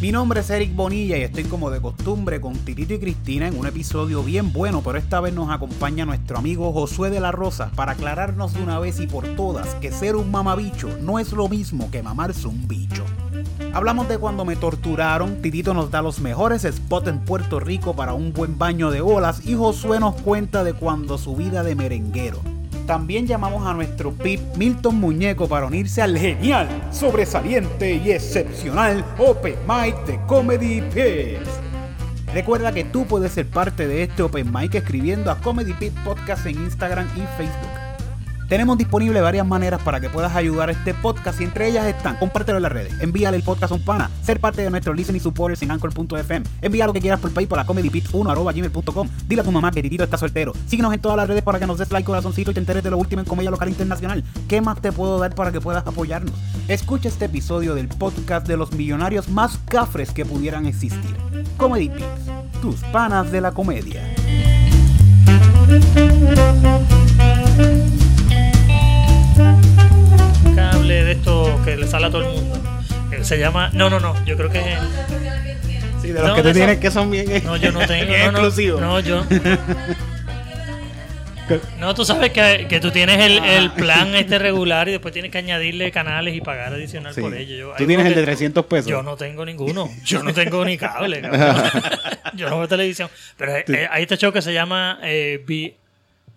Mi nombre es Eric Bonilla y estoy como de costumbre con Titito y Cristina en un episodio bien bueno, pero esta vez nos acompaña nuestro amigo Josué de la Rosa para aclararnos de una vez y por todas que ser un mamabicho no es lo mismo que mamarse un bicho. Hablamos de cuando me torturaron, Titito nos da los mejores spots en Puerto Rico para un buen baño de olas y Josué nos cuenta de cuando su vida de merenguero. También llamamos a nuestro pip Milton Muñeco para unirse al genial, sobresaliente y excepcional Open Mic de Comedy Pips. Recuerda que tú puedes ser parte de este Open Mic escribiendo a Comedy Pip Podcast en Instagram y Facebook. Tenemos disponible varias maneras para que puedas ayudar a este podcast y entre ellas están compártelo en las redes, envíale el podcast a un pana, ser parte de nuestro listening supporters en anchor.fm, envía lo que quieras por PayPal a comedypit1.gmail.com, dile a tu mamá que Titito está soltero, síguenos en todas las redes para que nos des like, corazoncito y te enteres de lo último en comedia local internacional. ¿Qué más te puedo dar para que puedas apoyarnos? Escucha este episodio del podcast de los millonarios más cafres que pudieran existir. Comedy tus panas de la comedia. Cable de esto que le sale a todo el mundo. Que se llama. No, no, no. Yo creo que es. Sí, de los No, que tú tienes que son bien, No, yo no tengo. no, no, exclusivos. No, yo. No, tú sabes que, que tú tienes el, el plan este regular y después tienes que añadirle canales y pagar adicional Sí. por ello. Yo- Tú hay tienes el de que- 300 pesos. Yo no tengo ninguno. Yo no tengo ni cable. Yo no veo televisión. Pero eh, eh, hay este show que se llama eh, Be-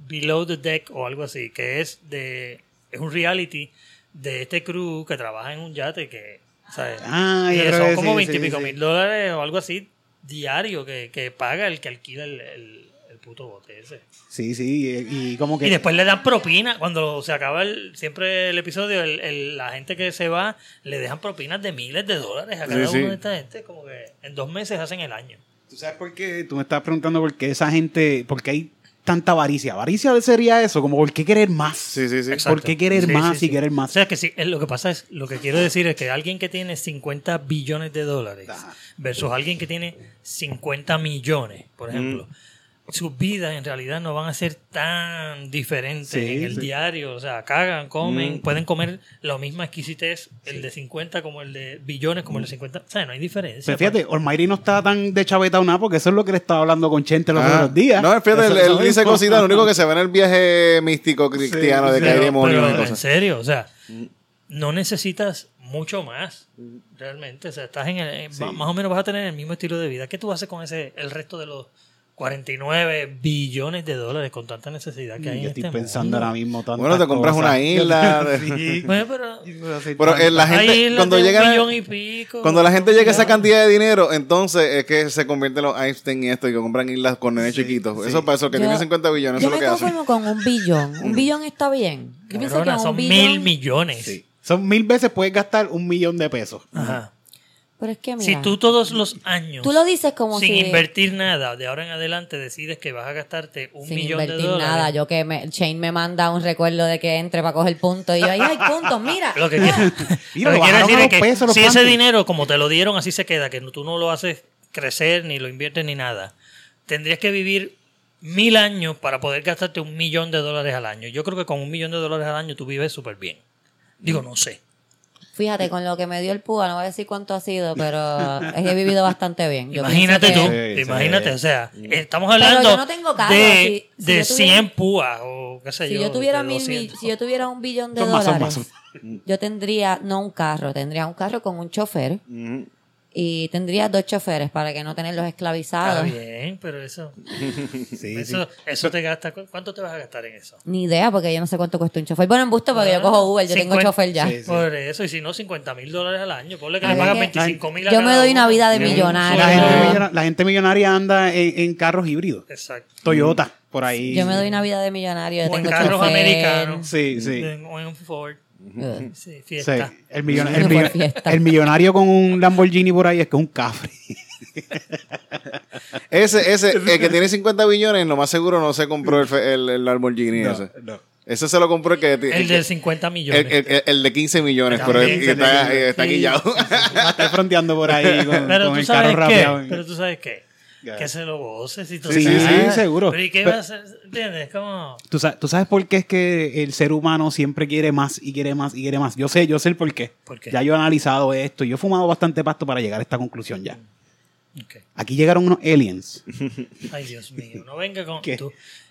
Below the Deck o algo así, que es de es un reality de este crew que trabaja en un yate que ¿sabes? Ah, que son como sí, veintipico sí, mil dólares o algo así diario que, que paga el que alquila el, el- el puto bote ese. Sí, sí, y, y como que... Y después le dan propina. Cuando se acaba el, siempre el episodio, el- el- la gente que se va le dejan propinas de miles de dólares a cada Sí, uno de esta gente. Como que en dos meses hacen el año. ¿Tú sabes por qué? Tú me estabas preguntando por qué esa gente... ¿Por qué hay tanta avaricia? Avaricia sería eso, como ¿por qué querer más? Sí, sí, sí. Exacto. ¿Por qué querer Sí, más sí, y querer O más? sea que sí, es lo que pasa es, lo que quiero decir es que alguien que tiene 50 billones de dólares Ajá. versus alguien que tiene 50 millones, por ejemplo, sus vidas en realidad no van a ser tan diferentes Sí, en el sí. diario. O sea, cagan, comen, pueden comer la misma exquisitez, el de 50 como el de billones, como el de 50. O sea, no hay diferencia. Pero fíjate, Olmairi no está tan de chavetado nada porque eso es lo que le estaba hablando con Chente los Ah, otros días. No, fíjate, él, Eso- eso él dice cositas, lo único que se ve en el viaje místico cristiano de que hay demonios pero y en serio, o sea, no necesitas mucho más, realmente. O sea, estás en el, en- Sí. más o menos vas a tener el mismo estilo de vida. ¿Qué tú haces con ese el resto de los 49 billones de dólares con tanta necesidad que hay Yo en estoy este pensando mundo? ahora mismo tantas Bueno, te compras cosas. una isla de- Sí. Bueno, pero Pero eh, la gente, cuando llega un millón y pico. Cuando la gente llega a esa cantidad de dinero, entonces es que se convierten los Einstein y esto y que compran islas con nenes chiquitos. Eso para eso que Yo- tiene 50 billones, Yo eso es me lo que hacen. con un billón. Un billón está bien. Yo pienso que son billón. mil millones. Sí. Son mil veces puedes gastar un millón de pesos. Ajá. Pero es que mira. Si tú todos los años, Tú lo dices como sin si. invertir nada, de ahora en adelante decides que vas a gastarte un sin millón de invertir dólares. nada. Yo que me, Shane me manda un recuerdo de que entre para coger puntos. Y yo, ahí hay puntos, mira. Lo que, quiero, Mira, lo lo que quiero bajaron decir es que pesos si ese dinero, como te lo dieron, así se queda, que tú no lo haces crecer, ni lo inviertes, ni nada, tendrías que vivir mil años para poder gastarte un millón de dólares al año. Yo creo que con un millón de dólares al año tú vives súper bien. Digo, no sé. Fíjate, con lo que me dio el púa, no voy a decir cuánto ha sido, pero es que he vivido bastante bien. Yo imagínate tú, que- Sí, imagínate, sí. o sea, estamos Pero hablando yo no tengo carro, de, si- si de tuviera- 100 púas o qué sé Si yo. yo tuviera de mil, mil- 200. si yo tuviera un billón de Son más, son dólares, más, yo tendría no un carro, tendría un carro con un chofer. Y tendría dos choferes para que no tenerlos Está esclavizados. bien, pero eso, Sí, sí. eso, eso te gasta. ¿cu- ¿Cuánto te vas a gastar en eso? Ni idea, porque yo no sé cuánto cuesta un chofer. Bueno, en busto, porque yo cojo Uber, yo tengo 50. chofer ya. Sí, sí. Por eso, y si no, 50 mil dólares al año. Ponle que A le que- 25 mil Yo me doy una vida de millonario. La gente, no. millona- la gente millonaria anda en, en carros híbridos. Exacto. Toyota, por ahí. Yo me doy una vida de millonario, yo O en tengo carros chofer. americanos. Sí, sí. En- O en un Ford. Sí, el, millonario con un Lamborghini por ahí es que es un cafre. Ese, ese, el que tiene 50 billones, lo más seguro no se compró el, el, el Lamborghini ese. no. Ese se lo compró el que... El de 50 millones. el, el- el de 15 millones, pero También. el que está, Sí, está sí. guillado. Estar fronteando por ahí con, pero con tú el carro qué. rapeado. Pero tú sabes qué. Que se lo goce. Si tú Sí, sabes. sí, seguro. Pero ¿y qué Pero- va a hacer? ¿Entiendes? Como... ¿Tú sabes, tú sabes por qué es que el ser humano siempre quiere más y quiere más y quiere más. Yo sé, yo sé el por qué. ¿Por qué? Ya yo he analizado esto y yo he fumado bastante pasto para llegar a esta conclusión ya. Ok. Aquí llegaron unos aliens. Ay, Dios mío. No venga con ¿Qué?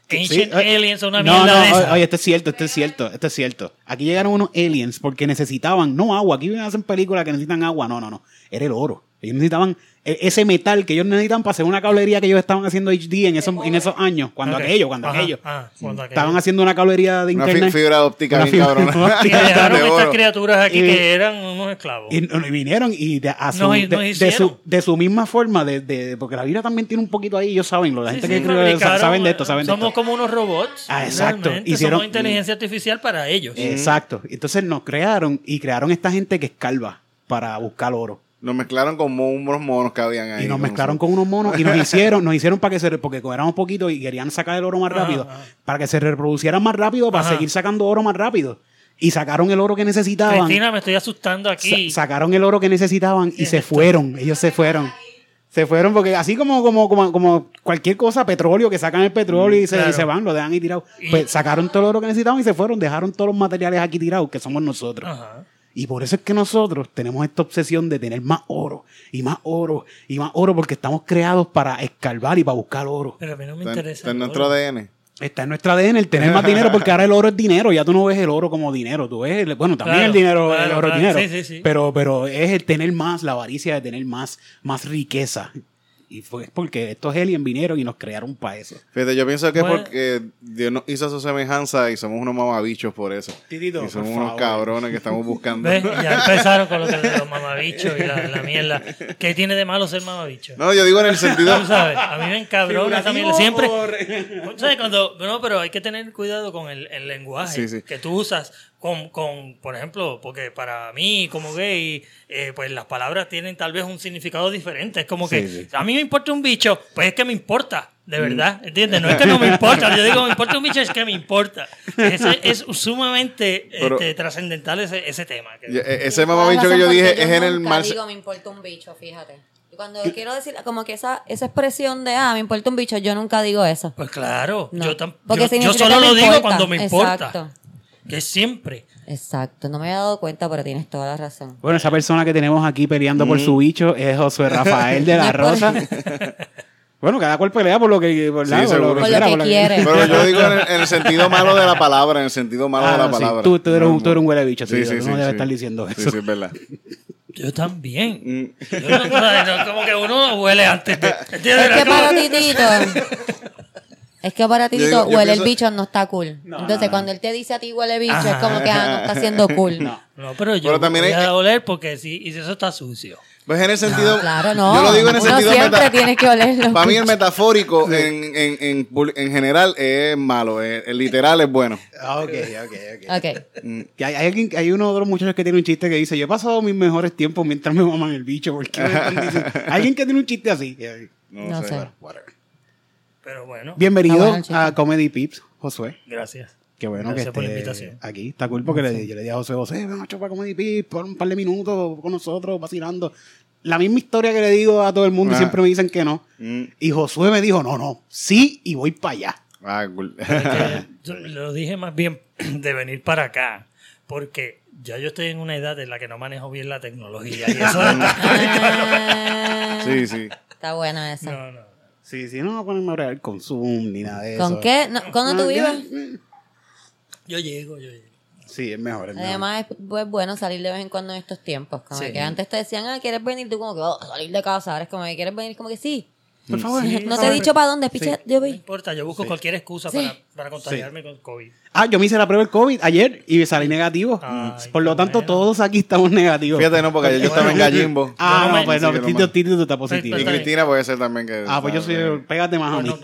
¿Qué? Ancient Sí, Aliens una no, mierda no, de esa. oye, esto es cierto, esto es cierto, esto es cierto. Aquí llegaron unos aliens porque necesitaban, no agua, aquí hacen películas que necesitan agua, no, no, no, era el oro. Ellos necesitaban ese metal que ellos necesitan para hacer una cablería que ellos estaban haciendo HD en esos, en esos años, cuando Ok. aquello, cuando Ajá, aquello. ah, cuando aquello. Estaban haciendo una cablería de Una internet. fibra óptica Una bien cabrona. Y dejaron de estas criaturas aquí Y- que eran unos esclavos. Y, y vinieron y de, a su, Nos- de, nos de su, hicieron. de su misma forma, de, de- porque la vida también tiene un poquito ahí, ellos saben, lo- la gente sí, que cree- fabricaron, saben de esto, saben de Somos esto. como unos robots. Ah, exacto. Hicieron- Somos inteligencia artificial para ellos. Exacto. Entonces nos crearon y crearon esta gente que es calva para buscar oro. Nos mezclaron como unos monos que habían ahí. Y nos mezclaron con unos monos y nos hicieron, nos hicieron para que se, porque como éramos poquito y querían sacar el oro más rápido, ajá. para que se reproducieran más rápido, para Ajá. seguir sacando oro más rápido. Y sacaron el oro que necesitaban. Cristina, me estoy asustando aquí. Sa- sacaron el oro que necesitaban y se esto- fueron. Ellos se fueron. Se fueron porque así como, como, como, como cualquier cosa, petróleo, que sacan el petróleo y, se, claro. y se van, lo dejan ahí tirado. Y- Pues sacaron todo el oro que necesitaban y se fueron, dejaron todos los materiales aquí tirados, que somos nosotros. Ajá. Y por eso es que nosotros tenemos esta obsesión de tener más oro y más oro y más oro porque estamos creados para escarbar y para buscar oro. Pero a mí no me Está, en- interesa. está en nuestro. ADN. Está en nuestra ADN el tener más dinero porque ahora el oro es dinero. Ya tú no ves el oro como dinero. Tú ves, el- bueno, también Claro, el dinero, el claro, oro es dinero. Sí, sí, sí. Pero, pero es el tener más, la avaricia de tener más, más riqueza. Y fue porque estos aliens vinieron y nos crearon para eso. Fíjate, yo pienso que Bueno. es porque Dios nos hizo su semejanza y somos unos mamabichos por eso. Titito, y somos unos favor. cabrones que estamos buscando. ¿Ves? Ya empezaron con lo que de los mamabichos y la, la mierda. ¿Qué tiene de malo ser mamabicho? No, yo digo en el sentido. Tú sabes, a mí me encabrona esa mierda. Siempre, ¿Sabes? Cuando, no, pero hay que tener cuidado con el, el lenguaje Sí, sí. que tú usas con, con, por ejemplo, porque para mí como gay, eh, pues las palabras tienen tal vez un significado diferente. Es como que Sí, sí. a mí me importa un bicho, pues es que me importa, de verdad, ¿entiendes? No es que no me importa, yo digo me importa un bicho, es que me importa. Ese, es sumamente este, trascendental ese, ese tema. que- e- Ese la mamabicho que yo dije es en el mal. digo me importa un bicho, fíjate. Y Cuando quiero decir, como que esa, esa expresión de, ah, me importa un bicho, yo nunca digo eso. Pues claro, No. yo, tam- Porque yo, solo lo digo cuando me importa. Exacto. Que es siempre. Exacto, no me había dado cuenta, pero tienes toda la razón. Bueno, esa persona que tenemos aquí peleando por su bicho es Josué Rafael de la Rosa. bueno, cada cual pelea por lo que, por, Sí, lo quiera, que por quiere. Pero yo digo en el, en el sentido malo de la palabra, en el sentido malo Ah, de la sí, palabra. Tú, tú eres, un- tú eres un huele bicho, Sí, tío, sí, sí. no debes sí. estar diciendo Sí, eso. sí, es verdad. Yo también. Mm. Yo no- ¿sabes? No, como que uno huele antes de. Es que para Titito. Es que para yo huele el bicho no está cool. No, Entonces, no, no. cuando él te dice a ti huele bicho, es como que ah, no está siendo cool. No. No, pero yo Pero también voy hay- a oler porque si, y si eso está sucio. Pues en el sentido. Claro, no. Yo lo digo en el Uno sentido. siempre meta- tiene que olerlo. Para mí el metafórico en, en, en, en general es malo. El literal es bueno. Ah, ok, ok, ok. Ok. Que hay, hay alguien, hay uno de los muchachos que tiene un chiste que dice, yo he pasado mis mejores tiempos mientras me maman el bicho. ¿Por qué? Alguien que tiene un chiste así. No sé. Pero bueno, Bienvenido Está bueno chiste. a Comedy Pips, Josué. gracias. Qué bueno Gracias que por la esté invitación. aquí. Está cool porque le, yo le dije a José, José, ven a chupar Comedy Pips por un par de minutos con nosotros, vacilando. La misma historia que le digo a todo el mundo y Ah. siempre me dicen que no. Mm. Y Josué me dijo, no, no, sí y voy para allá. Ah, cool. Yo lo dije más bien de venir para acá, porque ya yo estoy en una edad en la que no manejo bien la tecnología. Y eso Ah, sí, sí. Está buena esa. no, no. Sí, sí, no voy a ponerme a bregar con Zoom ni nada de eso. ¿Con qué? No, ¿Cuándo tú Ah, vives? ya. Yo llego, yo llego. Sí, es mejor. Es mejor. Además, es pues, bueno salir de vez en cuando en estos tiempos. Como Sí. que antes te decían, ah, ¿quieres venir? Tú como que, oh, salir de casa. Ahora es como que, ¿quieres venir? Como que sí. Por favor. Sí, No te he dicho para dónde, piche, yo No voy. importa, yo busco cualquier excusa Sí. para, para contagiarme con COVID. Ah, yo me hice la prueba del COVID ayer y salí negativo. Ay, Por lo tanto, bueno. todos aquí estamos negativos. Fíjate, no, porque ayer yo estaba en Gallimbo. Ah, no no, pues no, Tito, no Tito, tú estás positivo. Y Está bien. Cristina puede ser también que. Ah, pues yo soy, pégate más a mí.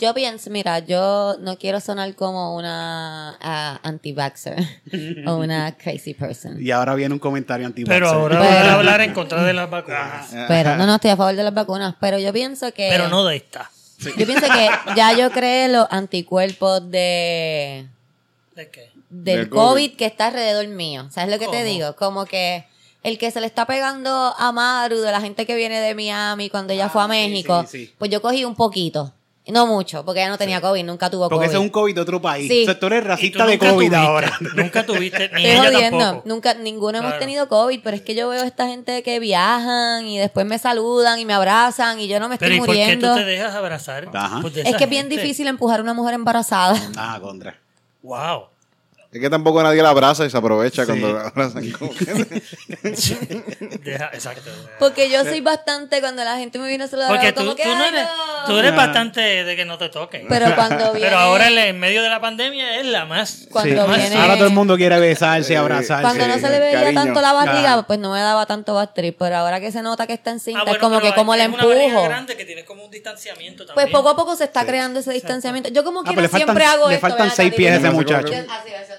Yo pienso, mira, yo no quiero sonar como una ah, anti-vaxxer o una crazy person. Y ahora viene un comentario anti Pero ahora Pero- voy a hablar en contra de las vacunas. Pero no, no estoy a favor de las vacunas. Pero yo pienso que. Pero no de esta. Yo pienso que ya yo creé los anticuerpos de ¿De qué? del Del COVID. COVID. que está alrededor mío. ¿Sabes lo que te digo? Como que el que se le está pegando a Maru de la gente que viene de Miami cuando ella fue a Ah, sí, México, sí, sí. pues yo cogí un poquito. No mucho, porque ella no tenía COVID, nunca tuvo Porque COVID. ese es un COVID de otro país. Sí. O sea, tú eres Y tú racista de COVID tuviste, ahora. Nunca tuviste, ni Estoy ella jodiendo. tampoco. Nunca, ninguno hemos Claro. tenido COVID, pero es que yo veo a esta gente que viajan y después me saludan y me abrazan y yo no me Pero estoy ¿y por qué muriendo. tú te dejas abrazar? Ajá. Pues de Es que es bien gente? difícil empujar a una mujer embarazada. Ah, contra. Wow. Es que tampoco nadie la abraza y se aprovecha Sí. cuando la abrazan. Como que- Deja- exacto. Porque yo soy bastante cuando la gente me viene a saludar. Porque como tú, que, tú no "Ay, eres, no". tú eres bastante de que no te toquen. Pero cuando viene. Pero ahora en, medio de la pandemia es la más. Cuando Sí. viene- Ahora todo el mundo quiere besarse, abrazarse. Cuando no se le veía Cariño. tanto la barriga, pues no me daba tanto bastriz. Pero ahora que se nota que está en cinta, Ah, es como que como la una empujo. grande que tienes como un distanciamiento Pues también. poco a poco se está creando ese distanciamiento. Yo como Ah, le faltan- siempre hago le esto. faltan ven seis pies a ese muchacho. Así, así.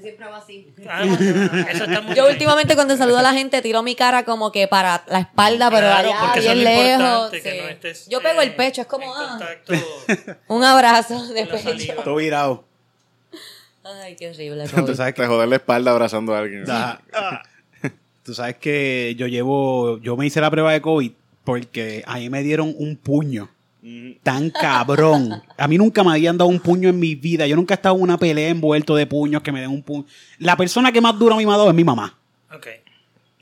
Yo siempre hago así. Ah, bueno, eso está muy Yo bien. últimamente cuando saludo a la gente tiro mi cara como que para la espalda, pero Claro, allá, bien lejos. importante, que sí. no estés, Yo pego el eh, pecho, es como ah, un abrazo de pecho. Todo virado. Ay, qué horrible. Tú sabes que Te joder la espalda abrazando a alguien. Ajá. Tú sabes que yo llevo, yo me hice la prueba de COVID porque a mí me dieron un puño tan cabrón. A mí nunca me habían dado un puño en mi vida. Yo nunca he estado en una pelea envuelto de puños que me den un puño. La persona que más duro a mí me ha dado es mi mamá. Ok.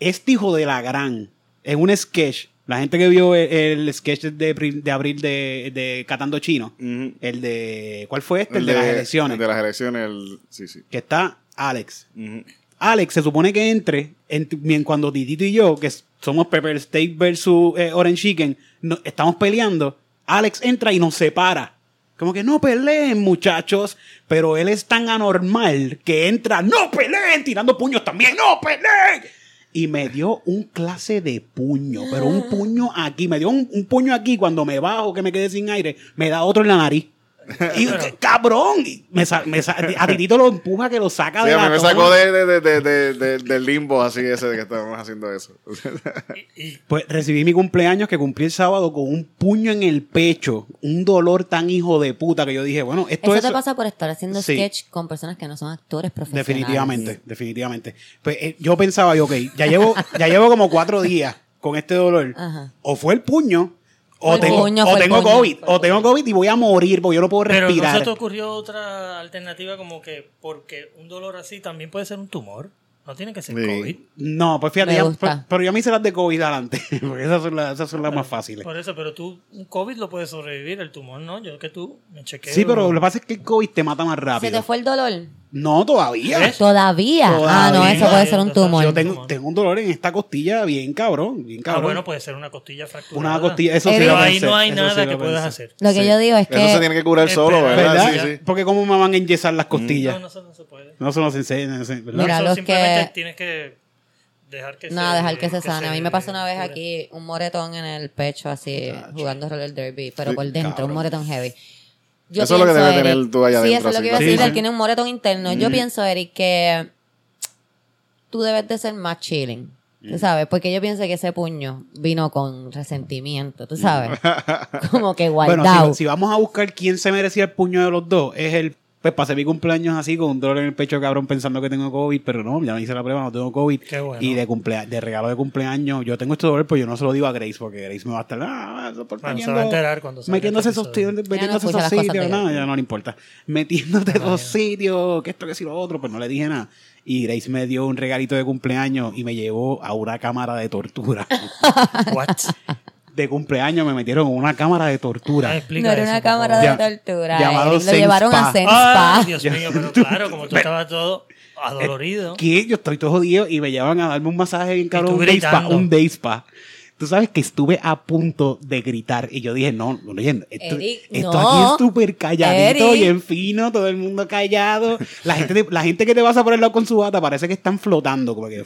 Este hijo de la gran, en un sketch, la gente que vio el, el sketch de, abril de, de Catando Chino, el de, ¿cuál fue este? El, El de, las elecciones. El de las elecciones, el... Sí, sí. Que está Alex. Alex se supone que entre en, cuando Titito y yo, que somos Pepper Steak versus eh, Orange Chicken, no- estamos peleando. Alex entra y nos separa. Como que no peleen, muchachos. Pero él es tan anormal que entra, no peleen, tirando puños también, no peleen. Y me dio un clase de puño, pero un puño aquí. Me dio un, un puño aquí cuando me bajo, que me quedé sin aire. Me da otro en la nariz. Y cabrón, y me sa- me sa- a Titito lo empuja que lo saca Sí, de la me sacó de, de, de, de, de- de- del limbo así ese de que estábamos haciendo eso. Pues recibí mi cumpleaños que cumplí el sábado con un puño en el pecho, un dolor tan hijo de puta que yo dije, bueno, esto Eso es te pasa por estar haciendo Sí. sketch con personas que no son actores profesionales. definitivamente, definitivamente. Pues eh, yo pensaba, yo, ok, ya llevo, ya llevo como cuatro días con este dolor. Ajá. O fue el puño, o el tengo, puño, o tengo COVID, o tengo COVID y voy a morir porque yo no puedo pero ¿no respirar. se te ocurrió otra alternativa como que porque un dolor así también puede ser un tumor? No tiene que ser Sí. COVID. No, pues fíjate, ya- gusta. pero, pero yo me hice las de COVID adelante, porque esas son las, esas son las más fáciles. Por eso, pero tú, un COVID lo puedes sobrevivir, el tumor no. Yo que tú me chequeo. Sí, pero lo que pasa es que el COVID te mata más ¿Se rápido. te fue el dolor? No, todavía. ¿Todavía? Ah, no, eso puede ser un tumor. Yo tengo, tengo un dolor en esta costilla bien cabrón, bien Ah, cabrón. bueno, puede ser una costilla fracturada. Una costilla, eso sí Pero lo Pero ahí pensé, no hay eso nada sí que lo puedas hacer. Lo que Sí. yo digo es Eso se que tiene que curar solo, ¿verdad? ¿Verdad? Sí, sí. Porque cómo me van a enyesar las costillas. No, no, eso no se puede. No se nos enseña, ¿verdad? Mira, Eso los simplemente que- tienes que dejar que Nada, se, dejar que se sane. A mí me pasó una vez aquí un moretón en el pecho, así, jugando roller derby, pero Sí, por dentro, un moretón heavy. Yo Eso es lo que debe tener tú allá Sí, eso es lo que iba a decir. sí. Él tiene un moretón interno. Mm. Yo pienso, Eric, que tú debes de ser más chilling. ¿Tú sabes? Porque yo pienso que ese puño vino con resentimiento, ¿tú sabes? Como que Bueno, guardado. si, si vamos a buscar quién se merecía el puño de los dos, es el. Pues pasé mi cumpleaños así con un dolor en el pecho, cabrón, pensando que tengo COVID, pero no, ya me hice la prueba, no tengo COVID. Qué bueno. Y de cumplea de regalo de cumpleaños, yo tengo este dolor, pero yo no se lo digo a Grace, porque Grace me va a estar, ah, por Bueno, se va a enterar cuando salga Metiéndose este esos no metiéndose esos sitios, no, él. ya no le importa. Metiéndote esos sitios, que esto, que si lo otro, pues no le dije nada. Y Grace me dio un regalito de cumpleaños y me llevó a una cámara de tortura. What? De cumpleaños me metieron en una cámara de tortura. Ah, no era eso, una favor. cámara de tortura. llamado Eric. Lo llevaron Spa. a Zen Ay, Spa. Dios mío, pero claro, como tú estabas todo adolorido. que yo estoy todo jodido y me llevan a darme un masaje bien tú un day spa, un day spa. Tú sabes que estuve a punto de gritar y yo dije, no, no, esto, Eric, esto no. aquí es súper calladito Eric. y en fino, todo el mundo callado. La gente, te- la gente que te pasa por el lado con su bata parece que están flotando, como que...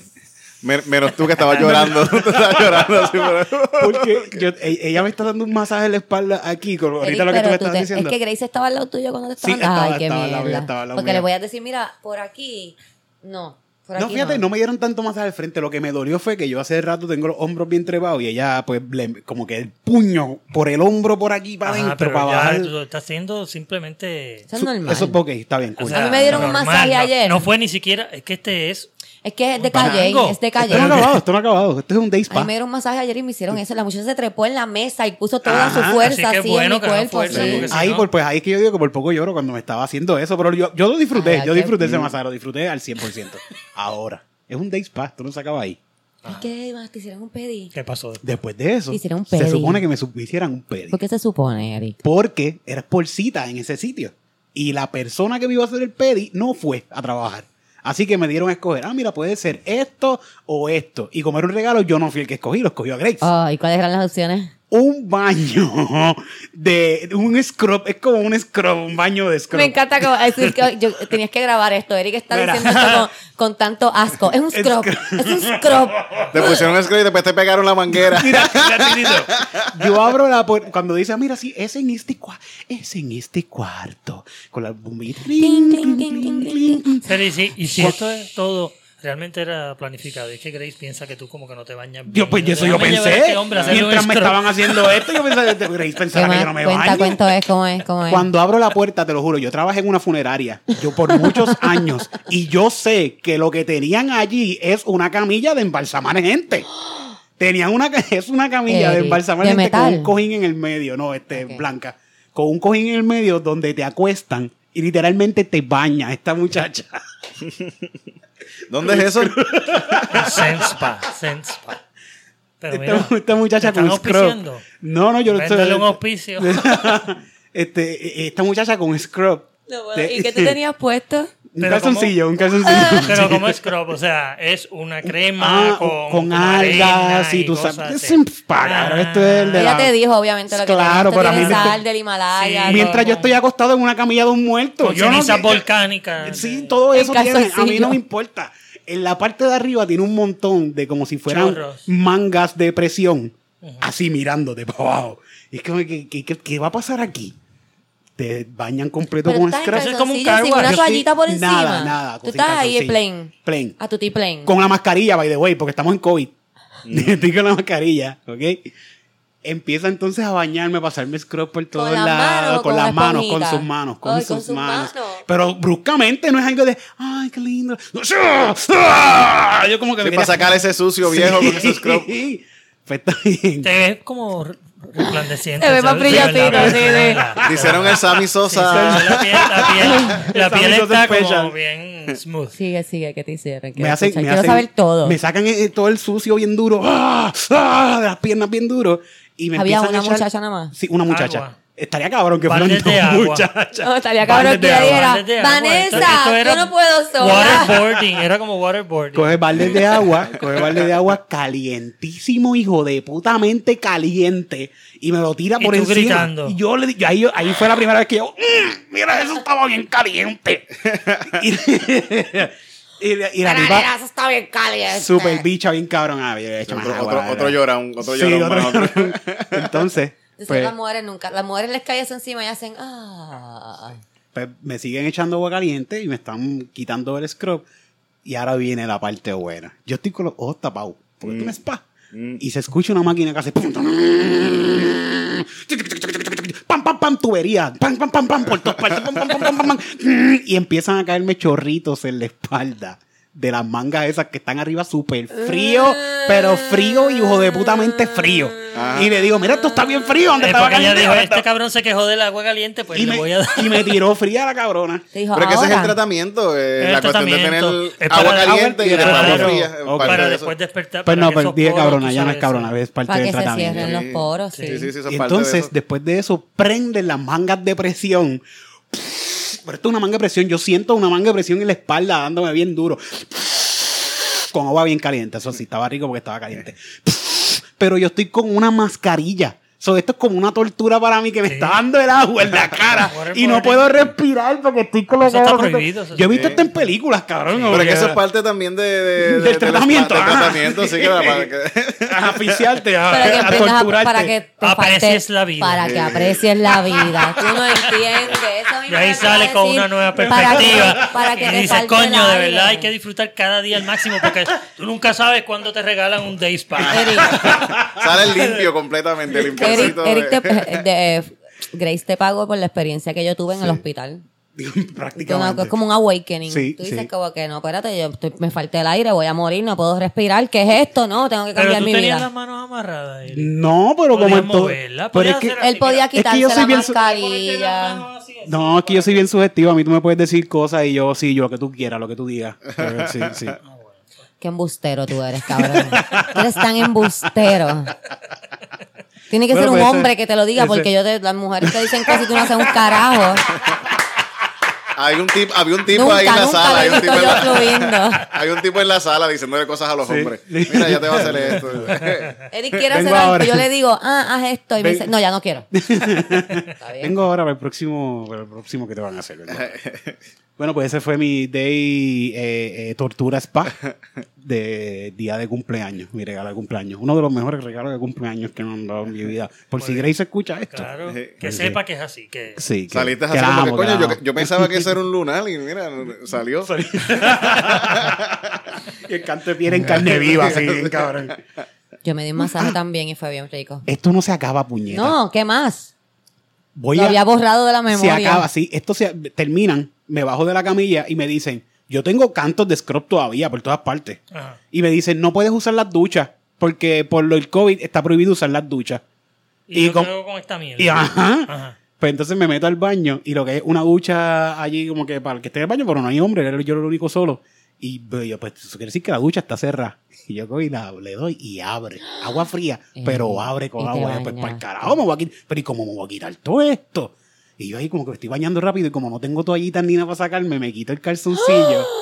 Men- Menos tú que estabas llorando. Tú estabas llorando así por Porque yo- e- ella me está dando un masaje en la espalda aquí, con ahorita Eric, lo que tú me tú estás te- diciendo. Es que Grace estaba al lado tuyo cuando te Sí, estaban estaba- Ay, qué estaba mío, mierda. estaba Porque le voy a decir, mira, por aquí, no. Por No, aquí fíjate, no me dieron tanto masaje al frente. Lo que me dolió fue que yo hace rato tengo los hombros bien trepados y ella, pues, le- como que el puño por el hombro por aquí para adentro, pero para ya bajar. lo estás haciendo simplemente... Eso es normal. Eso, ok, está bien. o sea, A mí me dieron un masaje no- ayer. No fue ni siquiera... Es que este es Es que es de calle, es de Esto no ha calle. acabado, esto no ha acabado. Esto es un day A mí spa. me dieron un masaje ayer y me hicieron eso. La muchacha se trepó en la mesa y puso toda Ajá, su fuerza así que así bueno en mi que cuerpo. fuerza, sí. porque si Ahí, no- por, pues ahí es que yo digo que por poco lloro cuando me estaba haciendo eso, pero yo, yo lo disfruté, Ay, yo disfruté ese masaje, lo disfruté al 100%. Ahora, es un day spa, esto no se acaba ahí. ¿Y qué más? ¿Te hicieron un pedi? ¿Qué pasó? Después de eso, hicieron un se pedi. supone que me, hicieran un pedi. ¿Por qué se supone, Eric? Porque era por cita en ese sitio. Y la persona que me iba a hacer el pedi no fue a trabajar. Así que me dieron a escoger, ah, mira, puede ser esto o esto. Y como era un regalo, yo no fui el que escogí, lo escogió a Grace. Oh, ¿Y cuáles eran las opciones? Un baño de un scrub, es como un scrub, un baño de scrub. Me encanta como, es que yo, tenías que grabar esto. Eric está Mira. diciendo esto con, con tanto asco. Es un scrub. scrub. Es un scrub. Te pusieron un screen y después te pegaron la manguera. Mira. Yo abro la puerta cuando dice, mira, sí, es en este cuarto, es en este cuarto, con las. Pero y si, y si esto es todo realmente era planificado, y es que Grace piensa que tú como que no te bañas bien. Yo, pues, eso yo pensé. este hombre Mientras me estaban haciendo esto, yo pensaba, Grace ¿Qué pensaba que yo no me Cuenta, baño. cuento es, ¿cómo es? ¿Cómo es? Cuando abro la puerta, te lo juro, yo trabajé en una funeraria, yo por muchos años, y yo sé que lo que tenían allí es una camilla de embalsamar gente. Tenían una, es una camilla de embalsamar ¿de gente con un cojín en el medio, no, este, blanca, con un cojín en el medio donde te acuestan y literalmente te baña esta muchacha. ¿Dónde es eso? Senspa, Senspa. Pero mira, Esta, esta muchacha ¿te con scrub. No, no, yo no Véndele un auspicio. este, esta muchacha con scrub. No, bueno, ¿Y qué te tenías puesto? Un calzoncillo, un calzoncillo. Pero como scrub, o sea, es una crema Ah, con, con como algas y tú sabes. Es un cabrón, esto es el de Ella la- te dijo, obviamente, lo que Claro, te pero a mí sal del Himalaya. Sí. Mientras todo. yo estoy acostado en una camilla de un muerto. Con yo cenizas que- volcánicas. Sí, todo eso tiene. A mí no me importa. En la parte de arriba tiene un montón de como si fueran Chorros. mangas de presión. Así mirándote para abajo. Y es como, ¿qué, qué, qué- qué va a pasar aquí? Te bañan completo Pero con en. Eso es como un calzoncillos sin car una toallita por encima. Nada, nada. Tú estás ahí calzoncillo. plain. Plain. A tu ti plain. Con la mascarilla, by the way, porque estamos en COVID. Estoy con la mascarilla, ¿ok? Empieza entonces a bañarme, a pasarme scrub por todos lados, con con las manos, con sus manos, con, Ay, sus, con sus manos. manos. Pero bruscamente no es algo de, ay, qué lindo. ¡Ah! Yo como que Sí, me para sacar ese sucio viejo con ese scrub. Pues está bien. Te ves como resplandeciente. Te ves más ¿verdad? sí. Le hicieron el Sammy Sí, Sosa. sí, la piel, la piel, la piel está como bien smooth. Sigue, sigue, ¿qué te hicieron? Me Quiero, hacen, escuchar, me hacen- saber todo. Me sacan eh, todo el sucio bien duro. ¡Ah! ¡Ah! De las piernas bien duro. Y me ¿Había empiezan a una echar- muchacha nada más? Sí, una muchacha. Agua. Estaría cabrón que fueran dos agua. muchachas. No, estaría cabrón que agua. Vanessa, Esto- esto era yo no puedo sola. Waterboarding, era como waterboarding. Coge baldes de agua, coge baldes de agua calientísimo, hijo de putamente caliente, y me lo tira Y por tú encima. gritando. Y yo le di- ahí, ahí fue la primera vez que yo, "Mm, mira, eso estaba bien caliente. y, y, la- y la tipa, eso está bien caliente. super bicha, bien cabrón. Ah, yo le echo más Otro, agua, otro, la otro verdad. llorón, otro Sí, otro- llorón. Entonces, Entonces pues, las mujeres nunca, las mujeres les cae eso encima y hacen, ah. pues, me siguen echando agua caliente y me están quitando el scrub. Y ahora viene la parte buena. Yo estoy con los ojos tapados, porque esto no es spa. Mm. Y se escucha una máquina que hace pum, pam, pam, pam, tubería, pam, pam, pam, pam, por todas partes, pam, pam, pam, pam, pam, pam. y empiezan a caerme chorritos en la espalda de las mangas esas que están arriba súper frío, pero frío y hijo de putamente frío. Ajá. Y le digo, mira, esto está bien frío, ¿dónde Eh, estaba caliente? dijo, este está-". cabrón se quejó del agua caliente, pues y, le me, voy a dar. y me tiró fría la cabrona. Dijo, Pero que ese es el tratamiento, eh, El la cuestión de tener tratamiento es agua para- caliente y después agua fría. para de después despertar. Pues para no, pero esos dije cabrona, ya no es cabrona, es parte Para del que se tratamiento. cierren los poros, sí. Sí, sí, sí, Y de entonces, después de eso, prenden las mangas de presión. Pero esto es una manga de presión. Yo siento una manga de presión en la espalda dándome bien duro. Con agua bien caliente. Eso sí, estaba rico porque estaba caliente. Pero yo estoy con una mascarilla. So, esto es como una tortura para mí que me Sí. está dando el agua en la cara y no puedo respirar porque estoy con los ojos- Yo he visto sí. esto en películas, cabrón. Pero porque- que eso es parte también de, de- de- Del tratamiento, spa- Del tratamiento, sí, que la- para que- a asfixiarte, a, Para que a torturarte. para que te Aprecies falte- la vida. Para que aprecies la vida. Tú no entiendes. Eso a mí Y me ahí lo sale con una nueva para que- perspectiva. Para que y dices, coño, de aire". verdad hay que disfrutar cada día al máximo porque tú nunca sabes cuándo te regalan un day spa. Sale limpio completamente, Eric, limpiecito. Eric te- de- Grace te pagó por la experiencia que yo tuve en el hospital. Prácticamente. es como un awakening. Sí, tú dices sí. como que no, espérate, yo estoy- me falta el aire, voy a morir, no puedo respirar. ¿Qué es esto? No, tengo que Pero cambiar tú mi tenías vida. las manos amarradas. Eric. No, pero como en todo. moverla, Pero es que, así, Él podía que quitarse yo soy la bien mascarilla. manos así, así. no, es que yo soy bien subjetivo. A mí tú me puedes decir cosas y yo, sí, yo lo que tú quieras, lo que tú digas. Pero sí, sí. Qué embustero tú eres, cabrón. Tú eres tan embustero. Tiene que Bueno, ser un pues ese- hombre que te lo diga, ese- porque yo te- las mujeres te dicen cosas y tú no haces un carajo. Hay un tipo, había un tipo nunca, ahí en la sala. Hay un, tipo en la, fluyendo. hay un tipo en la sala diciéndole cosas a los Sí. hombres. Mira, ya te va a hacer esto. Eric quiere Vengo hacer algo, ahora. yo le digo, ah, haz esto, y me dice, no, ya no quiero. Está bien. Vengo ahora para el próximo, para el próximo que te van a hacer. Bueno, pues ese fue mi day eh, eh, tortura spa de día de cumpleaños, mi regalo de cumpleaños. Uno de los mejores regalos de cumpleaños que me han dado en mi vida. Por si Grace escucha esto. Claro, que Sí. sepa que es así. Que Sí, que- Saliste que así la como que, amo, que coño, yo, pensaba que ese era un lunar y mira, salió. Y el canto de piel en carne viva, así, bien cabrón. Yo me di un masaje también y fue bien rico. Esto no se acaba, puñeta. No, ¿qué más? Voy Lo a, había borrado de la se memoria. acaba, sí. Esto se terminan, me bajo de la camilla y me dicen, yo tengo cantos de scrub todavía por todas partes. Ajá. Y me dicen, no puedes usar las duchas porque por lo del COVID está prohibido usar las duchas. Y, Y yo con- creo con esta mierda. Y ajá. Ajá. Pues entonces me meto al baño y lo que es una ducha allí como que para el que esté en el baño, pero no hay hombre, era yo el único solo. Y veo yo, pues eso quiere decir que la ducha está cerrada. Y yo cojo y la, le doy y abre. Agua fría, pero abre con agua. Pues para el carajo me voy a quitar. Pero ¿y cómo me voy a quitar todo esto? Y yo ahí como que me estoy bañando rápido y como no tengo toallitas ni nada para sacarme, me quito el calzoncillo.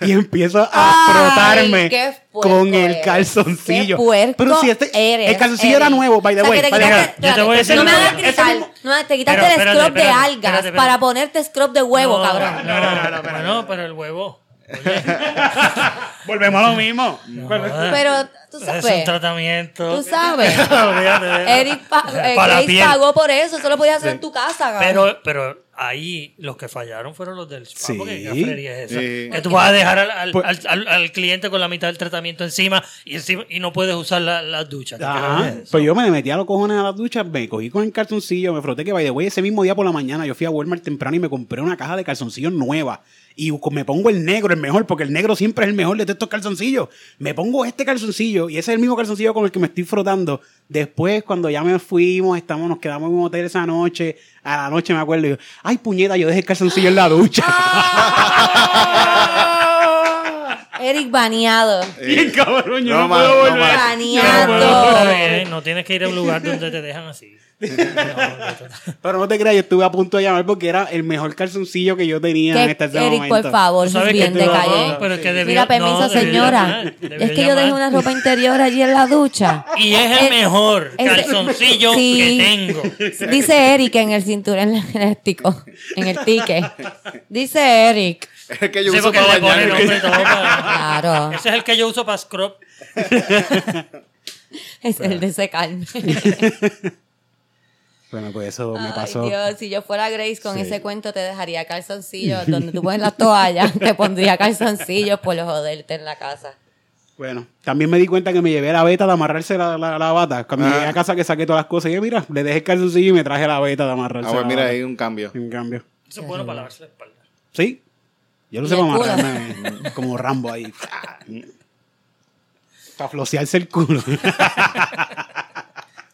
Y empiezo a Ay, frotarme con el eres. calzoncillo. Qué Pero si este, eres, el calzoncillo era Eric. nuevo, by the O sea, way. te way. quitaste- Yo te voy a decir no me hagas gritar. No, te quitaste Pero, el espérate, scrub de espérate, algas espérate, espérate. para ponerte scrub de huevo, No, cabrón. No, no, no, bueno, pero el huevo. Volvemos a lo mismo. Pero tú es un sabes. tratamiento. Tú sabes. Eric pa- Para la Grace piel. pagó por eso. Eso lo podías hacer en tu casa. Pero, pero ahí los que fallaron fueron los del spa. Sí. Porque es esa. Sí. Que tú vas a dejar al, al, Pues- al- al- al cliente con la mitad del tratamiento encima y, encima, y no puedes usar la, la ducha. ¿Qué carajo Ajá. es eso? Pues yo me metí a los cojones a la ducha, me cogí con el calzoncillo, me froté que vaya, güey, ese mismo día por la mañana yo fui a Walmart temprano y me compré una caja de calzoncillos nueva. Y me pongo el negro, el mejor, porque el negro siempre es el mejor de estos calzoncillos. Me pongo este calzoncillo y ese es el mismo calzoncillo con el que me estoy frotando. Después, cuando ya me fuimos, estamos, nos quedamos en un hotel esa noche, a la noche me acuerdo, y yo, ay puñeta, yo dejé el calzoncillo en la ducha. Eric baneado. Bien cabrón, yo No no, puedo no volver. Baneado. Bien, no tienes que ir a un lugar donde te dejan así. Pero no te creas, yo estuve a punto de llamar porque era el mejor calzoncillo que yo tenía en Que- este Eric, momento. por favor, sabes que bien tú- de no, calle. pero es que debió- Mira, permiso, no, señora. debió es que yo dejé una ropa interior allí en la ducha. Y es el Eh, mejor es- calzoncillo Sí. que tengo. Dice Eric en el cinturón elástico, en el ticket. Dice Eric. Es que yo Sí, uso para bañarme. nombre todo para- Claro, Ese es el que yo uso para scrub. es el de secarme. Bueno, pues eso me Ay, pasó. Dios, si yo fuera Grace con Sí. ese cuento te dejaría calzoncillos donde tú pones las toallas, te pondría calzoncillos por joderte en la casa. Bueno, también me di cuenta que me llevé la beta de amarrarse la, la, la bata. Cuando Ah. llegué a casa que saqué todas las cosas, y yo, mira, le dejé el calzoncillo y me traje la beta de amarrarse Ah, pues mira, ahí un cambio. En cambio. Eso es bueno para lavarse la espalda. Sí. Yo lo ¿Y sé para amarrarme como Rambo ahí. para flosearse el culo.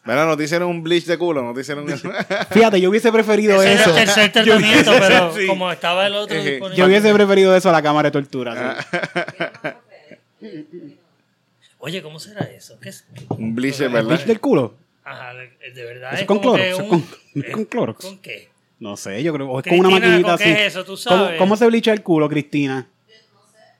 Mira, no te hicieron un bleach de culo, no te hicieron eso. Fíjate, yo hubiese preferido Ese era eso. el tercer tratamiento, hubiese- pero sí. como estaba el otro disponible. Yo hubiese preferido eso a la cámara de tortura. sí. Oye, ¿cómo será eso? ¿Qué es? un bleach, de ¿El bleach ¿verdad? del culo? Ajá, de verdad. Eso es con cloro, que eso es un- con- con cloro. ¿Con qué? No sé, yo creo. O es con una Cristina, maquinita ¿con así. qué es eso? ¿Tú ¿Cómo, sabes? cómo se blicha el culo, Cristina?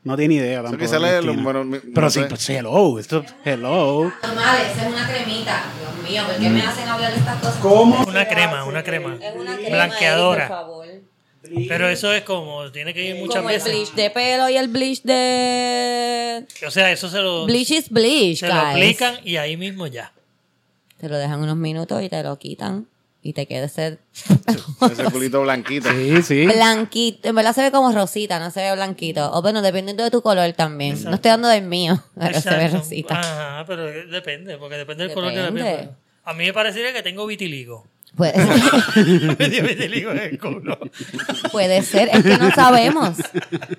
No tiene idea Eso tampoco. que sale, Cristina. lo- bueno, mi- Pero no sí, sé. pues hello, esto hello. Normal, esa es una cremita. Dios mío, ¿por qué me hacen hablar de estas cosas? ¿Cómo? Una crema, una crema. Es una crema, Blanqueadora. Eric, por favor. Pero eso es como, tiene que ir muchas Como el veces. bleach de pelo y el bleach de... O sea, eso se lo, Bleach is bleach, se lo guys. aplican y ahí mismo ya. Te lo dejan unos minutos y te lo quitan. Y te queda ese Ese culito blanquito. Sí, sí. blanquito. En verdad se ve como rosita, no se ve blanquito. O bueno, dependiendo de tu color también. No estoy dando del mío, pero se ve Exacto. rosita. Ajá, pero depende, porque depende del color de la piel. A mí me parecería que tengo vitiligo. Puede, culo. puede ser, es que no sabemos.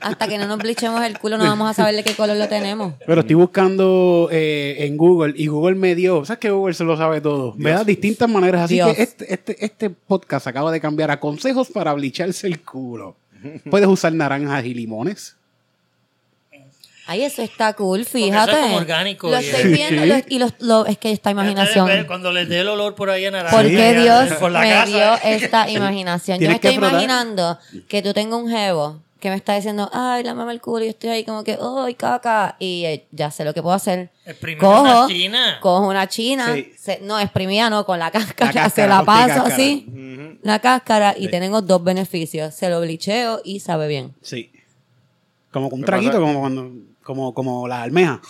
Hasta que no nos blichemos el culo no vamos a saber de qué color lo tenemos. Pero estoy buscando eh, en Google y Google me dio, ¿sabes que Google se lo sabe todo? Me da distintas maneras, así Dios. que este, este, este podcast acaba de cambiar a consejos para blicharse el culo. Puedes usar naranjas y limones. Ay, eso está cool, eso es fíjate. como orgánico Lo y- estoy Sí. viendo lo- y los- lo- es que esta imaginación. Cuando les dé el olor por ahí a naranja. ¿Por qué Dios por la me casa. dio esta imaginación? Yo me Tienes que estoy imaginando que tú tengas un jevo que me está diciendo, ay, la el culo, y yo estoy ahí como que, ay, caca, y eh, ya sé lo que puedo hacer. Exprimir Cojo, una china. cojo una china, Sí. se- no, exprimida no, con la cáscara, La se cáscara, la con paso cáscara. así, la cáscara, y tenemos dos beneficios, se lo blicheo y sabe bien. Sí. Como con un traguito, como cuando, como, como la almeja.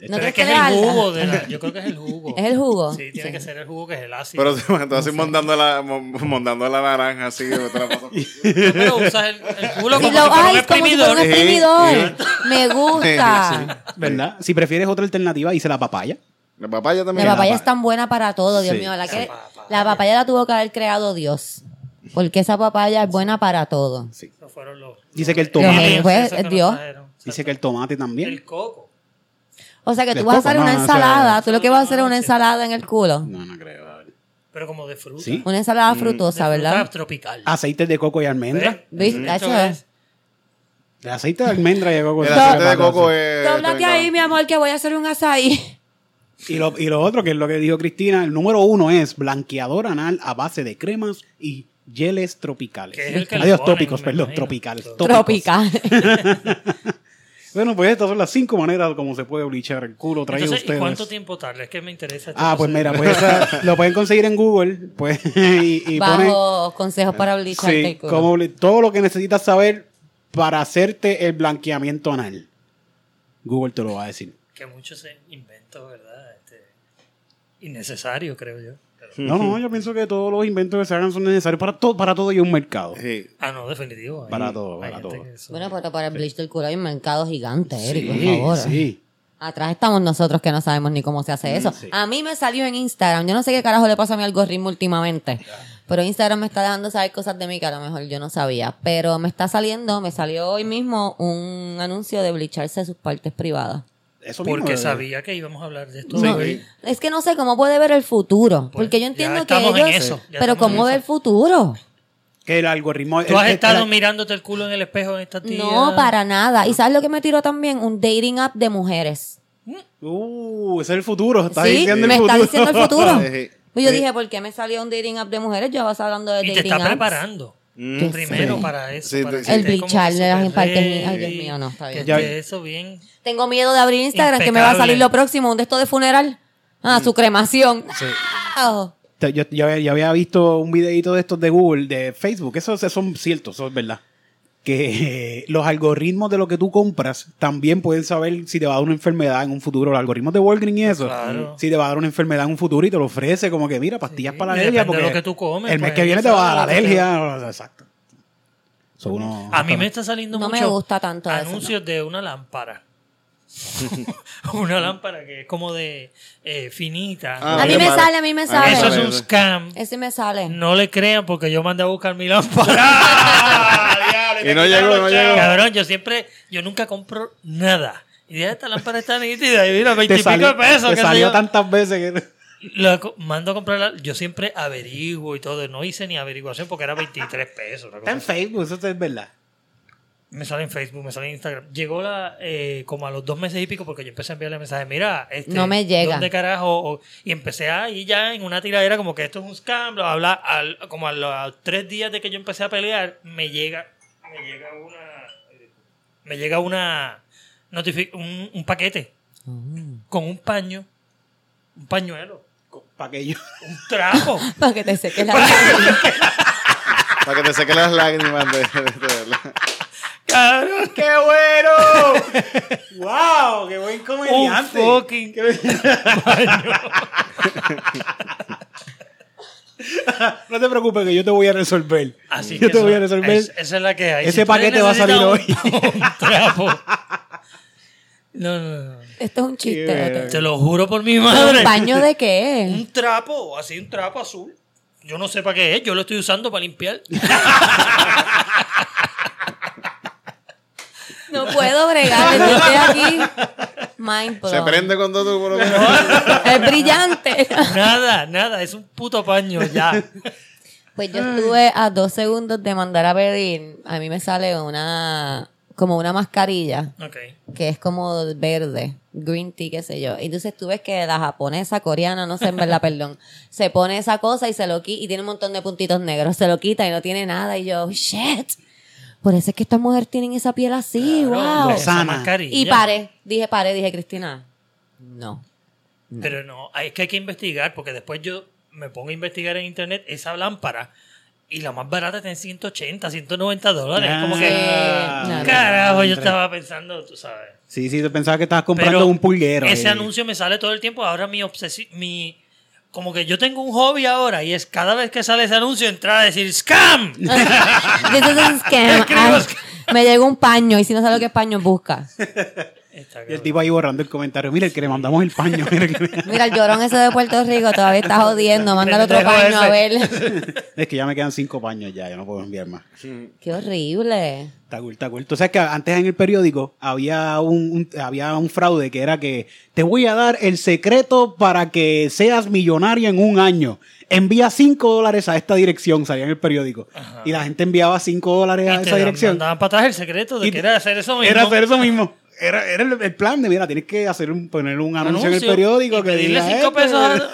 ¿No Pero te es que es el jugo de la, Yo creo que es el jugo. ¿Es el jugo? Sí, tiene que ser el jugo que es el ácido. Pero tú, tú así montando la, mon- montando la naranja así. te la. No, pero usas el, el culo como lo- si ay, como si fuera un exprimidor. Me gusta. ¿Verdad? Si prefieres otra alternativa, hice la papaya. La papaya también. La papaya la es tan buena para todo, Dios Sí. mío. La, que, la papaya la tuvo que haber creado Dios. Porque esa papaya es buena para todo. Sí. Esos fueron los- Dice que el tomate- Pues, que Dios. Dice que el tomate también. El coco. O sea que tú vas a hacer no, una no, ensalada. Tú lo que vas a hacer es una ensalada en el culo. No, no creo. Pero como de fruta. Sí. Una ensalada De frutosa, fruta ¿verdad? tropical. Aceites de coco y almendra. ¿Viste? Es- El aceite de almendra y de coco. El aceite de coco es. También ahí, mi amor, que voy a hacer un azaí. Y lo, y lo otro, que es lo que dijo Cristina, el número uno es blanqueador anal a base de cremas y geles tropicales. Que es el que le Adiós, ponen, tópicos, perdón, imagino. tropicales. Tópicos. Tropical. Bueno, pues estas son las cinco maneras como se puede blichar el culo. Traído Entonces, ¿y ustedes. cuánto tiempo tarda? Es que me interesa. este Ah, pues mira, pues esa- lo pueden conseguir en Google, pues, y, y ponen Bajo consejos para blicharte sí, el culo. como todo lo que necesitas saber para hacerte el blanqueamiento anal. Google te lo va a decir. Que mucho se inventó, ¿verdad? Este, innecesario, creo yo. No, no, yo pienso que todos los inventos que se hagan son necesarios para todo, para todo y un mercado. Sí. ah, no, definitivo. Para todo, para todo. eso- Bueno, pero para el bleach del culo hay un mercado gigante, Eric, por Sí, favor. sí. Atrás estamos nosotros que no sabemos ni cómo se hace eso. sí. A mí me salió en Instagram. Yo no sé qué carajo le pasa a mi algoritmo últimamente. Pero Instagram me está dejando saber cosas de mí que a lo mejor yo no sabía. Pero me está saliendo, me salió hoy mismo un anuncio de blicharse sus partes privadas. Eso mismo, Porque eh, sabía que íbamos a hablar de esto. No, es que no sé cómo puede ver el futuro. Pues, porque yo ya entiendo que en ellos. eso, pero ¿cómo ve el futuro? Que el algoritmo. ¿Tú has el- estado el- mirándote el culo en el espejo en estos días? No, para nada. ¿Y sabes lo que me tiró también? Un dating app de mujeres. Uh, ese es el futuro. Está sí, diciendo el me futuro. está diciendo el futuro. Yo dije, ¿por qué me salió un dating app de mujeres? Yo vas hablando de Y te dating está apps. preparando. Mm. Primero sé. para eso. Sí, para sí. que El blichar de las partes. Ay, Dios mío, no, está bien. Que Ya- esté eso bien. Tengo miedo de abrir Instagram, que me va a salir lo próximo, un de esto de funeral. Ah, su cremación. Te- Yo, yo había- yo había visto un videito de estos de Google, de Facebook, esos son ciertos, eso es verdad. Que los algoritmos de lo que tú compras también pueden saber si te va a dar una enfermedad en un futuro. Los algoritmos de Walgreens y eso, Claro. si te va a dar una enfermedad en un futuro y te lo ofrece como que, mira, pastillas Sí, para la alergia. de Porque lo que tú comes, el mes pues, que viene te va a dar alergia. Exacto. So, uno- A mí me está saliendo No me mucho gusta tanto eso, anuncios de una lámpara. una lámpara que es como de eh, finita. Ah, A mí me mal. sale, a mí me sale. Eso es un scam. Ese me sale. No le crean porque yo mandé a buscar mi lámpara. Y no llegó, no llegó. Cabrón, yo siempre, yo nunca compro nada. Y dije, esta lámpara está nítida. Y mira, te veintipico salió, de pesos. te sé salió tantas veces que... Lo mando a comprar. la- yo siempre averiguo y todo. No hice ni averiguación porque era 23 pesos. Está en. Facebook, eso es verdad. Me sale en Facebook, me sale en Instagram. Llegó la eh, como a los dos meses y pico porque yo empecé a enviarle mensajes. Mira, este, No me llega. ¿Dónde carajo? O- y empecé ahí ya en una tiradera como que esto es un scam, bla, bla, bla. Al- como a los tres días de que yo empecé a pelear, me llega, me llega una, me llega una, un, un paquete con un paño, un pañuelo, Para que yo... un trapo. Para que te seque la Para que te seque las lágrimas de, de- de verla. Cabrón, ¡Qué bueno! ¡Wow! ¡Qué buen un comediante! fucking paño. No te preocupes que yo te voy a resolver. Así yo que te voy a eso- resolver. es- esa es la que hay. Ese paquete va a salir necesitas un- trapo. No, no, no. Esto es un chiste. Te lo juro por mi ¿Pero madre. ¿Un baño de qué? Un trapo, así un trapo azul. Yo no sé para qué es, yo lo estoy usando para limpiar. No puedo bregar, yo estoy aquí. Mind Se prende cuando tú por lo menos- Es brillante. nada, nada, es un puto paño ya. Pues yo estuve a dos segundos de mandar a pedir. A mí me sale una, como una mascarilla Ok. que es como verde, green tea, qué sé yo. Y entonces tú ves que la japonesa, coreana, no sé en verdad, perdón, se pone esa cosa y se lo quita y tiene un montón de puntitos negros. Se lo quita y no tiene nada. Y yo, shit. Por eso es que estas mujeres tienen esa piel así, wow. Y paré, dije paré, dije Cristina, no. Pero no, es que hay que investigar, porque después yo me pongo a investigar en internet esa lámpara y la más barata está en 180, 190 dólares. Ah, como que, no, no. carajo, yo estaba pensando, tú sabes. Sí, sí, tú pensabas que estabas comprando Pero un pulguero. ese ahí. anuncio me sale todo el tiempo. Ahora mi obsesión, mi. Como que yo tengo un hobby ahora y es cada vez que sale ese anuncio entrar a decir ¡Scam! This is a scam. Ay, me llegó un paño y si no sabes lo que es paño, busca. Y el tipo ahí borrando el comentario. Mira, el que le mandamos el paño. Mira el que- Mira, el llorón ese de Puerto Rico todavía está jodiendo. Mándale otro paño a ver. es que ya me quedan cinco paños ya. Yo no puedo enviar más. Qué horrible. Está cool, está cool. Tú sabes que antes en el periódico había un, un- había un fraude que era que te voy a dar el secreto para que seas millonario en un año. Envía 5 dólares a esta dirección, salía en el periódico. Y la gente enviaba 5 dólares a Y te esa dirección. mandaban para atrás el secreto de Y que era hacer eso mismo. Era hacer eso mismo. Era, era el, el plan de, mira, tienes que hacer un, poner un anuncio, en el periódico y que diga cinco esto. pesos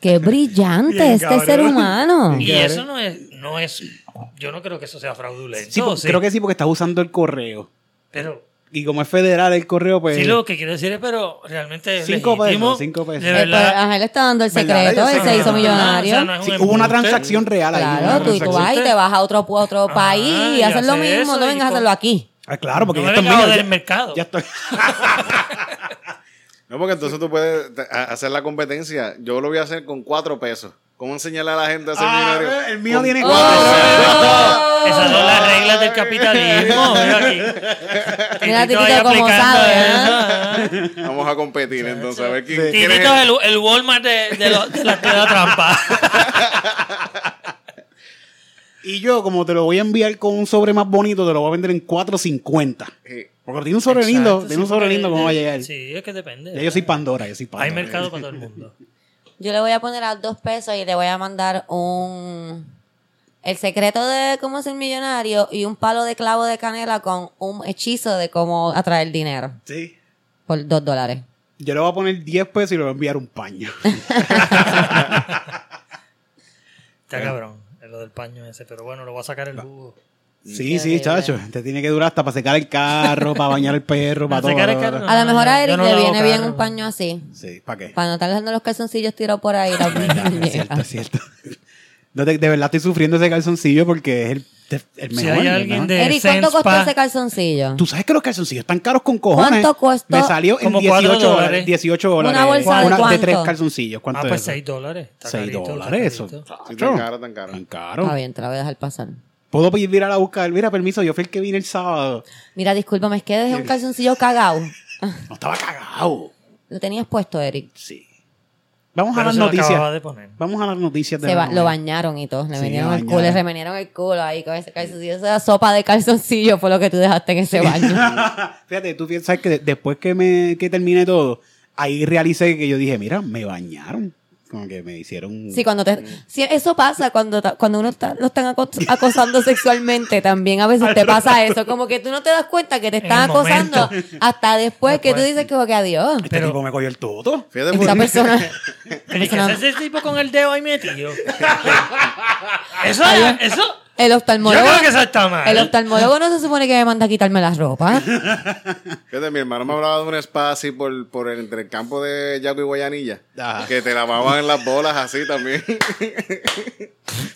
Qué brillante Bien, este cabrón. ser humano. Y eso no es, no es. Yo no creo que eso sea fraudulento. Sí, po- sí. creo que sí, porque estás usando el correo. Pero Y como es federal el correo, pues... sí, lo que quiero decir es, pero realmente es Cinco legítimo. pesos, cinco pesos. De Eh, Eh, pues, verdad. ajá, él está dando el secreto, él se hizo millonario. no Sí, hubo una transacción real ahí. Claro, tú, tú transacción. vas y te vas a otro, a otro Ah, país y y haces lo mismo, eso no y vengas a hacerlo aquí. Ah, claro, porque No ya me esto es vengas a mío, joder ya- el mercado. Ya estoy... No, porque entonces tú puedes hacer la competencia. Yo lo voy a hacer con cuatro pesos. ¿Cómo enseñarle a la gente a ser Ah, millonario? el mío tiene cuatro cuatro. Esas son las reglas del capitalismo. Mira Titito como sabe, ajá. Vamos a competir entonces, a ver quién Sí. quién es Titito es el, el Walmart de, de, lo- de la, trampa. Y yo, como te lo voy a enviar con un sobre más bonito, te lo voy a vender en 4.50. Sí. Porque tiene un sobre lindo, tiene un sobre lindo, ¿cómo va a llegar? Sí, es que depende. Ya yo soy Pandora, yo soy Pandora. Hay mercado para todo el mundo. Yo le voy a poner a dos pesos y le voy a mandar un... El secreto de cómo ser millonario y un palo de clavo de canela con un hechizo de cómo atraer dinero. Sí. Por dos dólares. Yo le voy a poner 10 pesos y le voy a enviar un paño. Está cabrón, es lo del paño ese. Pero bueno, lo voy a sacar el jugo. Sí, sí, chacho. Te tiene que durar hasta para secar el carro, para bañar el perro, para todo. secar el para carro. todo. A lo mejor a Eric no le viene bien un paño así. Sí, ¿para qué? Para no estar dejando los calzoncillos tirados por ahí. la Es cierto, es cierto. No, de, de verdad estoy sufriendo ese calzoncillo porque es el, el Si mejor. hay alguien de Eric, ¿cuánto costó Pa- ese calzoncillo? Tú sabes que los calzoncillos están caros con cojones. ¿Cuánto costó? Me salió en Como 18 cuatro dólares. dólares. 18 dólares. ¿Una bolsa de de cuánto? tres calzoncillos. ¿Cuánto Ah, pues es eso? 6 dólares. Está 6 carito, está dólares, eso. Sí, tan caro, tan caro. Tan caro. Está bien, te la voy a dejar pasar. Puedo pedir ir a la buscar. Mira, permiso, yo fui el que vine el sábado. Mira, discúlpame, es que dejé un calzoncillo cagado. No estaba cagado. Lo tenías puesto, Eric. Sí. Vamos a las noticias. acababa de poner. Vamos a las noticias de Se la ba- lo bañaron y todo. Le Sí, vinieron el culo, le remenieron el culo ahí con ese calzoncillo. Esa sopa de calzoncillo fue lo que tú dejaste en ese baño. Fíjate, tú piensas que de- después que me que terminé todo, ahí realicé que yo dije, mira, me bañaron. Como que me hicieron. Sí, cuando te, sí, eso pasa cuando, cuando uno está, lo están acos- acosando sexualmente. También a veces te pasa eso. Como que tú no te das cuenta que te están acosando momento. hasta después que tú dices como que adiós. Este Pero- tipo me cogió el todo. Fíjate, Esta persona. ¿Qué es ese tipo con el dedo ahí metido? eso, eso. El Yo oftalmólogo. creo que eso está mal. El oftalmólogo no se supone que me manda a quitarme la ropa. Fíjate, mi hermano me hablaba de un spa así por, por el, entre el campo de Yaco y Guayanilla. Ajá. Que te lavaban en las bolas así también.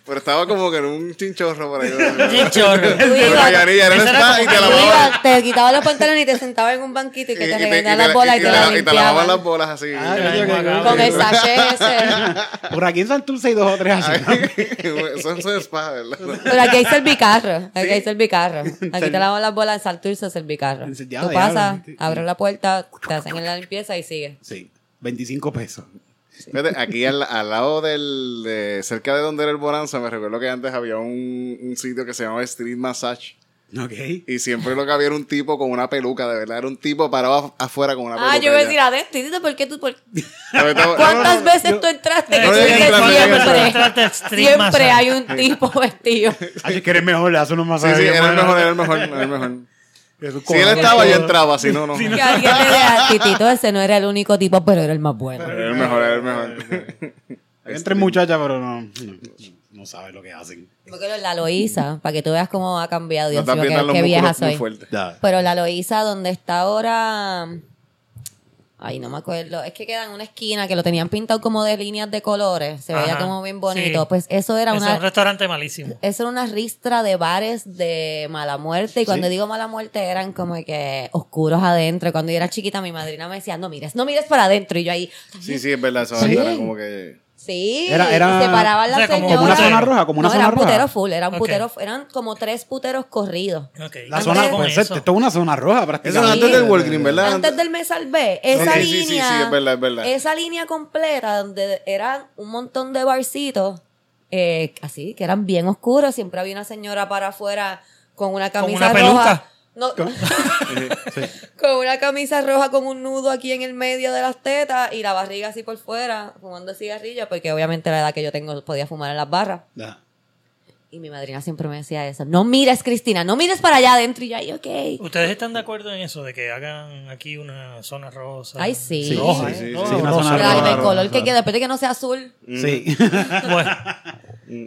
Pero estaba como que en un chinchorro por ahí. Chinchorro. Guayanilla, era un spa y te lavaban. te quitabas los pantalones y te sentabas en un banquito y que y- te te- las bolas y, y te te las la- y te lavaban las limpiaban. bolas así. Ah, yo- yo-. Con el sachet ese. Por aquí en Santurce hay dos o tres así. Son son spa, ¿verdad? Pero aquí hay servicarro. Aquí hay servicarro. Aquí te lavan las bolas en Santurce, servicarro. Ya, Tú pasas, abres la puerta, te hacen la limpieza y sigue. Sí, 25 pesos. Aquí al, al lado del. de- cerca de donde era el Bonanza, me recuerdo que antes había un, un sitio que se llamaba Street Massage. Ok. Y siempre lo que había era un tipo con una peluca, de verdad. Era un tipo parado af- afuera con una peluca. Ah, yo voy a decir adentro. Tito, ¿por qué tú? por- ¿Cuántas no, no, veces tú entraste? Que No, tú no, no, no, no, siempre. A Siempre hay un tipo vestido. Ay, que eres mejor, le haces unos Sí, masajes. sí, bien era el mejor, era el mejor, era el mejor. Si él estaba, yo entraba, si no, no. Que alguien le diga, Titito, ese no era el único tipo, pero era el más bueno. Era el mejor, era el mejor. Tres muchachas, pero no, no, no sabes lo que hacen. Porque la Loíza, para que tú veas cómo ha cambiado, Dios No mío, aprietan qué, vieja soy. Pero la Loíza, donde está ahora. Ay, no me acuerdo. Es que queda en una esquina que lo tenían pintado como de líneas de colores. Se veía como bien bonito. sí. Pues eso era Eso una. es un restaurante malísimo. Eso era una ristra de bares de mala muerte. Y cuando digo mala muerte eran como que oscuros adentro. Cuando yo era chiquita, mi madrina me decía, no mires, no mires para adentro. Y yo ahí, Sí, sí, es verdad. Eso Sí. era como que. Sí. Era- era- y se paraban o las sea, como- señoras. como una zona roja, como una no, zona era un roja. putero full. Era un Ok. putero, eran como tres puteros corridos. La ¿Qué zona, con pues, eso? esto es una zona roja Eso es antes del Walgreens, ¿verdad? Antes del Me Salvé, esa Ok, sí, sí, línea. sí, es verdad, es verdad. Esa línea completa donde eran un montón de barcitos, eh, así, que eran bien oscuros. Siempre había una señora para afuera con una Con camisa una roja. No, con una camisa roja con un nudo aquí en el medio de las tetas y la barriga así por fuera, fumando cigarrillos, porque obviamente la edad que yo tengo podía fumar en las barras. Y mi madrina siempre me decía eso. No mires, Cristina, no mires para allá adentro. Y yo ahí, ok. ¿Ustedes están de acuerdo en eso? De que hagan aquí una zona rosa. Ay, sí. Sí, Roja, sí, ¿eh? sí, Roja sí, o una rosa. zona Claro, roja, el color que quede, después de que no sea azul. Sí. Bueno,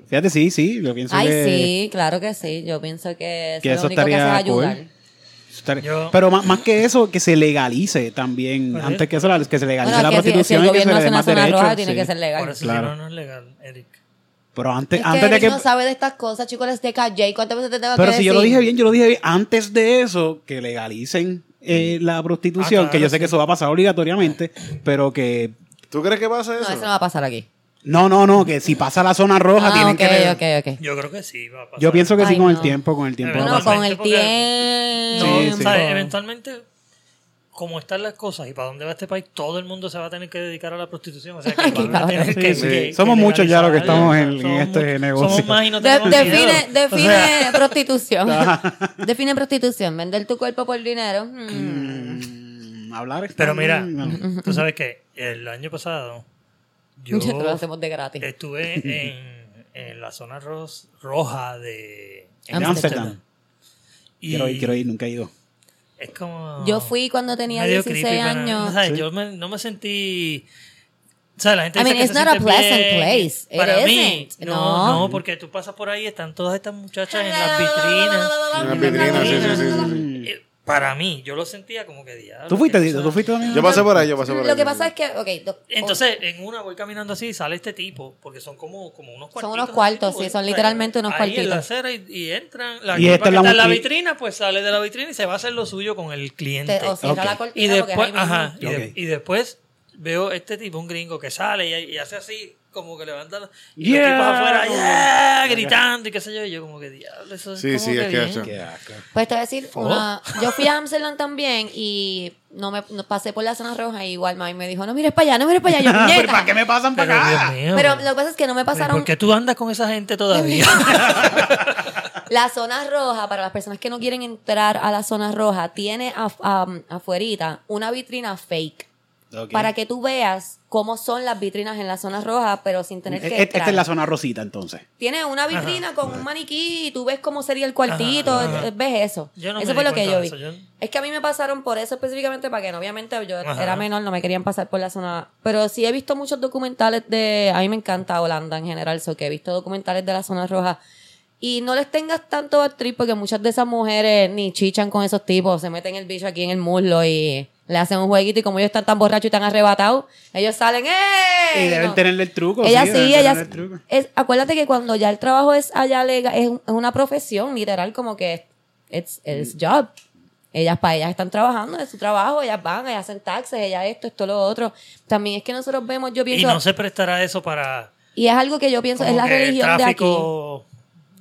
Fíjate, sí, sí. Yo pienso Ay, que, sí, claro que sí. Yo pienso que eso, que es lo único que hace ayudar. Yo- Pero más, más que eso, que se legalice también. Pues Antes que eso, la- que se legalice Bueno, la que si- si, prostitución el y que se gobierno le dé más derechos. roja, tiene sí. que ser legal. por eso Claro. si no, no es legal, Eric. Pero antes, Es antes que de Eric que. no sabe de estas cosas, chicos, les de calle. ¿Cuántas veces te tengo Pero que si yo lo decir? dije bien, yo lo dije bien. Antes de eso, que legalicen eh, la prostitución, Ah, claro, que yo sé sí. que eso va a pasar obligatoriamente, pero que. ¿Tú crees que pasa No, eso? eso no va a pasar aquí. No, no, no, que si pasa la zona roja, Ah, tienen ok, que. ok, ok. Yo creo que sí va a pasar. Yo pienso que sí Ay, con el no. tiempo, con el tiempo. Pero va a No, pasar. con el porque- tiempo. No, Sí, sí. ¿sabes? Eventualmente, como están las cosas y para dónde va este país, todo el mundo se va a tener que dedicar a la prostitución. O sea, que van a tener que, sí. que- Somos que muchos ya los que estamos en- en Somos este mu- negocio. Somos más y no De- tenemos define, dinero. define O sea, prostitución. define prostitución. Vender tu cuerpo por dinero. Mm. Mm, hablar está pero mira, bien. tú sabes que el año pasado yo Nosotros lo hacemos de gratis. estuve en, en la zona ros- roja de en Amsterdam. Y Quiero ir, quiero ir, nunca he ido. es como Yo fui cuando tenía medio 16 creepy, años. ¿sabes? Yo me- no me sentí. O sea, la gente I mean, it's not a pleasant bien. place. It Para mí, no, No. no, porque tú pasas por ahí, están todas estas muchachas en las vitrinas. En las vitrinas, sí, sí, sí, sí, sí. Para mí, yo lo sentía como que diablo. ¿Tú fuiste, cosa. ¿Tú fuiste también? Yo pasé por ahí, yo pasé por ahí. Lo que pasa es que, ok, do- Entonces, en una voy caminando así y sale este tipo, porque son como, como unos cuartos. unos cuartos, sí, son literalmente unos ahí en la cuartitos. acera y, y entran. La Y esta que es la está en la y- vitrina, pues sale de la vitrina y se va a hacer lo suyo con el cliente. te- o cierra Ok. la Y cortina es después, ajá, y, de- y después veo este tipo, un gringo, que sale y, y hace así, como que levanta la- y Yeah. los tipos afuera, yeah, gritando y qué sé yo, y yo como que diablo, eso es Sí, como sí, que es bien. Pues te voy a decir, una, yo fui a Amsterdam también y no me no pasé por la zona roja y igual mami me dijo, no mires para allá, no mires para allá. Yo, Pero. ¿para qué me pasan Pero para Dios acá? mío. Pero lo que pasa es que no me pasaron ¿Por qué tú andas con esa gente todavía? La zona roja, para las personas que no quieren entrar a la zona roja, tiene af- afuerita una vitrina fake. Para que tú veas cómo son las vitrinas en la zona roja, pero sin tener que E- entrar. Esta es la zona rosita, entonces. Tiene una vitrina con un maniquí y tú ves cómo sería el cuartito, Ajá, ajá. eh, ves eso. Yo no eso fue lo que yo vi. eso, yo- Es que a mí me pasaron por eso específicamente, para que no, obviamente yo Ajá. era menor, no me querían pasar por la zona. Pero sí he visto muchos documentales de. A mí me encanta Holanda en general, so que he visto documentales de la zona roja. Y no les tengas tanto actriz porque muchas de esas mujeres ni chichan con esos tipos, se meten el bicho aquí en el muslo y le hacen un jueguito y como ellos están tan borrachos y tan arrebatados, ellos salen ¡eh! Y deben No. tenerle el truco. Ella sí, sí, ella el truco. es, acuérdate que cuando ya el trabajo es allá legal, es, un- es una profesión, literal, como que it's, it's job. Ellas para ellas están trabajando de su trabajo, ellas van, ellas hacen taxes, ellas esto, esto, lo otro. También es que nosotros vemos, yo y pienso, no se prestará eso para y es algo que yo pienso, es la religión de aquí.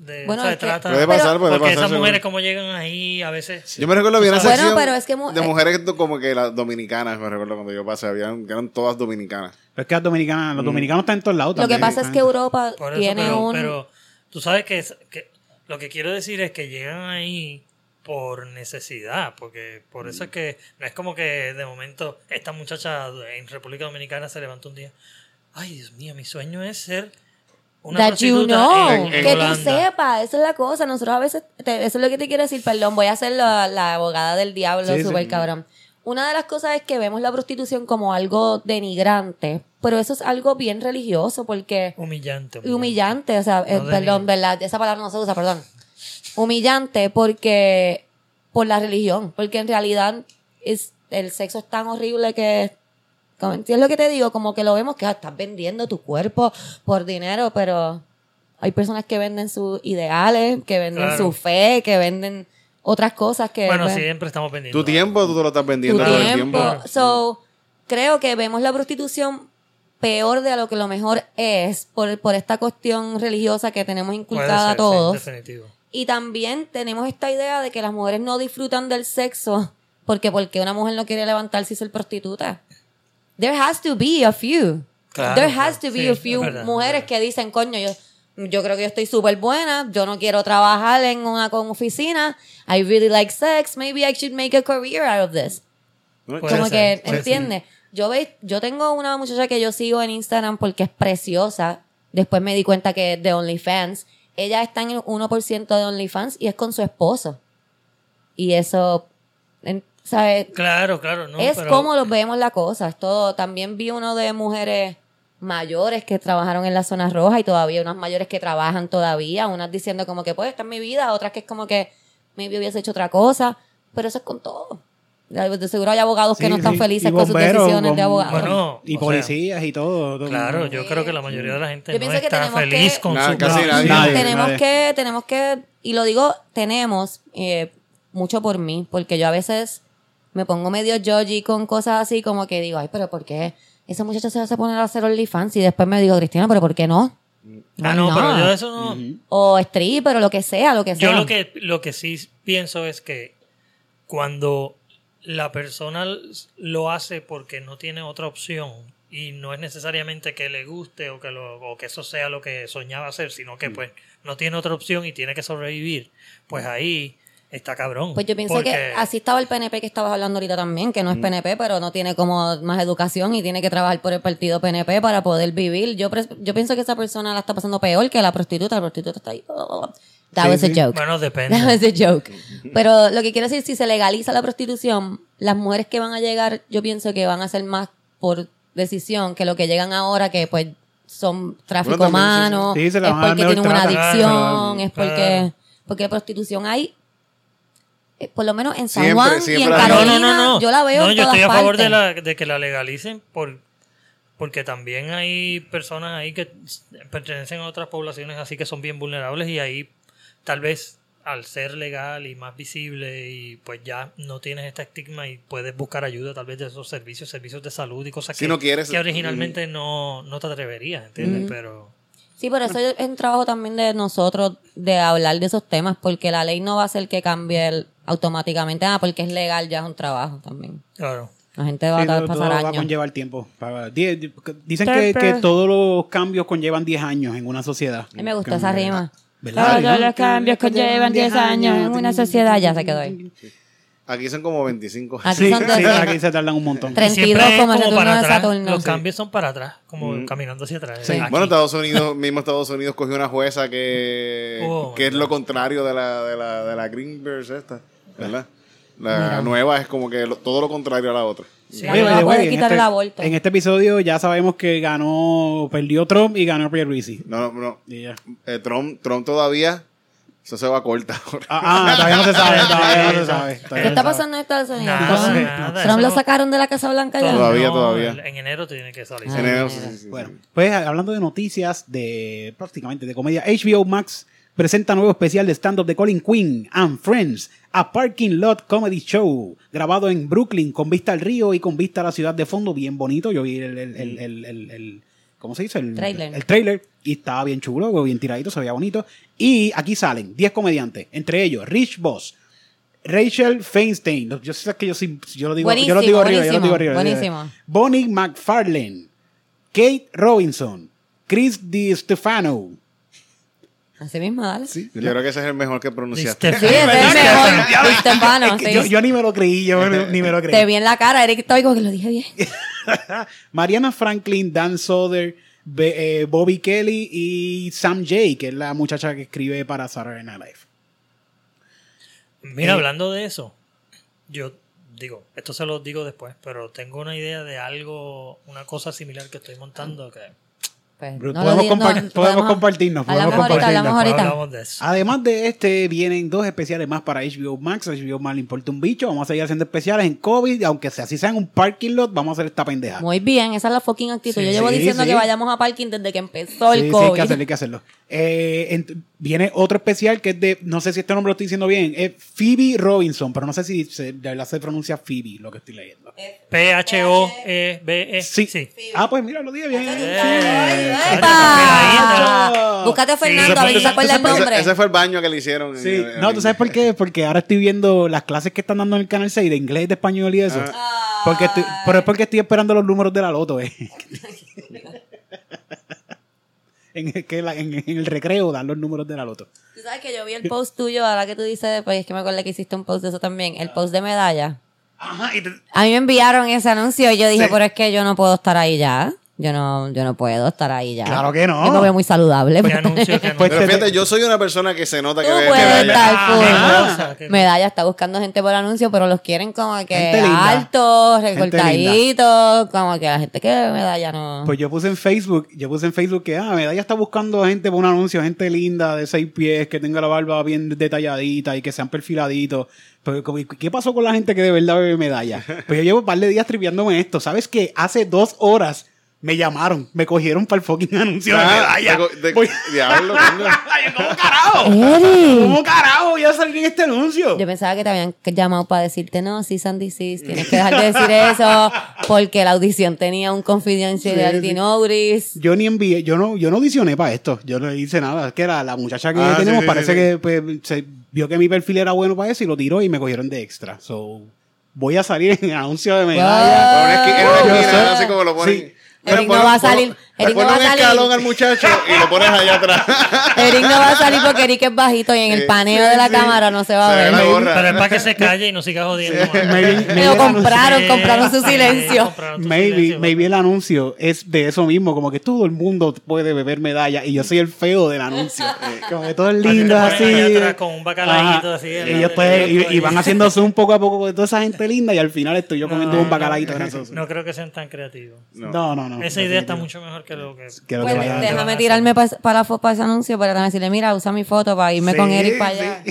De, Bueno, o sea, trata- Puede Pero- pasar, puede porque pasar. esas seguro. mujeres como llegan ahí a veces Yo me recuerdo bien Bueno, sección pero es que mu- de eh, mujeres como que las dominicanas, me recuerdo cuando yo pasé, habían, que eran todas dominicanas. Es que las dominicanas, los dominicanos están en todos lados Lo que pasa es que Europa Por eso, tiene pero, un... pero tú sabes que, es- que lo que quiero decir es que llegan ahí por necesidad, porque por eso es que no es como que de momento esta muchacha en República Dominicana se levanta un día, ay Dios mío, mi sueño es ser una That you know, en, en que tú Holanda". sepas, eso es la cosa. Nosotros a veces, te- eso es lo que te quiero decir, perdón, voy a ser la, la abogada del diablo, Sí, cabrón. Una de las cosas es que vemos la prostitución como algo denigrante, pero eso es algo bien religioso porque Humillante. humillante, o sea, eh, No perdón, verdad, esa palabra no se usa, perdón. Humillante porque por la religión, porque en realidad es el sexo es tan horrible que como- ¿entiendes lo que te digo? Como que lo vemos que ah, estás vendiendo tu cuerpo por dinero, pero hay personas que venden sus ideales, que venden Claro. su fe, que venden otras cosas que Bueno, pues, siempre estamos vendiendo. Tu tiempo tú te lo estás tu vendiendo todo el tiempo. So, creo que vemos la prostitución peor de a lo que lo mejor es por, por esta cuestión religiosa que tenemos inculcada ser, a sí, todos. definitivo. y también tenemos esta idea de que las mujeres no disfrutan del sexo porque porque una mujer no quiere levantarse y ser prostituta. There has to be a few. Claro, There has to be Sí, a few verdad, es mujeres que dicen, coño, yo, yo creo que yo estoy súper buena, yo no quiero trabajar en una con oficina, I really like sex, maybe I should make a career out of this. Puede Como ser, que, ¿entiendes? Yo, ve, yo tengo una muchacha que yo sigo en Instagram porque es preciosa. Después me di cuenta que es de OnlyFans. Ella está en el 1% de OnlyFans y es con su esposo. Y eso, en- ¿sabes? Claro, claro. No, es pero- como lo vemos la cosa. Es todo. También vi uno de mujeres mayores que trabajaron en la zona roja y todavía unas mayores que trabajan todavía. Unas diciendo como que pues esta es mi vida, otras que es como que maybe hubiese hecho otra cosa. Pero eso es con todo. De seguro hay abogados que no están sí. felices con sus decisiones de bom- abogado. Bueno, Y policías y todo. todo. Claro, yo creo que la mayoría de la gente Yo no está feliz que- con Nada, su casi profesión. nadie. Nadie, tenemos nadie. que, tenemos que, y lo digo, tenemos, eh, mucho por mí, porque yo a veces me pongo medio judgy con cosas así, como que digo, ay, pero ¿por qué esa muchacha se va a poner a hacer OnlyFans? Y después me digo, Cristina, pero ¿por qué no? Ah, no, pero not? yo eso no. O stripper, o lo que sea, lo que sea. Yo lo que, lo que sí pienso es que cuando la persona lo hace porque no tiene otra opción y no es necesariamente que le guste o que, lo, o que eso sea lo que soñaba hacer, sino Mm. que pues no tiene otra opción y tiene que sobrevivir, pues ahí está cabrón. Pues yo pienso Porque- que así estaba el PNP que estabas hablando ahorita también, que no es PNP, pero no tiene como más educación y tiene que trabajar por el partido PNP para poder vivir. Yo, yo pienso que esa persona la está pasando peor que la prostituta. La prostituta está ahí. oh, That Sí, was a sí. joke. Bueno, That depende. was a joke. Pero lo que quiero decir, si se legaliza la prostitución, las mujeres que van a llegar, yo pienso que van a ser más por decisión que lo que llegan ahora, que pues son tráfico Bueno, también, sí, sí. humano, es porque tienen una adicción, Claro, es porque, claro. porque prostitución hay, eh, por lo menos en San Siempre, Juan y siempre en hay. No, Carolina, no, no, no. yo la veo No, en yo todas estoy a favor de, la, de que la legalicen por, porque también hay personas ahí que pertenecen a otras poblaciones así que son bien vulnerables y ahí tal vez al ser legal y más visible y pues ya no tienes este estigma y puedes buscar ayuda tal vez de esos servicios, servicios de salud y cosas Si que, no quieres- que originalmente no, no te atreverías, ¿entiendes? Pero Sí, pero eso es un trabajo también de nosotros de hablar de esos temas, porque la ley no va a hacer que cambie el- automáticamente, ah, porque es legal, ya es un trabajo también. claro. La gente va Sí, a todo, pasar todo va a años. conllevar tiempo. Para- die- di- Dicen que, que todos los cambios conllevan 10 años en una sociedad. A mí me gustó esa rima. ¿Verdad? Todos los cambios conllevan 10 años en una sociedad, ya se quedó ahí. Aquí son como 25. Aquí Sí, son sí, aquí se tardan un montón. Tre- 32 Siempre es como el como retorno para de atrás. Saturno. Los cambios son para atrás, como caminando hacia atrás. Sí. Bueno, Estados Unidos, mismo Estados Unidos cogió una jueza que, Oh, que es lo contrario de la, de la, de la Greenberg esta, ¿verdad? La nueva es como que lo- todo lo contrario a la otra. Sí. La Oye, nueva by the way, puede en quitar este- el aborto. En este episodio ya sabemos que ganó, perdió Trump y ganó Pierluisi. No, no, no. Y ya. Eh, Trump, Trump todavía, eso se va corta ahora. Ah, ah, todavía no se sabe, todavía no se sabe. ¿Qué no está se sabe. pasando en Estados Unidos? Nada, Trump- nada, Trump lo sacaron de la Casa Blanca ya. Todavía, No, todavía. En enero tiene que salir. Ah. En enero, mira. sí, sí, sí. Bueno, pues hablando de noticias de prácticamente de comedia, HBO Max presenta nuevo especial de stand-up de Colin Quinn and Friends, a Parking Lot Comedy Show, grabado en Brooklyn con vista al río y con vista a la ciudad de fondo, bien bonito. Yo vi el, el, el, el- ¿cómo se dice? El Trailer. El trailer y estaba bien chulo, bien tiradito, se veía bonito. Y aquí salen 10 comediantes, entre ellos Rich Boss, Rachel Feinstein, yo sé que yo, sí- yo lo digo, yo lo digo arriba, yo lo digo arriba. buenísimo. Bonnie McFarlane, Kate Robinson, Chris Di Stefano. Así mismo, dale. Yo creo que ese es el mejor que pronunciaste. Sí, es el mejor. Es que sí. yo, yo ni me lo creí, yo ni me lo creí. Te vi en la cara, Eric, como que lo dije bien. Mariana Franklin, Dan Soder, Be- eh, Bobby Kelly y Sam Jay, que es la muchacha que escribe para Saturday Night Live. Mira, Eh, hablando de eso, yo digo, esto se lo digo después, pero tengo una idea de algo, una cosa similar que estoy montando que Pues, Podemos no lo di- no, compar- podemos compartirnos, podemos compartirnos. ahorita. Además de este, vienen dos especiales más para HBO Max. HBO Max le importa un bicho. Vamos a seguir haciendo especiales en COVID. Aunque sea así sea en un parking lot, vamos a hacer esta pendeja. Muy bien, esa es la fucking actitud. Sí, Yo llevo sí, diciendo sí. que vayamos a parking desde que empezó Sí, el sí, COVID. hay que hacerlo, hay que hacerlo. Eh, viene otro especial que es de, no sé si este nombre lo estoy diciendo bien, es Phoebe Robinson, pero no sé si se, de verdad se pronuncia Phoebe, lo que estoy leyendo. P-H-O-E-B-E. Sí. sí. Ah, pues mira, lo dije bien. Búscate a Sí, Fernando, a ver si se acuerda el Ese, nombre. ese fue el baño que le hicieron. en- Sí, en- no, ¿tú sabes por qué? Porque ahora estoy viendo las clases que están dando en el Canal 6 de inglés, de español y eso. Porque estoy, pero es porque estoy esperando los números de la loto, eh. en, el, que la- en- en el recreo dan los números de la loto. Tú sabes que yo vi el post tuyo, ahora que tú dices, pues es que me acuerdo que hiciste un post de eso también, el post de medalla. Ajá, y te- A mí me enviaron ese anuncio y yo dije, Sí. pero es que yo no puedo estar ahí ya. Yo no, yo no puedo estar ahí ya. Claro que no. Yo me veo muy saludable. ¿Qué anuncio que no? Pues Pero te- fíjate, yo soy una persona que se nota que Tú ve puedes medalla. estar full. Ah, Medalla está buscando gente por anuncio, pero los quieren como que altos, recortaditos, como que la gente que ve medalla no. Pues yo puse en Facebook, yo puse en Facebook que, ah, Medalla está buscando gente por un anuncio, gente linda de seis pies, que tenga la barba bien detalladita y que sean perfiladitos. Pues, como, ¿qué pasó con la gente que de verdad bebe medalla? Pues yo llevo un par de días triviándome esto. ¿Sabes qué? Hace dos horas me llamaron, me cogieron para el fucking anuncio de Ah, medalla. de- de- Voy- diablo, ¿Cómo carajo? ¿Cómo carajo voy a salir en este anuncio? Yo pensaba que te habían llamado para decirte, no, sí, Sandy, sí, tienes que dejar de decir eso, porque la audición tenía un confidentiality Sí, sí. notice. Yo ni envié, yo no, yo no audicioné para esto, yo no hice nada. Es que la, la muchacha que Ah, tenemos sí, parece sí, que pues, se vio que mi perfil era bueno para eso y lo tiró y me cogieron de extra. So, voy a salir en el anuncio de medalla. Por una esqui- en una Yo esquina, sé. así como lo ponen. Sí. Eric no va a salir, Eric no va a un salir. escalón al muchacho y lo pones allá atrás. Eric no va a salir porque Eric es bajito y en el Sí, paneo sí, de la sí. cámara no se va a Se ver. Pero es para que se calle y no siga jodiendo. Maybe, maybe el compraron, Sí, compraron su sí, silencio. compraron Maybe, silencio, maybe el anuncio es de eso mismo, como que todo el mundo puede beber medalla y yo soy el feo del anuncio. como que todo es lindo así. con un bacalaíto Y, van haciendo zoom poco a poco de toda esa gente linda y al final estoy yo comiendo No, un bacalaíto no, grasoso. No creo que sean tan creativos. No, no, no. Esa idea está mucho mejor que lo que. Que lo Pues que vaya- déjame tirarme para ese anuncio para decirle, mira, usa mi foto para irme Sí, con Eric para sí. allá.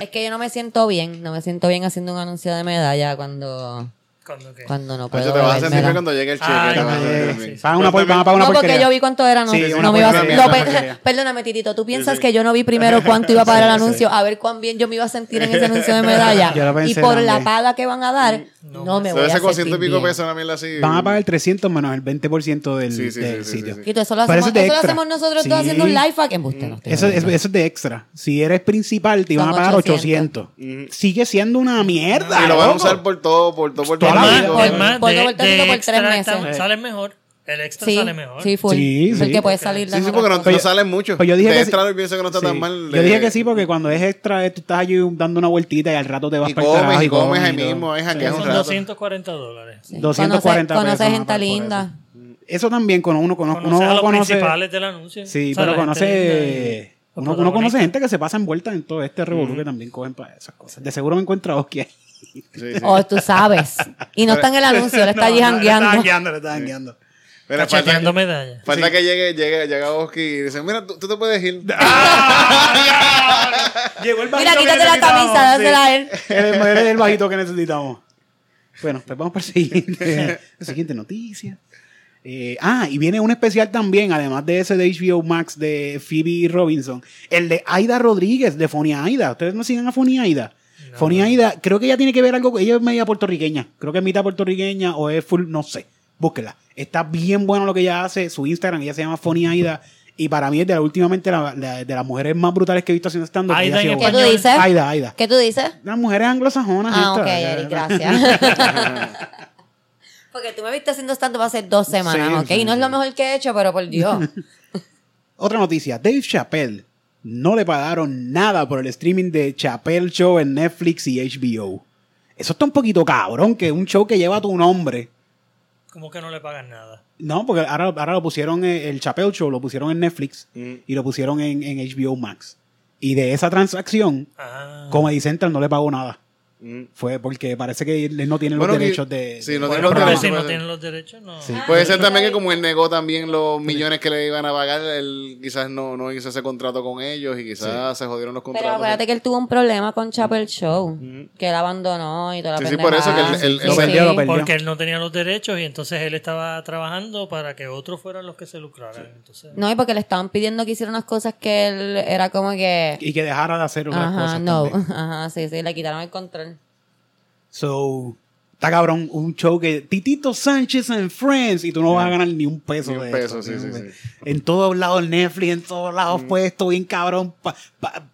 Es que yo no me siento bien, no me siento bien haciendo un anuncio de medalla cuando, Cuando que- cuando no Macho, puedo te vas a sentir cuando llegue el cheque. Ay, te vas a sentir sí, bien. sí. Pagan una, por- van a pagar una No, porque porquería. yo vi cuánto era, no, Sí, no una me iba a- porquería, no, una pe- porquería. Perdóname, Titito, ¿tú piensas sí. que yo no vi primero cuánto iba a pagar el Sí, anuncio? A ver cuán bien yo me iba a sentir en ese anuncio de medalla. Yo lo pensé y por la también. paga que van a dar, no, me voy Debe a ser con sentir ciento y pico bien. pesos una mierda así. Van a pagar 300 menos el 20% del, Sí, sí, del sí, sí, sitio. sí, sí. Tito, eso lo Pero hacemos, eso es de eso lo extra. hacemos nosotros dos Sí. haciendo un live hack. Embuste, no estoy Eso, es- jodiendo. eso es de extra. Si eres principal, te van a Son pagar 800. 800. Sigue siendo una mierda. Y lo van a loco. usar por todo, por todo, por Toda más, Por- es más, por de, todo el de término por extra tres meses. está- sale mejor. El extra Sí, sale mejor. sí, full. Sí, sí. El que puede salir Sí, sí, porque no, no salen mucho. Pues yo dije de que extra sí. pienso que no está Sí. tan mal. Yo dije que sí porque cuando es extra eh, tú estás allí dando una vueltita y al rato te vas Y para el comes, y comes ahí mismo, es Son rato. 240 dólares. Sí. 240 Conoce, pesos, conoce ¿no? gente linda. Eso también cuando uno conoce, Conoces a uno los conoce principales del anuncio. Sí, pero conoce uno, uno conoce gente que se pasa envuelta en todo este revolú que también cogen para esas cosas. De seguro me encuentra Oski ahí. Sí, sí. O tú sabes. Y no está en el anuncio, le está allí No, no, jangueando. Le está jangueando, le está jangueando. Mira, falta, medallas. falta que llegue, llegue, llega Oski y dice, mira, tú, tú te puedes ir. Llegó el Mira, bajito que quítate la camisa, dásela a él. Eres, eres el bajito que necesitamos. Bueno, pues vamos para el siguiente, la siguiente noticia. Eh, ah, y viene un especial también, además de ese de HBO Max de Phoebe Robinson, el de Aida Rodríguez, de Fonia Aida. ¿Ustedes no siguen a Fonia Aida? Fonia Aida, creo que ella tiene que ver algo, ella es media puertorriqueña, creo que es mitad puertorriqueña o es full, no sé, búsquela. Está bien bueno lo que ella hace, su Instagram, ella se llama Fonia Aida, y para mí es de la, últimamente la- la- de las mujeres más brutales que he visto haciendo stand-up. Aida ¿Qué tú dices? Aida, Aida. ¿Qué tú dices? Las mujeres anglosajonas. Ah, ok, Eric, gracias. Porque tú me viste haciendo stand-up hace dos semanas, Sí, ¿ok? sí, no es lo mejor que he hecho, pero por Dios. Otra noticia, Dave Chappelle no le pagaron nada por el streaming de Chappelle Show en Netflix y HBO. Eso está un poquito cabrón, que un show que lleva tu nombre. Como que no le pagan nada. No, porque ahora, ahora lo pusieron, el Chappelle Show lo pusieron en Netflix Mm. y lo pusieron en, en HBO Max. Y de esa transacción, Ah. Comedy Central no le pagó nada. Fue porque parece que él no tiene Bueno, los derechos de... sí, no Bueno, tiene los pero derechos, si no puede tienen los derechos, no. Sí. Puede ser también que como él negó también los millones que le iban a pagar, él quizás no, no hizo ese contrato con ellos y quizás se jodieron los Pero contratos. acuérdate que él tuvo un problema con Chapel Show. Que él abandonó y toda la Sí, sí, por eso que él- pendejada. él- él Lo Sí, perdió, lo perdió. Porque él no tenía los derechos y entonces él estaba trabajando para que otros fueran los que se lucraran. Entonces, No, y porque le estaban pidiendo que hiciera unas cosas que él era como que... Y que dejara de hacer otras Ajá, cosas no. también. Ajá, sí, sí, le quitaron el control. So, está cabrón, un show que Titito Sánchez and Friends y tú no vas a ganar ni un peso Ni un de peso, eso, sí, ¿no? sí, sí. En todos lados Netflix, en todos lados puesto bien cabrón. pa- pa-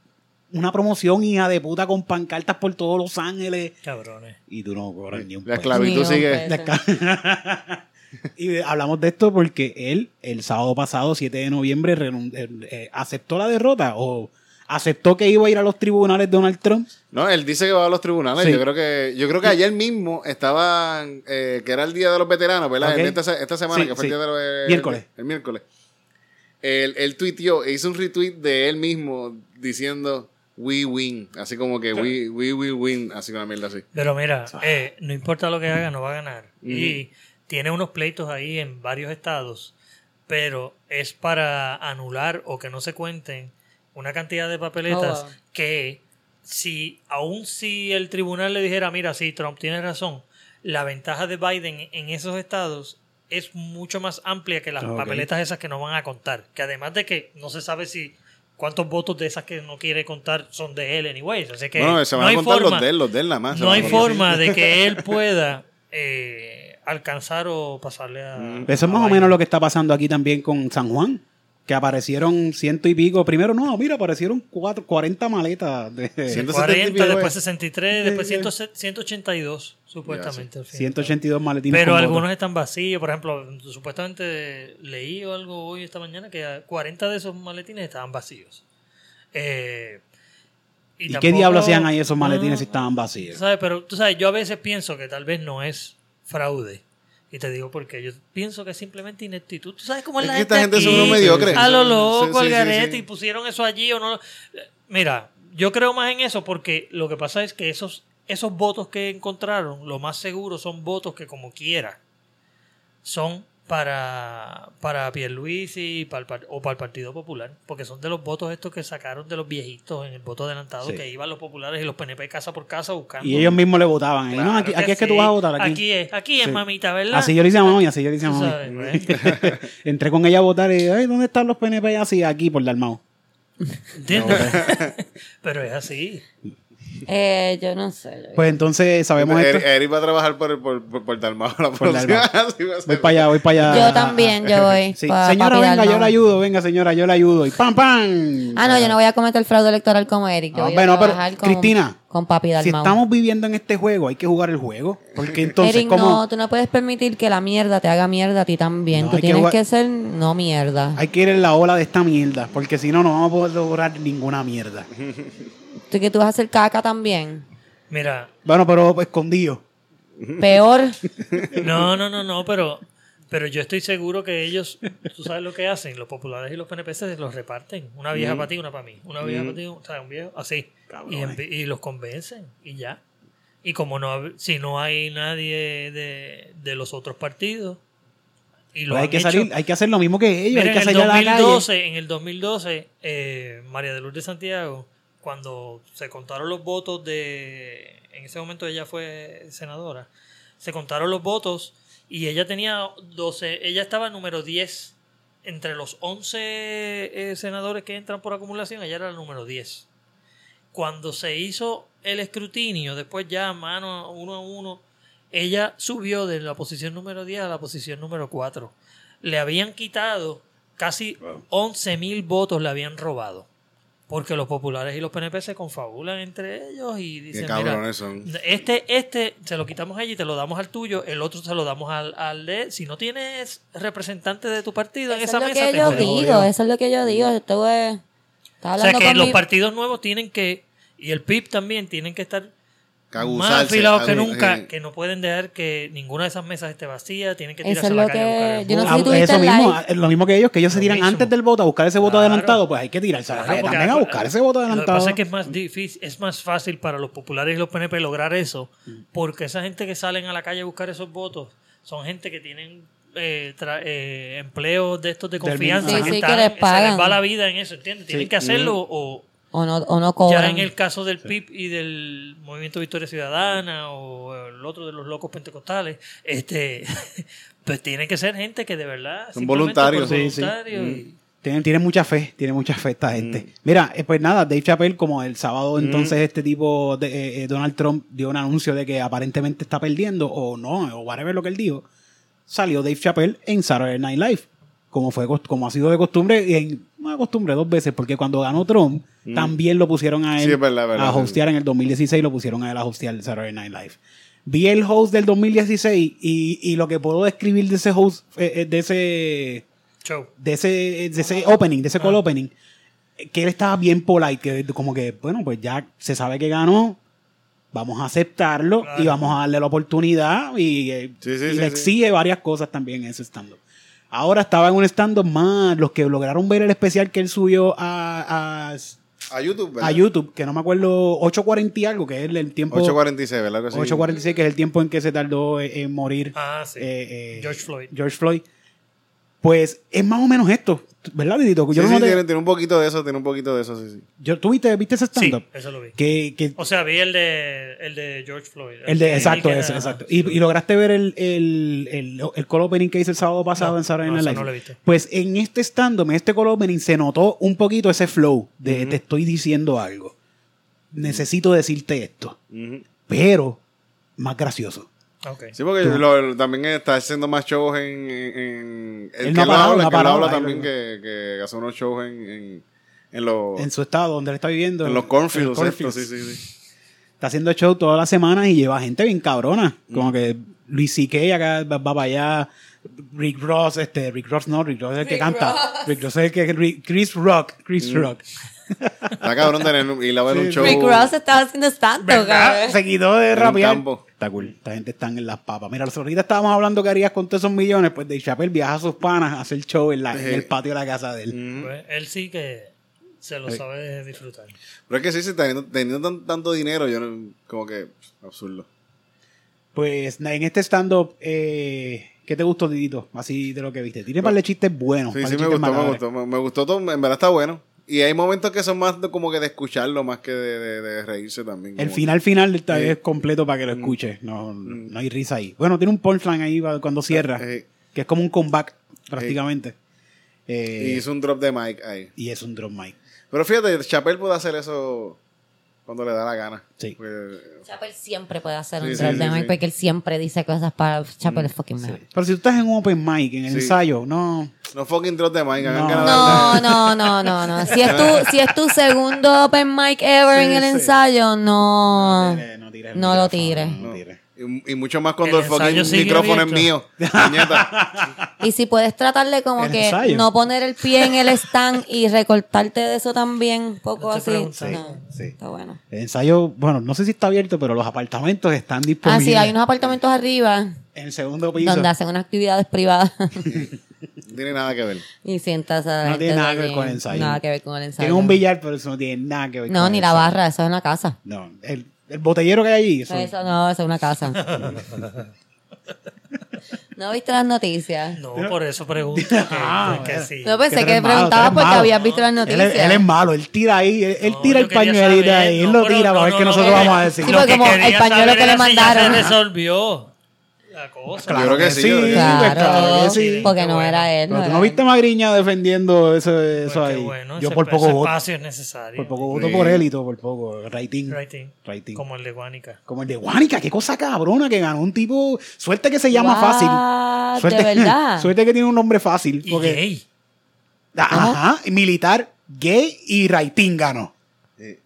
una promoción hija de puta con pancartas por todos Los Ángeles cabrones. y tú no cobras ni un La peso. esclavitud Ni un sigue. y hablamos de esto porque él, el sábado pasado, 7 de noviembre, renun- eh, eh, aceptó la derrota o aceptó que iba a ir a los tribunales Donald Trump. No, él dice que va a los tribunales. Sí. Yo creo que yo creo que ayer mismo estaban, eh, que era el día de los veteranos, ¿verdad? Esta, esta semana, Sí, que fue sí. el día de los Miércoles. El, miércoles. Él, él tuiteó, e hizo un retweet de él mismo diciendo We win. Así como que we, we will win. Así una mierda así. Pero mira, eh, no importa lo que haga, no va a ganar. Y tiene unos pleitos ahí en varios estados, pero es para anular o que no se cuenten una cantidad de papeletas Oh, wow. que si aun si el tribunal le dijera, mira, sí, Trump tiene razón, la ventaja de Biden en esos estados es mucho más amplia que las papeletas esas que no van a contar. Que además de que no se sabe si cuántos votos de esas que no quiere contar son de él anyways. Así que Bueno, se van no a hay contar forma, los de él, los de él nada más. no hay forma de que él pueda eh, alcanzar o pasarle a. Eso es más o menos lo que está pasando aquí también con San Juan. Que aparecieron ciento y pico. Primero, no, mira, aparecieron cuatro, 40 maletas de Ciento- 40, 170 después y 63, después 100 182, supuestamente. al final. 182 maletines. Pero algunos están vacíos. Por ejemplo, supuestamente leí algo hoy esta mañana que 40 de esos maletines estaban vacíos. Eh, ¿Y qué tampoco- diablos hacían ahí esos maletines no, si estaban vacíos? sabes, pero tú sabes, yo a veces pienso que tal vez no es fraude. Y te digo porque yo pienso que es simplemente ineptitud. ¿Tú sabes cómo es Es la que gente esta gente aquí? son unos mediocres. A lo loco, al sí, garete, sí. y pusieron eso allí o no. Mira, yo creo más en eso porque lo que pasa es que esos, esos votos que encontraron, lo más seguro son votos que como quiera son para, para Pierluisi y para el par- o para el Partido Popular, porque son de los votos estos que sacaron de los viejitos en el voto adelantado, Sí. que iban los populares y los PNP casa por casa buscando. Y ellos mismos le votaban. ahí, no, aquí, aquí es que tú vas a votar. Aquí, Aquí es, aquí es, Sí. mamita, ¿verdad? Así yo le hice a mami, así yo le hice a Tú mami. sabes, ¿ves? Entré con ella a votar y, ay, ¿dónde están los PNP? Así, aquí, por Dalmao. ¿Entiendes? Pero es así. Eh, yo no sé. yo- Pues entonces sabemos Eric, esto. Eric va a trabajar por, por, por, por Dalmau la próxima. Va a. Voy para allá, voy para allá. Yo también, yo voy. Sí. pa- Señora, venga, yo la ayudo. Venga, señora, yo la ayudo. Y ¡pam, pam! Ah, no, yo no voy a cometer fraude electoral como Eric. Yo Ah, voy bueno, a pero, trabajar con, Cristina, con papi Si Dalmau. estamos viviendo en este juego, hay que jugar el juego. Porque entonces, Eric, ¿cómo? no, tú no puedes permitir que la mierda te haga mierda a ti también. No, tú que tienes jugar- que ser no mierda. Hay que ir en la ola de esta mierda. Porque si no, no vamos a poder lograr ninguna mierda. Que tú vas a hacer caca también. Mira, Bueno, pero escondido. Peor. no, no, no, no, pero, pero yo estoy seguro que ellos, tú sabes lo que hacen, los populares y los PNP se los reparten. Una vieja para ti, una para mí. Una vieja para ti, o sea, un viejo, así. Y, en- y los convencen y ya. Y como no, si no hay nadie de, de los otros partidos, y lo Pues hay que hecho- salir, hay que hacer lo mismo que ellos. Mira, hay que en, el salir a la calle. 2012, en el 2012, eh, María de Lourdes Santiago, cuando se contaron los votos de... En ese momento ella fue senadora. Se contaron los votos y ella tenía 12... Ella estaba número 10. Entre los 11 eh, senadores que entran por acumulación, ella era el número 10. Cuando se hizo el escrutinio, después ya mano uno a uno, ella subió de la posición número 10 a la posición número 4. Le habían quitado casi 11 mil votos, le habían robado. Porque los populares y los PNP se confabulan entre ellos y Qué dicen, mira, cabrones son. este, este se lo quitamos allí y te lo damos al tuyo, el otro se lo damos al, al de... Si no tienes representante de tu partido en Eso esa es lo mesa, que te yo digo, eso es lo que yo digo. Estuve, estaba O sea hablando que con los mi- partidos nuevos tienen que, y el PIB también, tienen que estar más afilados que nunca, ay. que no pueden dejar que ninguna de esas mesas esté vacía, tienen que Eso tirarse es a la lo calle a buscar que- el yo no voto. sé si Ah, eso mismo, live. es lo mismo que ellos, que ellos se tiran mismo. antes del voto a buscar ese voto Claro. adelantado, pues hay que tirarse a la calle también a buscar ese voto Lo que adelantado. pasa es que es más difícil, es más fácil para los populares y los PNP lograr eso, porque esa gente que salen a la calle a buscar esos votos son gente que tienen eh, eh, empleos de estos de confianza, Sí, sí, están- que les se les pagan. va la vida en eso, ¿entiendes? Tienen que hacerlo o o no, o no ya en el caso del PIB y del Movimiento Victoria Ciudadana o el otro de los locos pentecostales, este pues tiene que ser gente que de verdad Son voluntarios. por Sí, sí. voluntario y- Tienen, tienen mucha fe, tiene mucha fe esta gente. Mira, eh, pues nada, Dave Chappelle, como el sábado entonces este tipo, de, eh, eh, Donald Trump dio un anuncio de que aparentemente está perdiendo, o no, o whatever lo que él dijo, salió Dave Chappelle en Saturday Night Live, como fue como ha sido de costumbre, y en, de costumbre, dos veces, porque cuando ganó Trump, también lo pusieron a él Sí, es verdad, es verdad, a sí. hostear en el 2016, lo pusieron a él a hostear Saturday Night Live. Vi el host del 2016 y, y lo que puedo describir de ese host, eh, eh, de ese show. de ese, de ese opening, de ese call opening, que él estaba bien polite, que como que, bueno, pues ya se sabe que ganó, vamos a aceptarlo Claro. y vamos a darle la oportunidad y, eh, Sí, sí, y sí, le sí. exige varias cosas también en ese stand-up. Ahora estaba en un stand-up más, los que lograron ver el especial que él subió a, a, A YouTube, ¿verdad? a YouTube, que no me acuerdo, 8.40 y algo, que es el, tiempo... 8.46, ¿verdad? que sí? 8.46, que es el tiempo en que se tardó en, en morir Ah, sí. eh, eh, George Floyd. George Floyd. Pues es más o menos esto, ¿verdad, Didito? Sí, Yo sí, no te- tiene, tiene un poquito de eso, tiene un poquito de eso, sí, sí. yo, ¿Tú viste, viste ese Sí, stand-up? eso lo vi. Que, que- O sea, vi el de, el de George Floyd. el de, que- exacto, ese, era- exacto. Y, sí. y lograste ver el, el, el, el call opening que hice el sábado pasado No, en Saturday Night Live. no lo visto. Pues en este stand-up, en este call opening, se notó un poquito ese flow de te estoy diciendo algo. Necesito decirte esto. Pero más gracioso. Sí, porque lo- también está haciendo más shows en... en, en- el Él que no parado, habla, que habla también que, que hace unos shows en, en, en los, En su estado, donde él está viviendo. en los en cornfields, los cornfields. sí, sí, sí. está haciendo show todas las semanas y lleva gente bien cabrona. Como que Luis C.K. acá va, va para allá. Rick Ross, este, Rick Ross no, Rick Ross es el que Rick canta. Ross. Rick Ross es el que, Rick- Chris Rock, Chris Rock. Está cabrón tener ir a ver un Sí, show. Rick Ross estaba haciendo stand-up, ¿Verdad? cabrón. Se quitó de En un rapear. Está cool. Esta gente está en las papas. Mira, los ahorita estábamos hablando que harías con todos esos millones. Pues de Chappelle viaja a sus panas a hacer show en, la, en el patio de la casa de él. Ujú. Pues, él sí que se lo Sí. sabe disfrutar. Pero es que sí, sí, teniendo, teniendo tan- tanto dinero, yo no, como que absurdo. Pues en este stand-up, eh, ¿qué te gustó, Didito? Así de lo que viste. Tiene un par de chistes buenos. Sí, sí, me gustó, me gustó. Me, me gustó todo, en verdad está bueno. Y hay momentos que son más de- como que de escucharlo, más que de, de- de reírse también. El final final está Sí. es completo para que lo escuches. No, no hay risa ahí. Bueno, tiene un punchline ahí cuando cierra, que- eh, que es como un comeback prácticamente. Eh, y hizo un drop de mic ahí. y es un drop mic. Pero fíjate, Chappelle puede hacer eso cuando le da la gana. Sí. Pues, Chappelle siempre puede hacer un Sí, sí, drop sí, de mic sí. porque él siempre dice cosas para Chappelle es fucking man. Pero si tú estás en un open mic, en el Sí. ensayo, no. no fucking drop de mic, No. No, no, no, no, no. Si es tu, si es tu segundo open mic ever Sí, en el sí. ensayo, no. tires- no tires el no lo tires. no No. Y, y mucho más cuando El el, fucking micrófono es mío. Y si puedes tratarle como El que ensayo. no poner el pie en el stand y recortarte de eso también, un poco No así. pregunto. No, Sí. Está bueno. El ensayo, bueno, no sé si está abierto, pero los apartamentos están Ah, disponibles. sí, hay unos apartamentos arriba En el segundo piso. donde hacen unas actividades privadas No tiene nada que ver. y sientas a la No tiene nada que ver con el ensayo. Nada que ver con el ensayo. Tienen un billar, pero eso no tiene nada que ver No, con ni el la ensayo. barra, eso es una casa. No, el, el botellero que hay allí. Eso, Eso no, eso es una casa. ¿No viste las noticias? No, por eso pregunto. Que, Ah, que sí. No pensé que eres malo, preguntaba tú eres porque malo. habías visto las Él noticias. es, él es malo, él tira ahí, él, él No, tira el pañuelito saber, ahí, él no, lo tira no, para ver no, qué no, nosotros no, vamos a decir. Sí, Lo porque que como el pañuelo que le era si ya mandaron. se resolvió la cosa. Claro que que sí, pues, claro Claro, que sí. porque Qué no bueno. era él. Pero tú era no viste a Magriña defendiendo eso, eso Pues ahí. bueno, Yo ese- por poco voto. espacio es necesario. Por poco voto Sí. por él y todo, por poco. Rating. Rating. Rating. Como el de Guánica. Como el de Guánica, qué cosa cabrona que ganó un tipo. Suerte que se llama fácil. Suerte, ¿De verdad? suerte que tiene un nombre fácil. Y Porque, gay. Ajá, y militar. gay y raitíngano.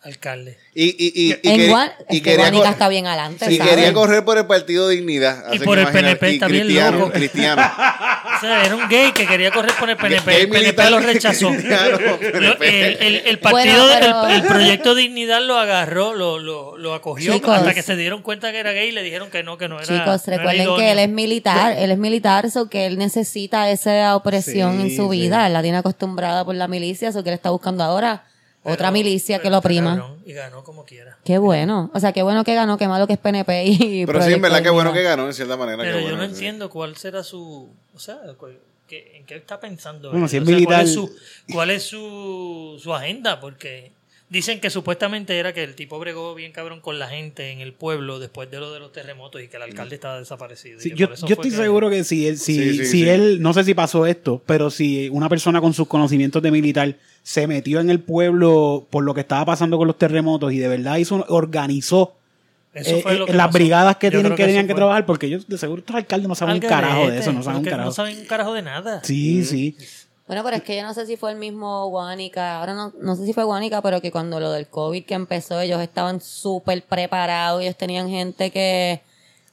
Alcalde. Y, y, y, y, En que- Guan- y es que quería, está bien adelante, y ¿sabes? quería correr por el Partido Dignidad. Y por el imagínate, PNP también cristiano, loco. cristiano. O sea, era un gay que quería correr por el PNP. Gay el PNP lo rechazó. cristiano, Lo- PNP. el, el- el partido, Bueno, pero- el, el proyecto Dignidad lo agarró, lo, lo, lo acogió Chicos. hasta que se dieron cuenta que era gay y le dijeron que no, que no era. Chicos, no era recuerden que él es militar, él es militar, eso que él necesita esa opresión Sí, en su sí. vida, él la tiene acostumbrada por la milicia, eso que él está buscando ahora, otra Pero- milicia que lo prima. Y ganó como quiera. Qué bueno, o sea, qué bueno que ganó, qué malo que es PNP y Pero sí, en verdad, qué bueno que ganó, en cierta manera. Pero qué yo bueno, no sí. entiendo cuál será su. O sea, cu- qué- ¿en qué está pensando? Bueno, él? si es O sea, ¿Cuál militar- es su, cuál es su, su agenda? Porque dicen que supuestamente era que el tipo bregó bien cabrón con la gente en el pueblo después de lo de los terremotos y que el alcalde estaba desaparecido. y Sí, que yo, estoy seguro que si él, si, Sí, sí, si sí. él, no sé si pasó esto, pero si una persona con sus conocimientos de militar se metió en el pueblo por lo que estaba pasando con los terremotos y de verdad hizo, organizó Eso eh, fue lo eh, que las pasó. brigadas que Yo tienen creo que tenían que trabajar, porque ellos de seguro estos alcaldes no saben un carajo de eso, no saben un carajo. No saben un carajo de nada. Sí, sí. Bueno, pero es que yo no sé si fue el mismo Guánica, ahora no, no sé si fue Guánica, pero que cuando lo del COVID que empezó, ellos estaban súper preparados, ellos tenían gente que...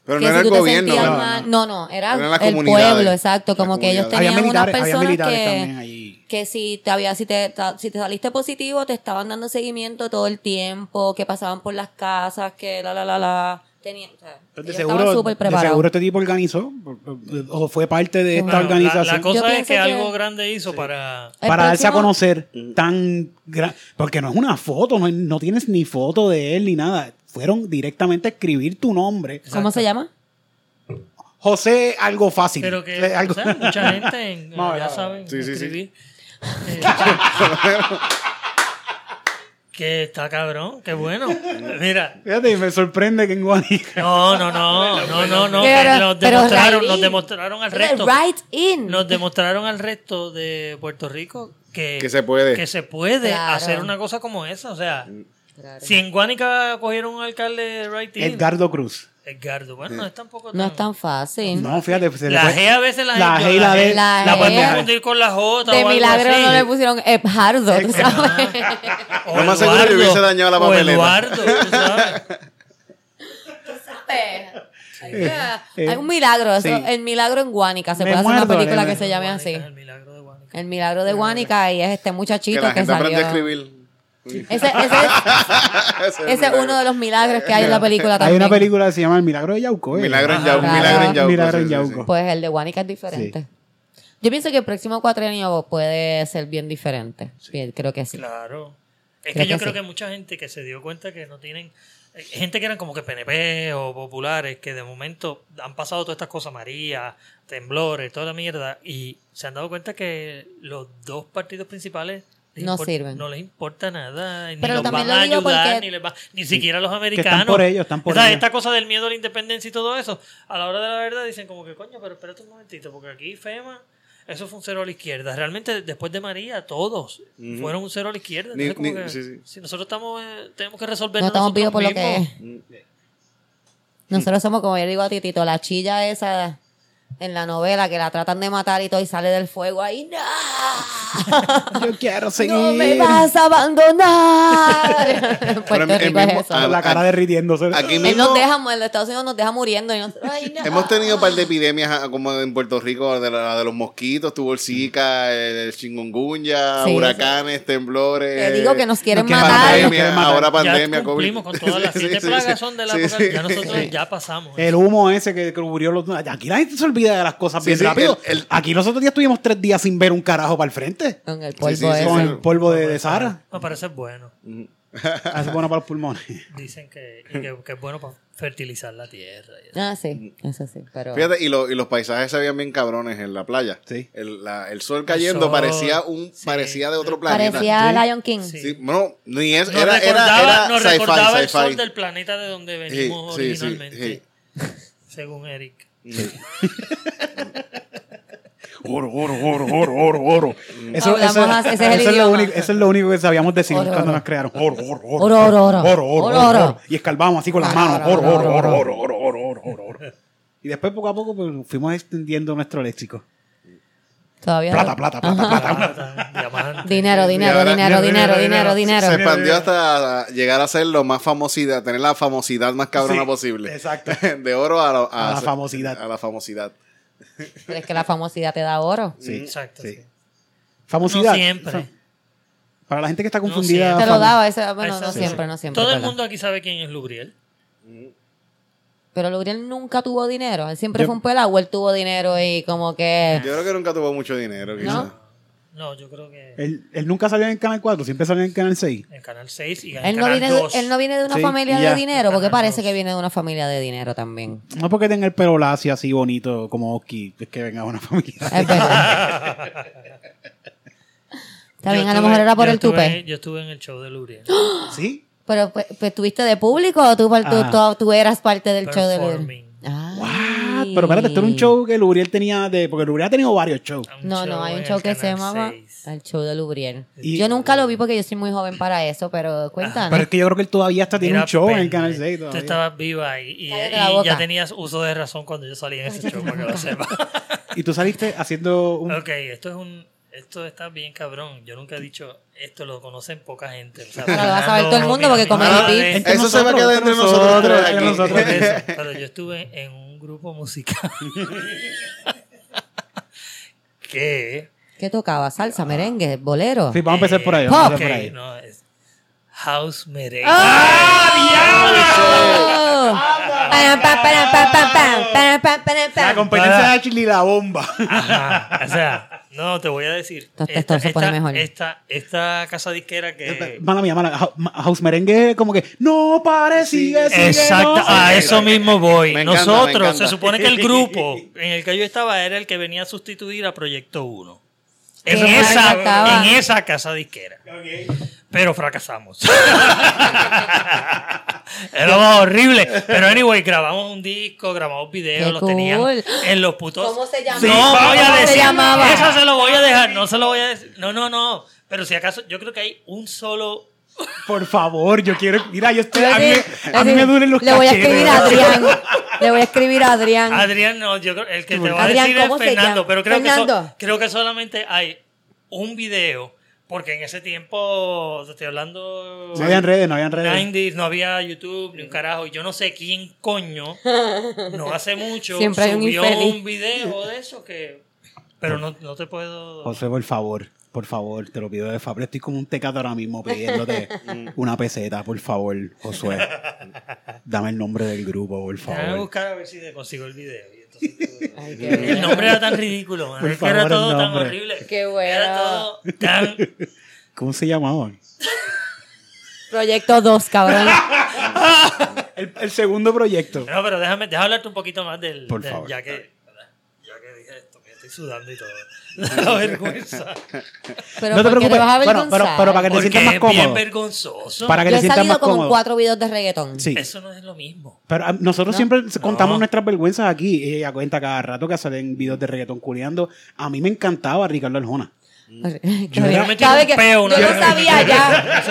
Pero que no si era el gobierno. ¿no? mal- no, no, era el pueblo, exacto, como que ellos tenían unas personas que, que si te había, si te, si te saliste positivo, te estaban dando seguimiento todo el tiempo, que pasaban por las casas, que la la la la tenían, o sea, de seguro, de este tipo organizó o fue parte de esta Bueno, la- organización La, Yo cosa es pienso que, que- algo grande hizo para. Para darse a próximo- conocer tan gran porque no es una foto, no, no tienes ni foto de él ni nada. Fueron directamente a escribir tu nombre. ¿Cómo se llama? José, algo fácil. Pero que algo- o sea, mucha gente en- No, ya ya. saben Sí, sí, sí. escribir. Eh, que está cabrón, qué bueno. Mira, Fíjate, me sorprende que en Guanica. no, no, no, no, no, no. Pero- nos demostraron, nos demostraron al resto. Right in. Nos demostraron al resto de Puerto Rico que, Que se puede. que se puede Claro. hacer una cosa como esa. O sea, Claro. si en Guánica cogieron un alcalde right in, Edgardo Cruz. Edgardo, bueno, no es tampoco No es tan fácil. No, fíjate. le La G a veces la, La G y la D. La La G. pueden confundir con la J o de algo milagro así. no le pusieron Ebhardo, tú sabes. O Lo más seguro que hubiese dañado la o papeleta. Eduardo, tú sabes. Hay que- Hay un milagro, eso, Sí. el milagro en Guánica. Se Me puede hacer una muerdo, película que se llame así. El milagro de Guánica. El milagro de Guánica y es este Que muchachito la que, gente salió. aprendió a escribir. Ese, ese, ese es uno de los milagros que hay en la película Hay también. una película que se llama El Milagro de Yauco. ¿eh? Milagro en. Yauco. Claro. Milagro en Yauco. Milagro en sí, sí, sí. Yauco. Pues el de Guánica es diferente. Yo pienso que el próximo cuatrienio puede ser bien diferente. Bien, creo que sí. Claro. Es Creo que yo que creo sí. que mucha gente que se dio cuenta que no tienen. eh, Gente que eran como que PNP o populares, que de momento han pasado todas estas cosas, María, temblores, toda la mierda, y se han dado cuenta que los dos partidos principales les No sirven. no les importa nada, ni Pero los van lo a ayudar, porque- ni, les va- ni siquiera los americanos. por ellos, están por O sea, ellos. Esta cosa del miedo a la independencia y todo eso, a la hora de la verdad dicen como que coño, pero espérate un momentito, porque aquí FEMA, eso fue un cero a la izquierda. Realmente, después de María, todos fueron un cero a la izquierda. Ni- Entonces, como ni- que sí, sí. Si nosotros estamos, eh, tenemos que resolver No estamos vivos por lo que es. Nosotros somos, como yo digo a Titito, la chilla esa en la novela que la tratan de matar y todo y sale del fuego ahí. ¡No! Yo quiero seguir. ¡No me vas a abandonar! En Puerto Pero el Rico es mismo- eso. ah, La cara derritiéndose. Aquí Él mismo nos deja, en los Estados Unidos nos deja muriendo y nosotros, ¡ay, no! hemos tenido un par de epidemias ah, como en Puerto Rico, de, la, de los mosquitos, tuvo el Zika, el chingungunya, Sí, huracanes, temblores. Te digo que nos quieren Nos quieren matar. matar, nos Pandemia, quieren matar. ahora Ya pandemia, cumplimos COVID. con todas las Sí, siete sí, plagas sí. son de la Sí, época, sí. ya nosotros ya pasamos. El humo ese que cubrió los. Aquí la gente se olvida de las cosas Sí, bien sí, rápido. el- el- Aquí nosotros ya estuvimos tres días sin ver un carajo para el frente. Con el polvo Sí, ese. Con el polvo de, de Sara. Me parece bueno. Hace bueno para los pulmones. Dicen que, y que, que es bueno para fertilizar la tierra. y eso. Ah, sí, eso sí, pero... Fíjate, y, lo- y los paisajes se veían bien cabrones en la playa. Sí. El, la- el sol cayendo sol, parecía un sí. parecía de otro planeta. Parecía Sí. Lion King. Sí. Sí, bueno, ni es, Nos era, recordaba, era, era nos sci-fi, recordaba el sol del planeta de donde venimos Sí, sí, sí, originalmente. Según Eric. Oro, oro, oro, oro, oro, oro. Eso, eso, ese es el eso es lo único, eso es lo único que sabíamos decir Oro, cuando oro. nos crearon. Oro, oro, oro. Oro, oro, oro. Oro, oro, oro. oro. Y escarbamos así con las manos. Oro, oro, oro, oro, oro, oro, oro, oro. Y después poco a poco pues, fuimos extendiendo nuestro léxico. Todavía. Plata, plata, plata, plata. Plata, diamante. Dinero, dinero, ahora- dinero, dinero, dinero, dinero. Se expandió hasta llegar a ser lo más famosidad, tener la famosidad más cabrona Sí, posible. exacto. De oro a, lo- A la famosidad. A la famosidad. Pero es que la famosidad te da oro. Sí, Exacto. sí. sí. Famosidad. No siempre. Para la gente que está No confundida. siempre. Te lo daba ese, bueno, no sí. siempre, no siempre. Todo el mundo aquí sabe quién es Lubriel. Pero Luriel nunca tuvo dinero. Él siempre Yo- fue un pelado. Él tuvo dinero y como que. Yo creo que nunca tuvo mucho dinero, quizás. ¿No? No, yo creo que Él, él nunca salió en el canal 4, siempre salió en el canal 6. en Canal 6 y en Él no, Canal viene de, 2. él no viene de una Sí, familia de dinero, porque Canal parece que viene de una familia de dinero también. No porque tenga el pelo lacio así bonito como Oski, es que venga de una familia. Es verdad. Está Yo bien, a lo mejor era por el estuve- tupe. Yo estuve en el show de Lubriel. ¿Sí? Pero, pues, pues, ¿tuviste de público o tú, tú, Ah. tú- tú eras parte del show de Luriel? What? Pero espérate, esto era un show que Luriel tenía de. Porque Luriel ha tenido varios shows. Un No, no, hay un show que se llamaba 6. El Show de Lubriel. Y- yo nunca lo vi porque yo soy muy joven para eso, pero cuéntanos. Pero es que yo creo que él todavía hasta tiene Mira, un show en el canal 6. Tú todavía. estabas viva y, y- y ya tenías uso de razón cuando yo salí en ese show, para que lo sepas. Y tú saliste haciendo un. ok, esto es un... Esto está bien cabrón. Yo nunca he dicho esto, lo conocen poca gente. O sea, lo va a saber todo el mundo porque madre, Beats- Eso se va a quedar entre nosotros entre aquí. nosotros. eso. Pero yo estuve en un grupo musical que... ¿Qué tocaba? ¿Salsa, merengue, bolero? Sí, vamos a empezar por ahí. Vamos a empezar por ahí. no, es House Merengue. Pam, pam, La competencia de Chile la bomba. Ajá, o sea, no, te voy a decir. Se pone mejor. Esta, esta casa disquera que... Mala mía, mala. Hou- House Merengue, como que no pare, sigue, sigue. Exacto, no a sigue". eso mismo voy. Me encanta, me Nosotros, se supone que el grupo en el que yo estaba era el que venía a sustituir a Proyecto 1. En esa, en esa casa disquera. Pero fracasamos. Era más horrible. Pero anyway, grabamos un disco, grabamos videos, tenían cool. en los putos. ¿Cómo se llamaba? No ¿Cómo voy a se decir. llamaba? Eso se lo voy a dejar. No se lo voy a decir. No, no, no. Pero si acaso, yo creo que hay un solo. Por favor, yo quiero. Mira, yo estoy. A mí, a mí me duelen los Le voy a escribir a Adrián. Le voy a escribir a Adrián. Adrián, no, yo creo el que te va a Adrián, decir es ¿cómo se Fernando, pero creo que, so- creo que solamente hay un video, porque en ese tiempo, te estoy hablando. No habían redes, no habían redes. 90s, no había YouTube ni un carajo. Y yo no sé quién coño, no hace mucho, Siempre hay un subió infeliz. un video de eso que. Pero no, no te puedo. José, por favor, por favor, te lo pido de favor. Estoy como un tecato ahora mismo pidiéndote una peseta, por favor, Josué. Dame el nombre del grupo, por favor. buscar a ver si te consigo el video. Y entonces tú- Ay, qué el nombre era tan ridículo, man. Por Es que era el todo tan nombre. horrible. Qué bueno. Era todo tan. ¿Cómo se llamaban? Proyecto 2, cabrón. El, el segundo proyecto. No, pero déjame, déjame hablarte un poquito más del. Por del- favor. Ya que, ya que dije esto, que estoy sudando y todo. La vergüenza. Pero No te ¿por qué preocupes. vas a Bueno, pero, pero para que te sientas más es bien cómodo. vergonzoso. Para que Yo te he sientas más salido como en cuatro videos de reggaetón. Sí. Eso no es lo mismo. Pero ah, nosotros ¿No? siempre contamos nuestras vergüenzas aquí. Y ella cuenta cada rato que salen videos de reggaetón culeando. A mí me encantaba Ricardo Arjona. Yo me Cada vez que- peo yo no sabía ya.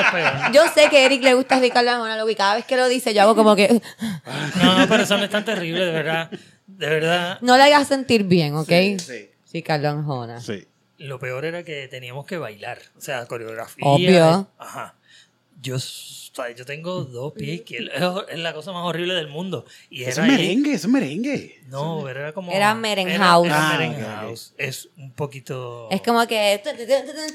Es. Yo sé que a Eric le gusta Ricardo Arjona, lo que cada vez que lo dice yo hago como que No, no, pero eso no es tan terrible, de verdad. De verdad. no le hagas sentir bien, ¿ok? Sí. Ricardo Arjona. Sí. Lo peor era que teníamos que bailar. O sea, coreografía. Obvio. Ajá. Yo, sea, yo tengo dos pies izquierdos. Es, la cosa más horrible del mundo. Y era es merengue, es merengue. No, pero era como. Era merenhouse. Era, Ah, era merenhouse. Es un poquito. Es como que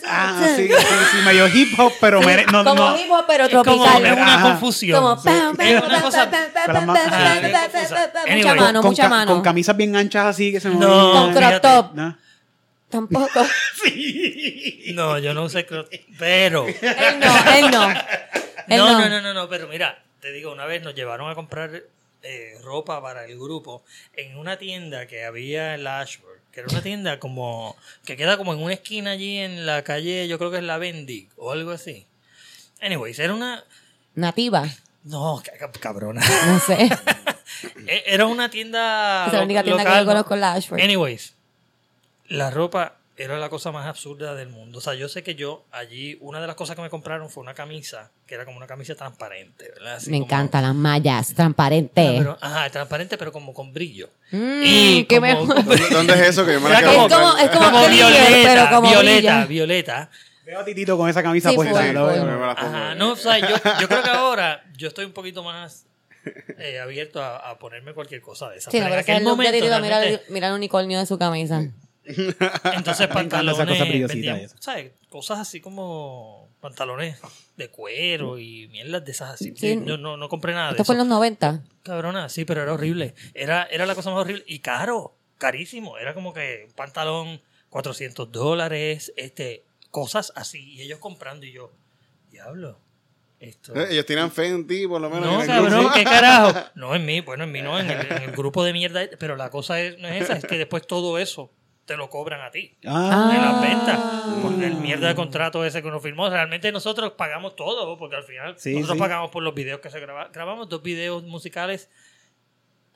Ah, sí, sí, sí, medio hip hop, pero Sí, mere- no, como no. hip hop pero es como tropical. es una Ajá. confusión. Como pam, pam, Es pam, una pam, cosa. pam, pam, con la pam, ma- pam, ajá, pam, sí, pam, confusa. pam, pam, Anyway. Mucha mano, con, mucha mano. con camisas bien anchas así que se No. movían. Con crop top. ¿No? Tampoco. No, yo no sé. creo- Pero. Él no, él no. No, no. no, no, no, pero mira, te digo, una vez nos llevaron a comprar eh, ropa para el grupo en una tienda que había en la Ashford, que era una tienda como que queda como en una esquina allí en la calle, yo creo que es la Bendig o algo así. Anyways, era una Nativa. no, ca- cabrona. No sé. E- Era una tienda es la única tienda que local, yo conozco ¿no? en la Ashford. Anyways, la ropa era la cosa más absurda del mundo. O sea, yo sé que yo allí, una de las cosas que me compraron fue una camisa, que era como una camisa transparente, ¿verdad? Así Me como- encantan las mallas, transparentes. pero- ajá, transparente, pero como con brillo. Mm, y qué como- mejor. ¿Dónde, dónde es eso? Que yo me la Es como, comprar. es como, violeta, pero como violeta, brilla. violeta. Veo a Titito con esa camisa Sí, puesta. Ajá, no, o sea, yo, yo creo que ahora yo estoy un poquito más eh, abierto a, a ponerme cualquier cosa de esa. Sí, pero pero en aquel momento, Tito, mira, el- realmente, mira el unicornio de su camisa. Entonces cosa pantalones, brillosita vendían, esa. ¿sabes? Cosas así como pantalones de cuero y mierdas de esas así. Sí. No, no, no compré nada de Esto eso. fue en los 90. Cabrona, sí, pero era horrible. Era, era la cosa más horrible. Y caro, carísimo. Era como que un pantalón, 400 dólares, este, cosas así. Y ellos comprando y yo, diablo. Esto. Eh, Ellos tienen fe en ti, por lo menos. No, en el cabrón, grupo. ¿qué carajo? No, en mí, bueno, en mí no, en el, en el grupo de mierda. Pero la cosa es, no es esa, es que después todo eso te lo cobran a ti. Ah, De las ventas. Porque el mierda de contrato ese que uno firmó. Realmente nosotros pagamos todo, porque al final Sí, nosotros sí. pagamos por los videos que se grabaron. Grabamos dos videos musicales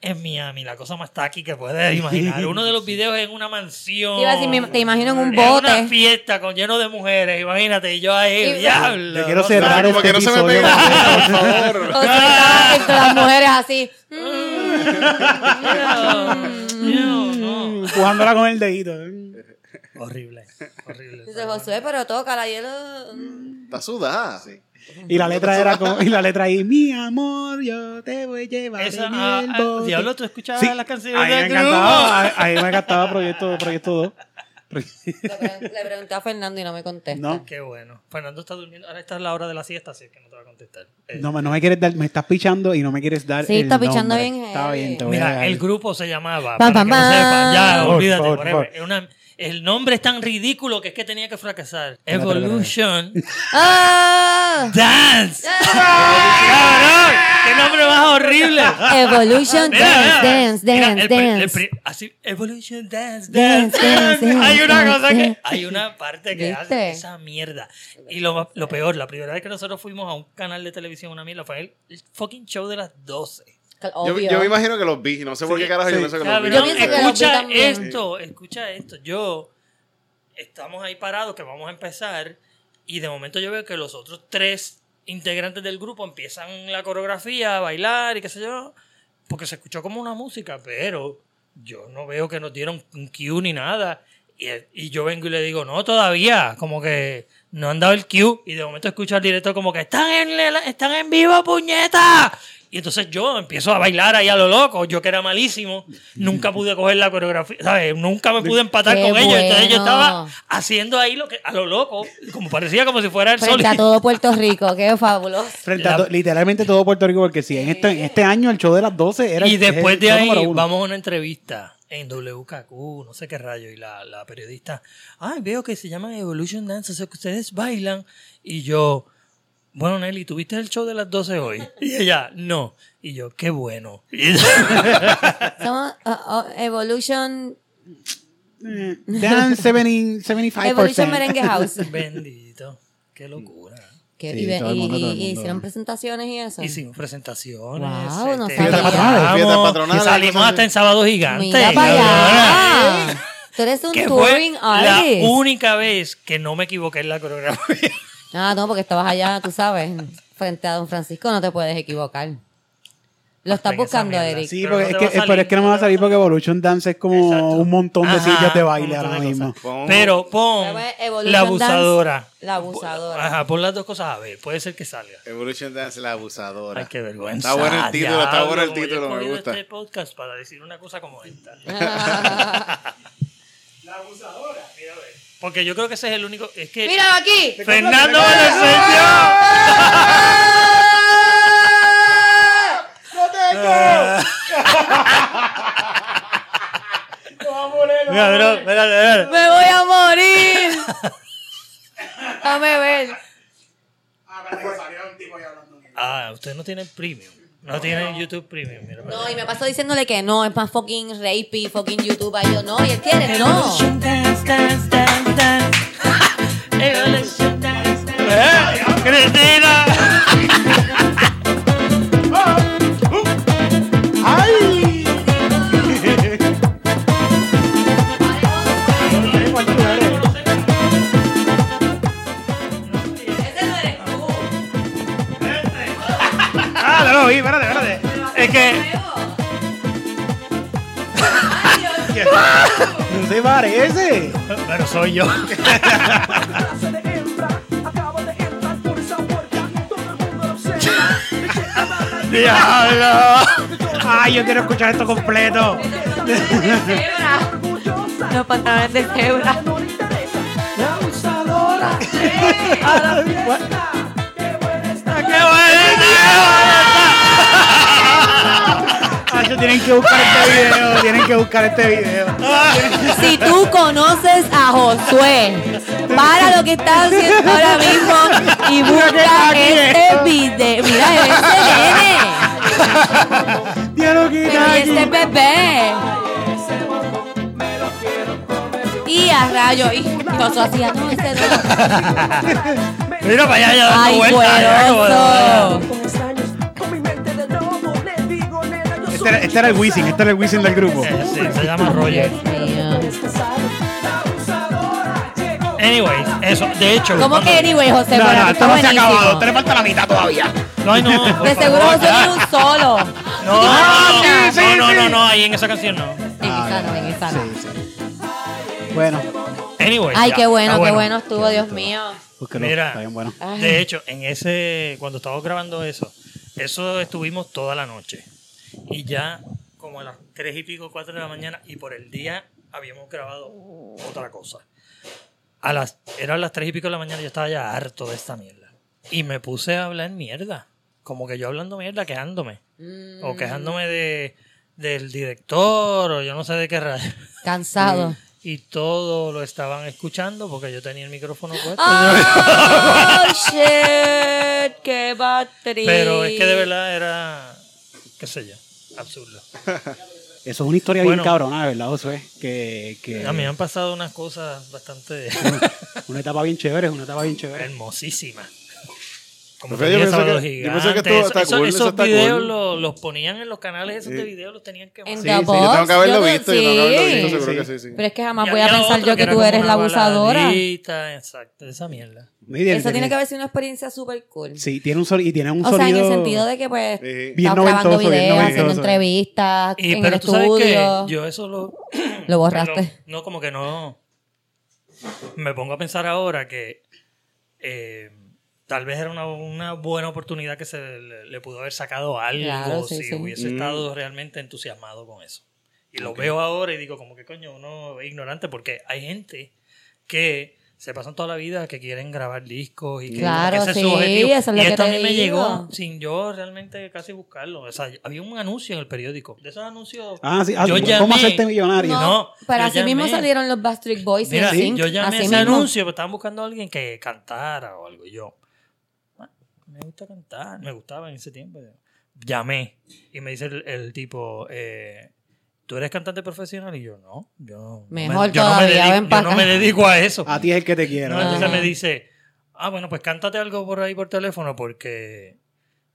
en Miami, la cosa más taqui que puedes imaginar. Uno de los videos en una mansión. Te iba a decir, me- te imagino en un En una bote. fiesta con lleno de mujeres, imagínate, y yo ahí, Y- diablo. Te quiero cerrar este que no se me episodio. pega por favor. O sea, las mujeres así. No, no. Empujándola con el dedito. Horrible, horrible. Dice Josué, pero tócala. Y él. Está sudada. Y la letra era como, y la letra ahí, mi amor, yo te voy a llevar Esa, en ah, el ah, bote". Diablo, ¿tú escuchabas Sí, las canciones a mí me encantaba, a, a mí me encantaba Proyecto, Proyecto 2. Le, pre- le pregunté a Fernando y no me contesta. No, Qué bueno. Fernando está durmiendo. Ahora está la hora de la siesta, así que no te va a contestar. Eh, no, no me quieres dar, me estás pichando y no me quieres dar Sí, el está pichando nombre. bien Está heavy. bien, te voy a Mira, el grupo se llamaba. Pam, para pam, que pam. sepan. Ya, Por olvídate. por una- el nombre es tan ridículo que es que tenía que fracasar. espera, espera. Evolution ¡Ah! Dance. ¡Cabrón! ¡Qué nombre más horrible! Evolution Dance. Dance, Dance, Dance. así, Evolution Dance, Dance, Dance. Hay una cosa que. Hay una parte que hace esa mierda. Y lo, lo peor, la primera vez que nosotros fuimos a un canal de televisión, una mierda, fue el, el fucking show de las 12. Yo, me imagino que los vi. No sé por qué carajo yo pienso que los vi. Yo pienso que los vi escucha esto, escucha esto. Yo estamos ahí parados que vamos a empezar y de momento yo veo que los otros tres integrantes del grupo empiezan la coreografía a bailar y qué sé yo, porque se escuchó como una música, pero yo no veo que nos dieron un cue ni nada. Y, y yo vengo y le digo, no, todavía, como que no han dado el cue. Y de momento escucho al director como que están en, están en vivo, puñeta. Y entonces yo empiezo a bailar ahí a lo loco. Yo que era malísimo, nunca pude coger la coreografía, ¿sabes? Nunca me pude empatar Qué con ellos. Entonces yo estaba haciendo ahí lo que, a lo loco, como parecía como si fuera el sol. Frente a todo Puerto Rico, qué fabuloso. Frente a to- literalmente todo Puerto Rico, porque si en este, en este año el show de las 12 era Y después el de ahí vamos a una entrevista en WKQ, no sé qué rayo, y la, la periodista, ay, veo que se llama Evolution Dance, o sea que ustedes bailan. Y yo, bueno, Nelly, ¿tuviste el show de las 12 hoy? Y ella, no. Y yo, qué bueno. Somos uh, uh, Evolution, Eh, Dan 70, 75%. Evolution Merengue House. Bendito, qué locura. Que- Sí, y, mundo, y- y hicieron presentaciones y eso. Hicimos presentaciones. Wow, no este, sabía. Fiestas bailamos, patronales, Salimos hasta en Sábado Gigante. Mira para allá. Tú eres un touring la artist. única vez que no me equivoqué en la coreografía. Ah, no, porque estabas allá, tú sabes, frente a Don Francisco, no te puedes equivocar. Lo estás buscando. Eric. Sí, Pero porque no es que, a salir. pero es que no me va a salir porque Evolution Dance es como Exacto. un montón de Ajá, sillas de baile ahora mismo. Pon- Pero pon Evolution la Dance, abusadora. La abusadora. Ajá, pon las dos cosas a ver. Puede ser que salga. Evolution Dance, la abusadora. Ay, qué vergüenza. Está bueno el título, está bueno el título, me gusta. este podcast para decir una cosa como esta. La abusadora. Mira. Porque yo creo que ese es el único. Es que. ¡Míralo aquí! ¡Fernando me lo enseñó! Mira, mira, espérate, espérate. ¡Me voy a morir! Dame ver. Ah, ustedes no tienen premium. No tienen YouTube premium. Mira, No, y me pasó diciéndole que no, es más fucking rapey, fucking YouTube. Y yo, no, y él quiere, no. ¡Eh! ¡Cristina! Es que No se parece. Pero soy yo. ¡Diablo! Ay, yo quiero escuchar esto completo. Los pantalones de cebra. Qué buena está. ¡Qué! Tienen que buscar este video. Tienen que buscar este video. Si tú conoces a Josué, para lo que estás haciendo ahora mismo y busca este video. Mira ese nene. Pero este bebé. Y a rayo. Y Josué hacía no ese. Mira para allá, ya dando Ay, vueltas. Este era, este era el Wisin, este era el Wisin del grupo. Eh, Sí, se llama Roger. Anyways, eso, de hecho. ¿Cómo cuando- que anyway, José? No, Bueno, no, está no se ha acabado. Esto le falta la mitad todavía. No, ay, no. por De seguro favor, José tiene un solo. No, Ah, sí, no, sí, no, sí. no, no, ahí en esa canción no. En esa no, en esa no. Bueno, Anyways. Ay, ya, qué bueno, está qué bueno estuvo, Dios mío. búsquelo. Mira. Está bien bueno. Ay. De hecho, en ese, cuando estábamos grabando eso, eso estuvimos toda la noche. Y ya como a las tres y pico, cuatro de la mañana, y por el día habíamos grabado otra cosa. A las, eran las tres y pico de la mañana y yo estaba ya harto de esta mierda. Y me puse a hablar mierda. Como que yo hablando mierda, quejándome. O quejándome de, del director, o yo no sé de qué rayo. Cansado. Y todo lo estaban escuchando porque yo tenía el micrófono puesto. Oh, shit, qué batería. Pero es que de verdad era, qué sé yo, absurdo. Eso es una historia Bueno. bien cabrona, de verdad, Josué. Que, que A mí me han pasado unas cosas bastante una etapa bien chévere, es una etapa bien chévere. hermosísimas. Como yo pensé que- yo Gigante, pensé que estuvo- eso- cool, esos está videos cool. lo- los ponían en los canales esos de videos, los tenían que En Sí, The sí, yo tengo que haberlo yo- visto, yo tengo que haberlo visto, seguro Sí. que sí, sí. Pero es que jamás Y voy a pensar otro yo que tú eres la abusadora. baladita, exacto, esa mierda. Eso tiene que haber sido una experiencia súper cool. Sí, tiene un, y tiene un O sea, en sonido. el sentido de que pues Sí. Bien grabando bien videos, haciendo entrevistas Y, en pero el tú sabes que estudio. yo eso lo... Lo borraste. No, como que no. Me pongo a pensar ahora que eh, tal vez era una, una buena oportunidad que se le, le pudo haber sacado algo Claro, sí, si sí. hubiese estado realmente entusiasmado con eso. Y lo veo ahora y digo, como que coño, uno es ignorante porque hay gente que se pasan toda la vida que quieren grabar discos y que, Claro, ese es sí, su objetivo. eso es lo y que esto a mí me llegó sin yo realmente casi buscarlo. O sea, había un anuncio en el periódico. De esos anuncios. Ah, sí, ah, ¿cómo hacerte millonario? No, No, pero mismo salieron los Backstreet Boys Mira, y el yo llamé así ese mismo. anuncio, pero estaban buscando a alguien que cantara o algo. Y yo, "Ah, me gusta cantar, me gustaba en ese tiempo. Llamé y me dice el, el tipo, eh, ¿tú eres cantante profesional? Y yo, no, yo no. Mejor me, yo no me dedico, ven pa' yo no acá. me dedico a eso. A ti es el que te quiero. No, entonces me dice, ah, bueno, pues cántate algo por ahí por teléfono porque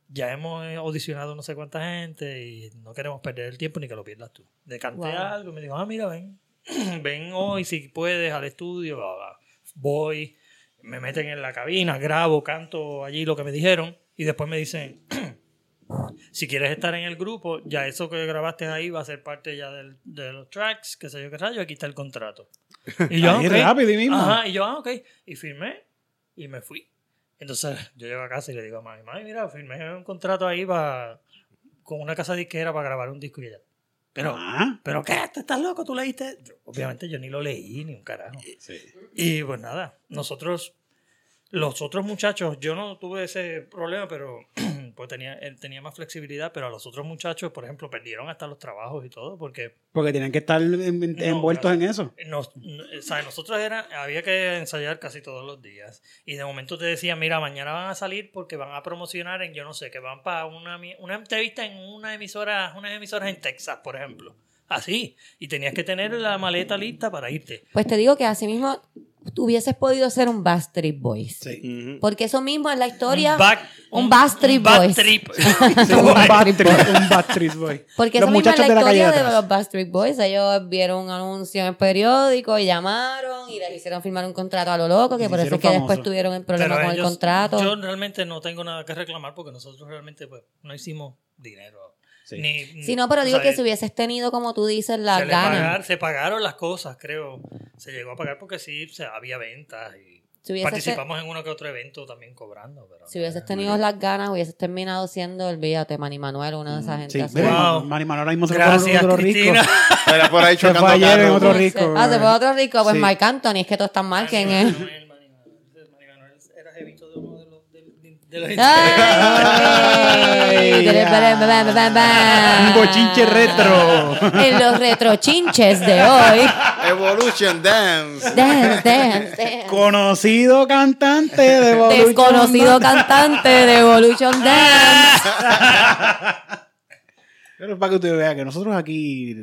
ya hemos audicionado no sé cuánta gente y no queremos perder el tiempo ni que lo pierdas tú. De canté Wow. algo y me dijo, ah, mira, ven, ven hoy si puedes al estudio, bla, bla. voy, me meten en la cabina, grabo, canto allí lo que me dijeron y después me dicen, si quieres estar en el grupo, ya eso que grabaste ahí va a ser parte ya del- de los tracks, qué sé yo qué rayo, aquí está el contrato. Y yo, Ahí ok. rápido y mismo. Ajá, y yo, ah, ok. Y firmé y me fui. Entonces yo llego a casa y le digo a mami, mami, mira, firmé un contrato ahí para con una casa disquera para grabar un disco y ella. Pero, Ah, ¿pero qué? ¿Te estás loco? ¿Tú leíste? Yo, obviamente yo ni lo leí, ni un carajo. Y pues nada, nosotros, los otros muchachos, yo no tuve ese problema, pero pues tenía, él tenía más flexibilidad, pero a los otros muchachos, por ejemplo, perdieron hasta los trabajos y todo, porque porque tienen que estar en- en- No, envueltos en eso. nos, no- o sea, nosotros era, había que ensayar casi todos los días. Y de momento te decían, mira, mañana van a salir porque van a promocionar en, yo no sé, que van para una, una entrevista en una emisora, unas emisoras en Texas, por ejemplo. Así. Y tenías que tener la maleta lista para irte. Pues te digo que así mismo hubieses podido ser un Backstreet Boys. Sí. Porque eso mismo es la historia. back- un Backstreet un back Boys. Sí, un Backstreet, un Backstreet Boy. Porque Los eso mismo es la de la calle de historia de, los Backstreet Boys. Ellos vieron un anuncio en el periódico y llamaron y les hicieron firmar un contrato a lo loco, que Se por eso es que después tuvieron el problema Pero con el contrato. Yo realmente no tengo nada que reclamar porque nosotros realmente pues, no hicimos dinero. Sí. Ni, Sí, no, pero digo que si hubieses tenido, como tú dices, las se, ganas. pagar- se pagaron las cosas, creo. Se llegó a pagar porque sí, se, había ventas y Si participamos en uno que otro evento también cobrando. Pero, si hubieses tenido las ganas, hubieses terminado siendo, olvídate, Manny Manuel, una de esas gente Sí, así. mira, Wow. Manny Manuel ahora mismo se fue por Gracias, otro rico. Cristina. Era por ahí Se fue ayer en otro rico. Ah, se fue otro rico. Pues Sí. Marc Anthony, es que todos están mal. ¿Quién es? Manuel, Manny Manuel. Manny Manuel era jevito de uno de los... De, de los ¡Ay! Un bochinche retro. En los retrochinches de hoy. Evolution Dance. Dance, dance, dance. Conocido cantante de Evolution Desconocido Dance. cantante de Evolution Dance. Pero para que usted vea que nosotros aquí,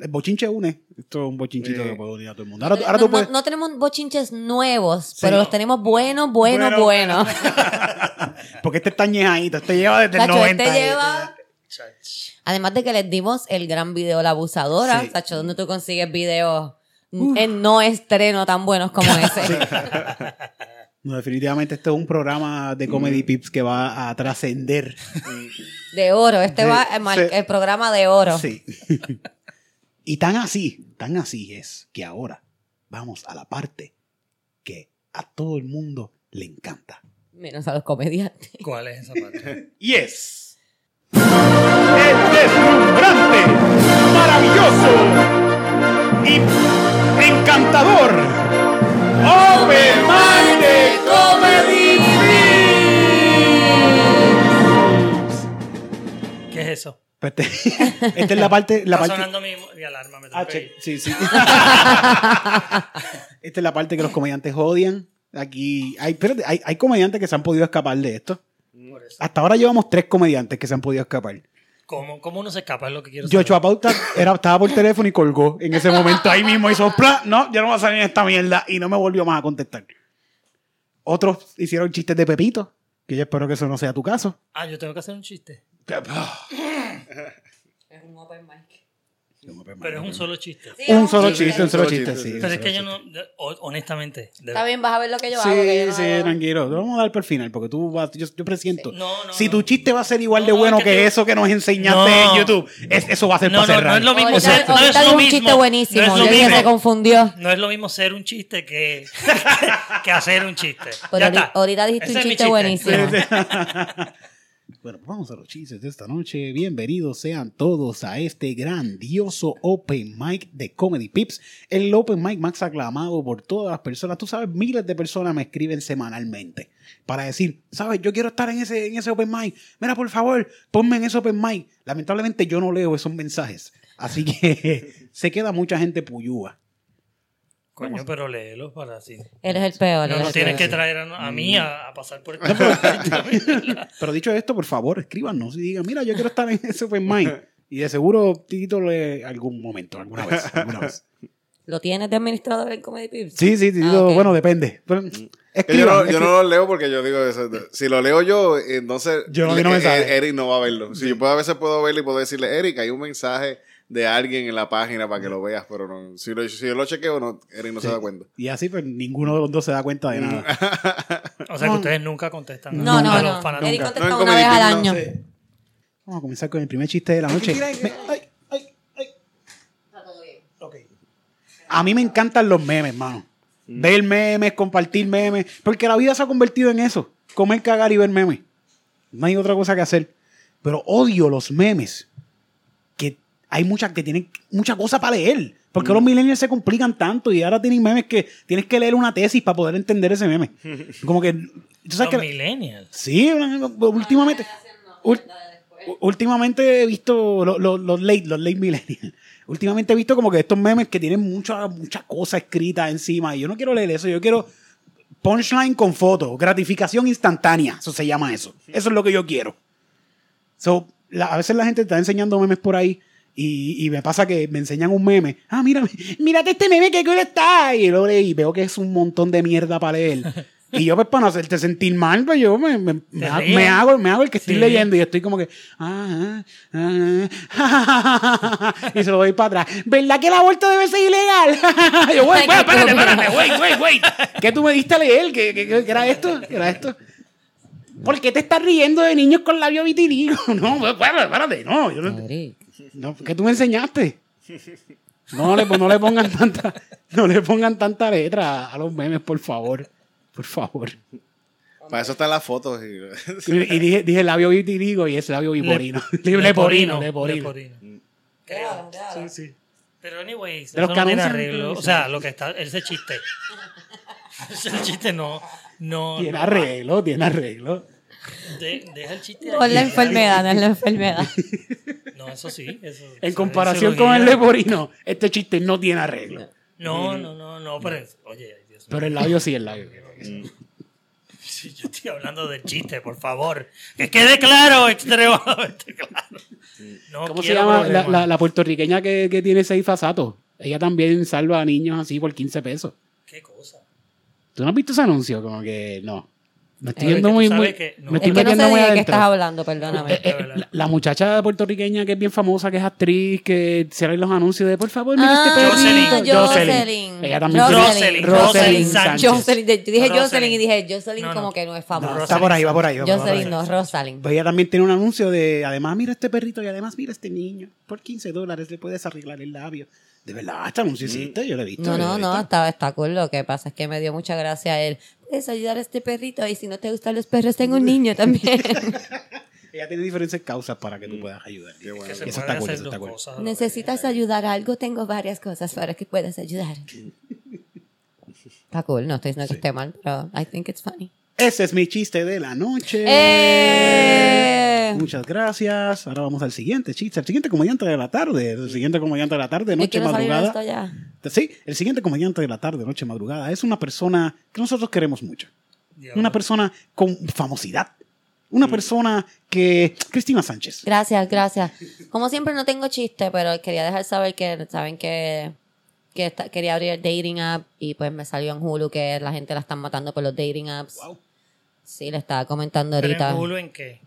el bochinche une. Esto es un bochinchito que puede unir a todo el mundo. Ahora, ahora No, tú puedes. no tenemos bochinches nuevos, pero los tenemos buenos, buenos, Bueno. buenos. Porque este está ñejadito, este lleva desde el Sacho, 90. este lleva... Además de que les dimos el gran video La Abusadora. Sí. Sacho, ¿dónde tú consigues videos en no estreno tan buenos como ese? No, definitivamente este es un programa de Comedy Pips que va a trascender. De oro. Este Sí, va el, mar- sí. el programa de oro. Sí. y tan así, tan así es que ahora vamos a la parte que a todo el mundo le encanta. Menos a los comediantes. ¿Cuál es esa parte? Y es. El deslumbrante, maravilloso y encantador. Open de Comedy Pues Esta es la parte. La Está parte sonando mi, mi alarma. Me Ah, che- sí, sí. Esta es la parte que los comediantes odian. Aquí hay, espérate, hay, hay comediantes que se han podido escapar de esto. Hasta ahora llevamos tres comediantes que se han podido escapar. ¿Cómo, ¿Cómo uno se escapa? Es lo que quiero saber. Pauta era, estaba por teléfono y colgó en ese momento. Ahí mismo hizo ¡plá! No, ya no va a salir en esta mierda. Y no me volvió más a contestar. Otros hicieron chistes de Pepito. Que yo espero que eso no sea tu caso. Ah, yo tengo que hacer un chiste. Es un open mic. Pero es un solo chiste. Un solo Sí, chiste, un solo chiste, chiste, sí. Pero es que yo no, honestamente, de- Está bien, vas a ver lo que yo hago. que Sí, yo no sí, hago. tranquilo. Lo vamos a dar por el final, porque tú vas, yo, yo presiento. No, no, si tu chiste va a ser igual de No, bueno es que, eso que nos enseñaste No. en YouTube, es- eso va a ser No, para no, cerrar. no es lo mismo Ahorita, ser- no es lo un mismo. chiste buenísimo. No es lo yo dije mismo. que se confundió. no es lo mismo ser un chiste que, que hacer un chiste. Pero Ya ahorita, está. dijiste Ese un chiste buenísimo. Bueno, pues vamos a los chistes de esta noche. Bienvenidos sean todos a este grandioso Open Mic de Comedy Pips. El Open Mic más aclamado por todas las personas. Tú sabes, miles de personas me escriben semanalmente para decir, ¿sabes? Yo quiero estar en ese, en ese Open Mic. Mira, por favor, ponme en ese Open Mic. Lamentablemente yo no leo esos mensajes. Así que se queda mucha gente puyúa. Coño, pero léelo para así. Eres el peor. No el tienes peor. que traer a, a mí a, a pasar por este Pero dicho esto, por favor, escríbanos y digan, mira, yo quiero estar en ese Open Mic. Y de seguro Tito le algún momento, alguna vez, alguna vez. ¿Lo tienes de administrador en Comedy Pips? Sí, sí, Tito, Ah, bueno, depende. Pero, Que yo, no, yo no lo leo porque yo digo eso. Si lo leo yo, entonces Yo no- yo no le- eh, Eric no va a verlo. Si yo puedo, a veces puedo verlo y puedo decirle, Eric, hay un mensaje de alguien en la página para que lo veas, pero no, si, lo- si yo lo chequeo, no, Eric no se da cuenta. Y así, pues ninguno de los dos se da cuenta de nada. O sea que ustedes nunca contestan No, no, los no. Eric contesta una vez al no. año. Sí. Vamos a comenzar con el primer chiste de la noche. Me- ay, ay, ay. Ok. A mí me encantan los memes, mano. Ver memes, compartir memes. Porque la vida se ha convertido en eso. Comer, cagar y ver memes. No hay otra cosa que hacer. Pero odio los memes. Hay muchas que tienen mucha cosa para leer. Porque los millennials se complican tanto y ahora tienen memes que tienes que leer una tesis para poder entender ese meme. Como que. ¿tú sabes Los que- millennials. Sí, últimamente. últimamente he visto lo- lo- los late, los late millennials. Últimamente he visto como que estos memes que tienen mucha, mucha cosa escrita encima. Y yo no quiero leer eso, yo quiero punchline con foto, gratificación instantánea. Eso se llama eso. Eso es lo que yo quiero. So, la- a veces la gente está enseñando memes por ahí Y, y me pasa que me enseñan un meme. Ah, mira, mírate este meme que cool está. Y lo leí y veo que es un montón de mierda para leer. Y yo, pues, para no hacerte sentir mal, pues yo me, me, me, hago, me hago el que estoy Sí. leyendo y estoy como que. Ah, ah, ah, y se lo doy para atrás. ¿Verdad que el aborto debe ser ilegal? yo, güey, espérate, espérate, güey, güey, güey. ¿Qué tú me diste a leer? ¿Qué, qué, qué- qué era esto? ¿Qué era esto? ¿Por qué te estás riendo de niños con labio vitiligo? No, pues, espérate, espérate, no. Yo no. No, ¿Qué tú me enseñaste? No le, no le pongan tanta, no le pongan tanta letra a los memes, por favor. Por favor. Para eso están las fotos. y- Y, dije, dije labio vitiligo y es labio viporino. Le- leporino, leporino, leporino. leporino. Sí, sí. Pero anyways, De los eso que no tiene arreglo. O sea, lo que está, ese chiste. ese chiste no, no. Tiene no- arreglo, tiene arreglo. de- deja el chiste No es la enfermedad, no es la enfermedad. No, eso sí. Eso, En eso- comparación con el leporino, este chiste no tiene arreglo. No, no, no, no, pero. Oye, ay, Dios mío. Pero el labio sí, el labio. Sí, yo estoy hablando del chiste, por favor. Que quede claro, extremadamente claro. No ¿Cómo se llama la- la puertorriqueña que, que tiene seis fasatos? Ella también salva a niños así por 15 pesos. ¿Qué cosa? ¿Tú no has visto ese anuncio? Como que no. Me estoy Eh, yendo muy, muy- que no. me Es estoy que no sé de qué adentro. estás hablando, perdóname. Eh, eh, la, la muchacha puertorriqueña que es bien famosa, que es actriz, que sale en los anuncios de por favor, mira Ah, este perrito. Jocelyn. Jocelyn. Ella también Roselyn, tiene- Roselyn Sánchez. Jocelyn. Yo dije. Jocelyn y dije Jocelyn No, no. como que no es No, famosa. está por ahí, va por ahí. va por ahí. Jocelyn no, Rosalind. Pues ella también tiene un anuncio de, además, mira este perrito y además, mira este niño. Por 15 dólares le puedes arreglar el labio. De verdad, este anuncio existe, yo lo he visto. No, no, no, está, está cool. Lo que pasa es que me dio mucha gracia él. Puedes ayudar a este perrito y si no te gustan los perros, tengo un niño también. Ella tiene diferentes causas para que tú puedas ayudar. Bueno. Que Eso está cool, eso está cool. cosas ¿Necesitas ayudar a algo? Tengo varias cosas para que puedas ayudar. Está cool, no estoy diciendo que esté mal, pero I think it's funny. Ese es mi chiste de la noche. ¡Eh! Muchas gracias. Ahora vamos al siguiente chiste. El siguiente comediante de la tarde. El siguiente comediante de la tarde, noche madrugada. esto ya. Sí, el siguiente comediante de la tarde, noche madrugada, es una persona que nosotros queremos mucho. Diablo. Una persona con famosidad. Una persona que... Cristina Sánchez. Gracias, gracias. Como siempre no tengo chiste, pero quería dejar saber que saben que, que esta- quería abrir el dating app y pues me salió en Hulu que la gente la están matando por los dating apps. Wow. Sí, le estaba comentando ¿Pero ahorita. en Hulu en qué?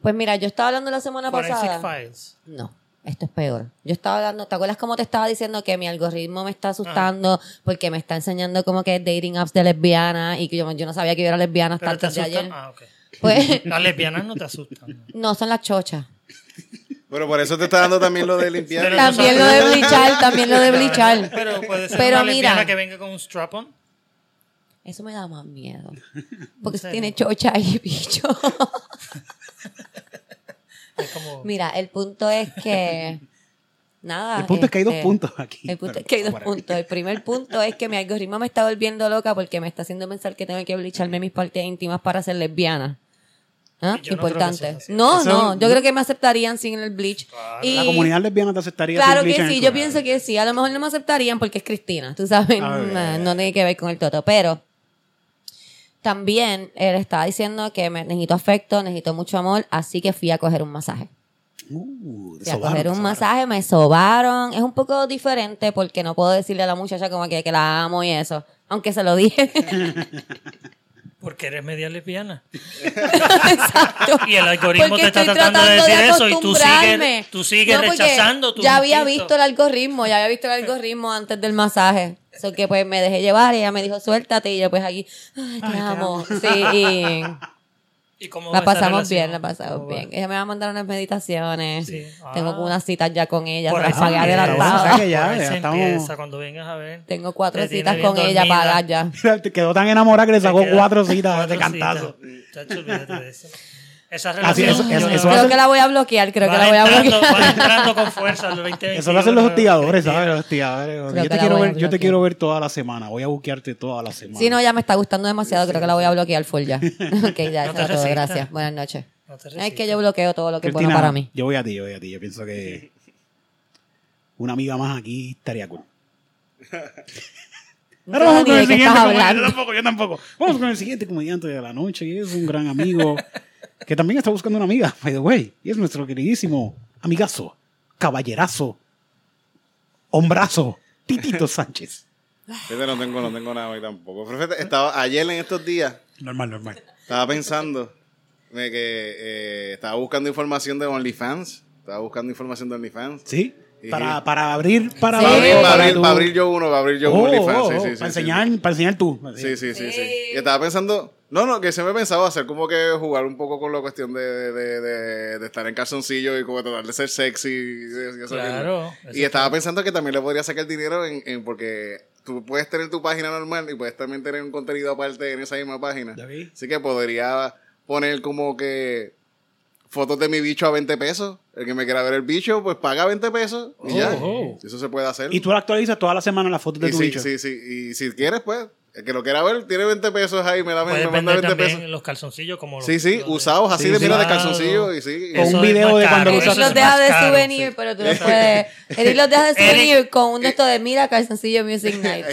Pues mira, yo estaba hablando la semana Forensic pasada. Files. No, esto es peor. Yo estaba hablando, ¿te acuerdas cómo te estaba diciendo que mi algoritmo me está asustando porque me está enseñando como que dating apps de lesbianas y que yo, yo no sabía que yo era lesbiana hasta antes de asustan. ayer? Ah, ok. Pues Las lesbianas no te asustan. no, son las chochas. Pero por eso te está dando también lo de limpiar. Pero También no lo de blichar, también lo de blichar. Pero puede ser Pero una mira. lesbiana que venga con un strap-on. Eso me da más miedo. Porque eso serio? tiene chocha y bicho. Es como... Mira, el punto es que. Nada. El punto es que hay dos este, puntos aquí. El punto Pero es que hay dos puntos. El primer punto es que mi algoritmo me está volviendo loca porque me está haciendo pensar que tengo que blicharme mis partes íntimas para ser lesbiana. ¿Ah? Yo Importante. No, Eso- no, yo creo que me aceptarían sin el bleach. Y- La comunidad lesbiana te aceptaría Claro sin que bleach sí, yo pienso que sí. A lo mejor no me aceptarían porque es Cristina, tú sabes, A ver. no, no tiene que ver con el toto. Pero también él estaba diciendo que me necesito afecto, necesito mucho amor, así que fui a coger un masaje. Uh, Fui a sobaron, coger un masaje, me sobaron. Es un poco diferente porque no puedo decirle a la muchacha como que, que la amo y eso. Aunque se lo dije. Porque eres media lesbiana. Exacto. Y el algoritmo Porque te está tratando de decir eso y tú sigues, tú sigues No, rechazando tu Ya había instinto. visto el algoritmo, ya había visto el algoritmo antes del masaje. Eso que pues me dejé llevar y ella me dijo, suéltate. Y yo pues aquí, ay, te Ay, te amo. amo. Sí, y ¿Y cómo la pasamos bien, la pasamos ¿Cómo va? bien. Ella me va a mandar unas meditaciones. Sí. Tengo Ah. unas citas ya con ella, Por se ahí las pagué adelantado. O sea que ya, ya estamos- empieza cuando vengas a ver. Tengo cuatro Te citas bien con ella dormida. pagadas ya. Mira, te quedó tan enamorada que le sacó cuatro citas cuatro de cantazo. Chacho, olvídate de eso. Esa Así, relación. eso- eso- Creo hace- que la voy a bloquear, creo que la voy a entrando- bloquear. va entrando con fuerza al 2021. Eso lo hacen los hostigadores, ¿sabes? Los hostigadores. Yo te, quiero ver, yo te quiero ver toda la semana. Voy a buquearte toda la semana. Sí, no, ya me está gustando demasiado, creo que la voy a bloquear full ya. ok, ya, No era todo, gracias. Buenas noches. No Es que yo bloqueo todo lo que es Cristina, bueno para mí. Yo voy a ti, yo voy a ti. Yo pienso que una amiga más aquí estaría cool. Ahora vamos con el siguiente. Yo tampoco, yo tampoco. Vamos con el siguiente comediante de la noche, que es un gran amigo que también está buscando una amiga, by the way. Y es nuestro queridísimo amigazo, caballerazo, hombrazo, Titito Sánchez. Fíjate, no tengo, no tengo nada hoy tampoco. Pero estaba ayer en estos días, Normal, normal. estaba pensando de que eh, estaba buscando información de OnlyFans. Estaba buscando información de OnlyFans. ¿Sí? Sí. Para, para abrir, para Sí. Para abrir, para abrir, tu- para abrir yo uno, para abrir yo Oh, un OnlyFans. oh, sí, oh, sí, sí, para, sí. enseñar, para enseñar tú. Sí, sí, sí, sí. Sí. Y estaba pensando, no, no, que se me pensaba hacer como que jugar un poco con la cuestión de, de, de, de estar en calzoncillo y como tratar de ser sexy. Y, y eso Claro, y estaba pensando que también le podría sacar dinero en, en porque tú puedes tener tu página normal y puedes también tener un contenido aparte en esa misma página. Ya vi. Así que podría poner como que fotos de mi bicho a 20 pesos. El que me quiera ver el bicho, pues paga 20 pesos y ya. Oh. Eso se puede hacer. Y tú actualizas toda la semana las fotos de Y tu sí, bicho. sí, sí. Y si quieres, pues, el que lo quiera ver, tiene 20 pesos ahí, me, da, me manda vender 20 también pesos. los calzoncillos como los Sí, sí, los de- usados así Sí, de sí. mira de Claro. calzoncillo y sí. Con un video de cuando caro, lo Eric usas los deja de caro, souvenir, sí. pero tú los puedes. Eric los deja de souvenir con un de estos de mira, calzoncillo Music Night.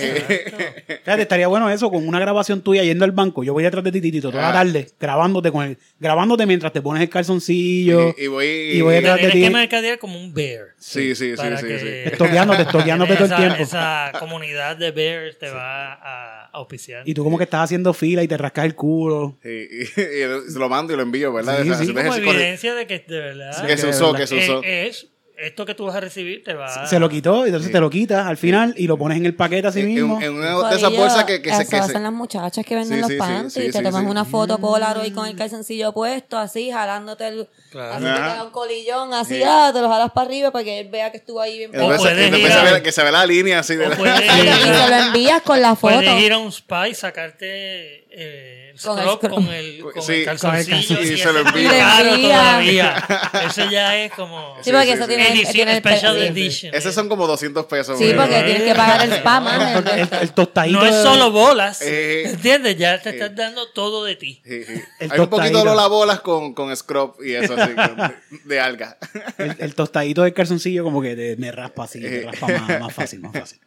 Fíjate, estaría bueno eso, con una grabación tuya yendo al banco. Yo voy detrás de ti, Titito, toda la Ah. tarde, grabándote con el, grabándote mientras te pones el calzoncillo. Y, y voy. y voy detrás de tienes que ti. mercadear como un bear. Sí, sí, sí, sí, sí. Estoqueándote, estoqueándote todo el tiempo. Esa comunidad de bears te va a auspiciar. Y tú como que estás haciendo fila y te rascas el culo. Y, y- y se lo mando y lo envío, ¿verdad? Sí, sí. como evidencia de que de verdad que se usó, que se usó. es esto que tú vas a recibir te va Se lo quitó y entonces te lo quitas al final y lo pones en el paquete así En, mismo. en una de esas bolsas que, que se. Que se hacen las muchachas que venden Sí, los sí, sí, panties. sí, te sí, tomas sí. una foto Polaroid con el calzoncillo puesto, así, jalándote el. Claro. Así te un colillón, así, ah, te lo jalas para arriba para que él vea que estuvo ahí bien O se- puedes ir a- que se ve la línea así de O la- puedes, Y se lo envías con la foto. puedes ir a un spa y sacarte eh, el Con el scrub scrub. con el, con Sí, el calzoncillo con el calzoncillo. y Y se lo envía. Le envía. todavía. Eso ya es como Sí, porque Sí, eso sí, tiene, edición tiene el special sí. edition. Esos son como 200 pesos. Sí, porque tienes que pagar el spa más. el el, el tostadito. No es solo bolas, Eh, ¿entiendes? Ya te estás dando todo de ti. Sí, sí. El Hay un poquito de tostadito. Lola bolas con, con scrub y eso así, con- de alga. El, el tostadito del calzoncillo como que te- me raspa así, te Eh. raspa más, más fácil, más fácil.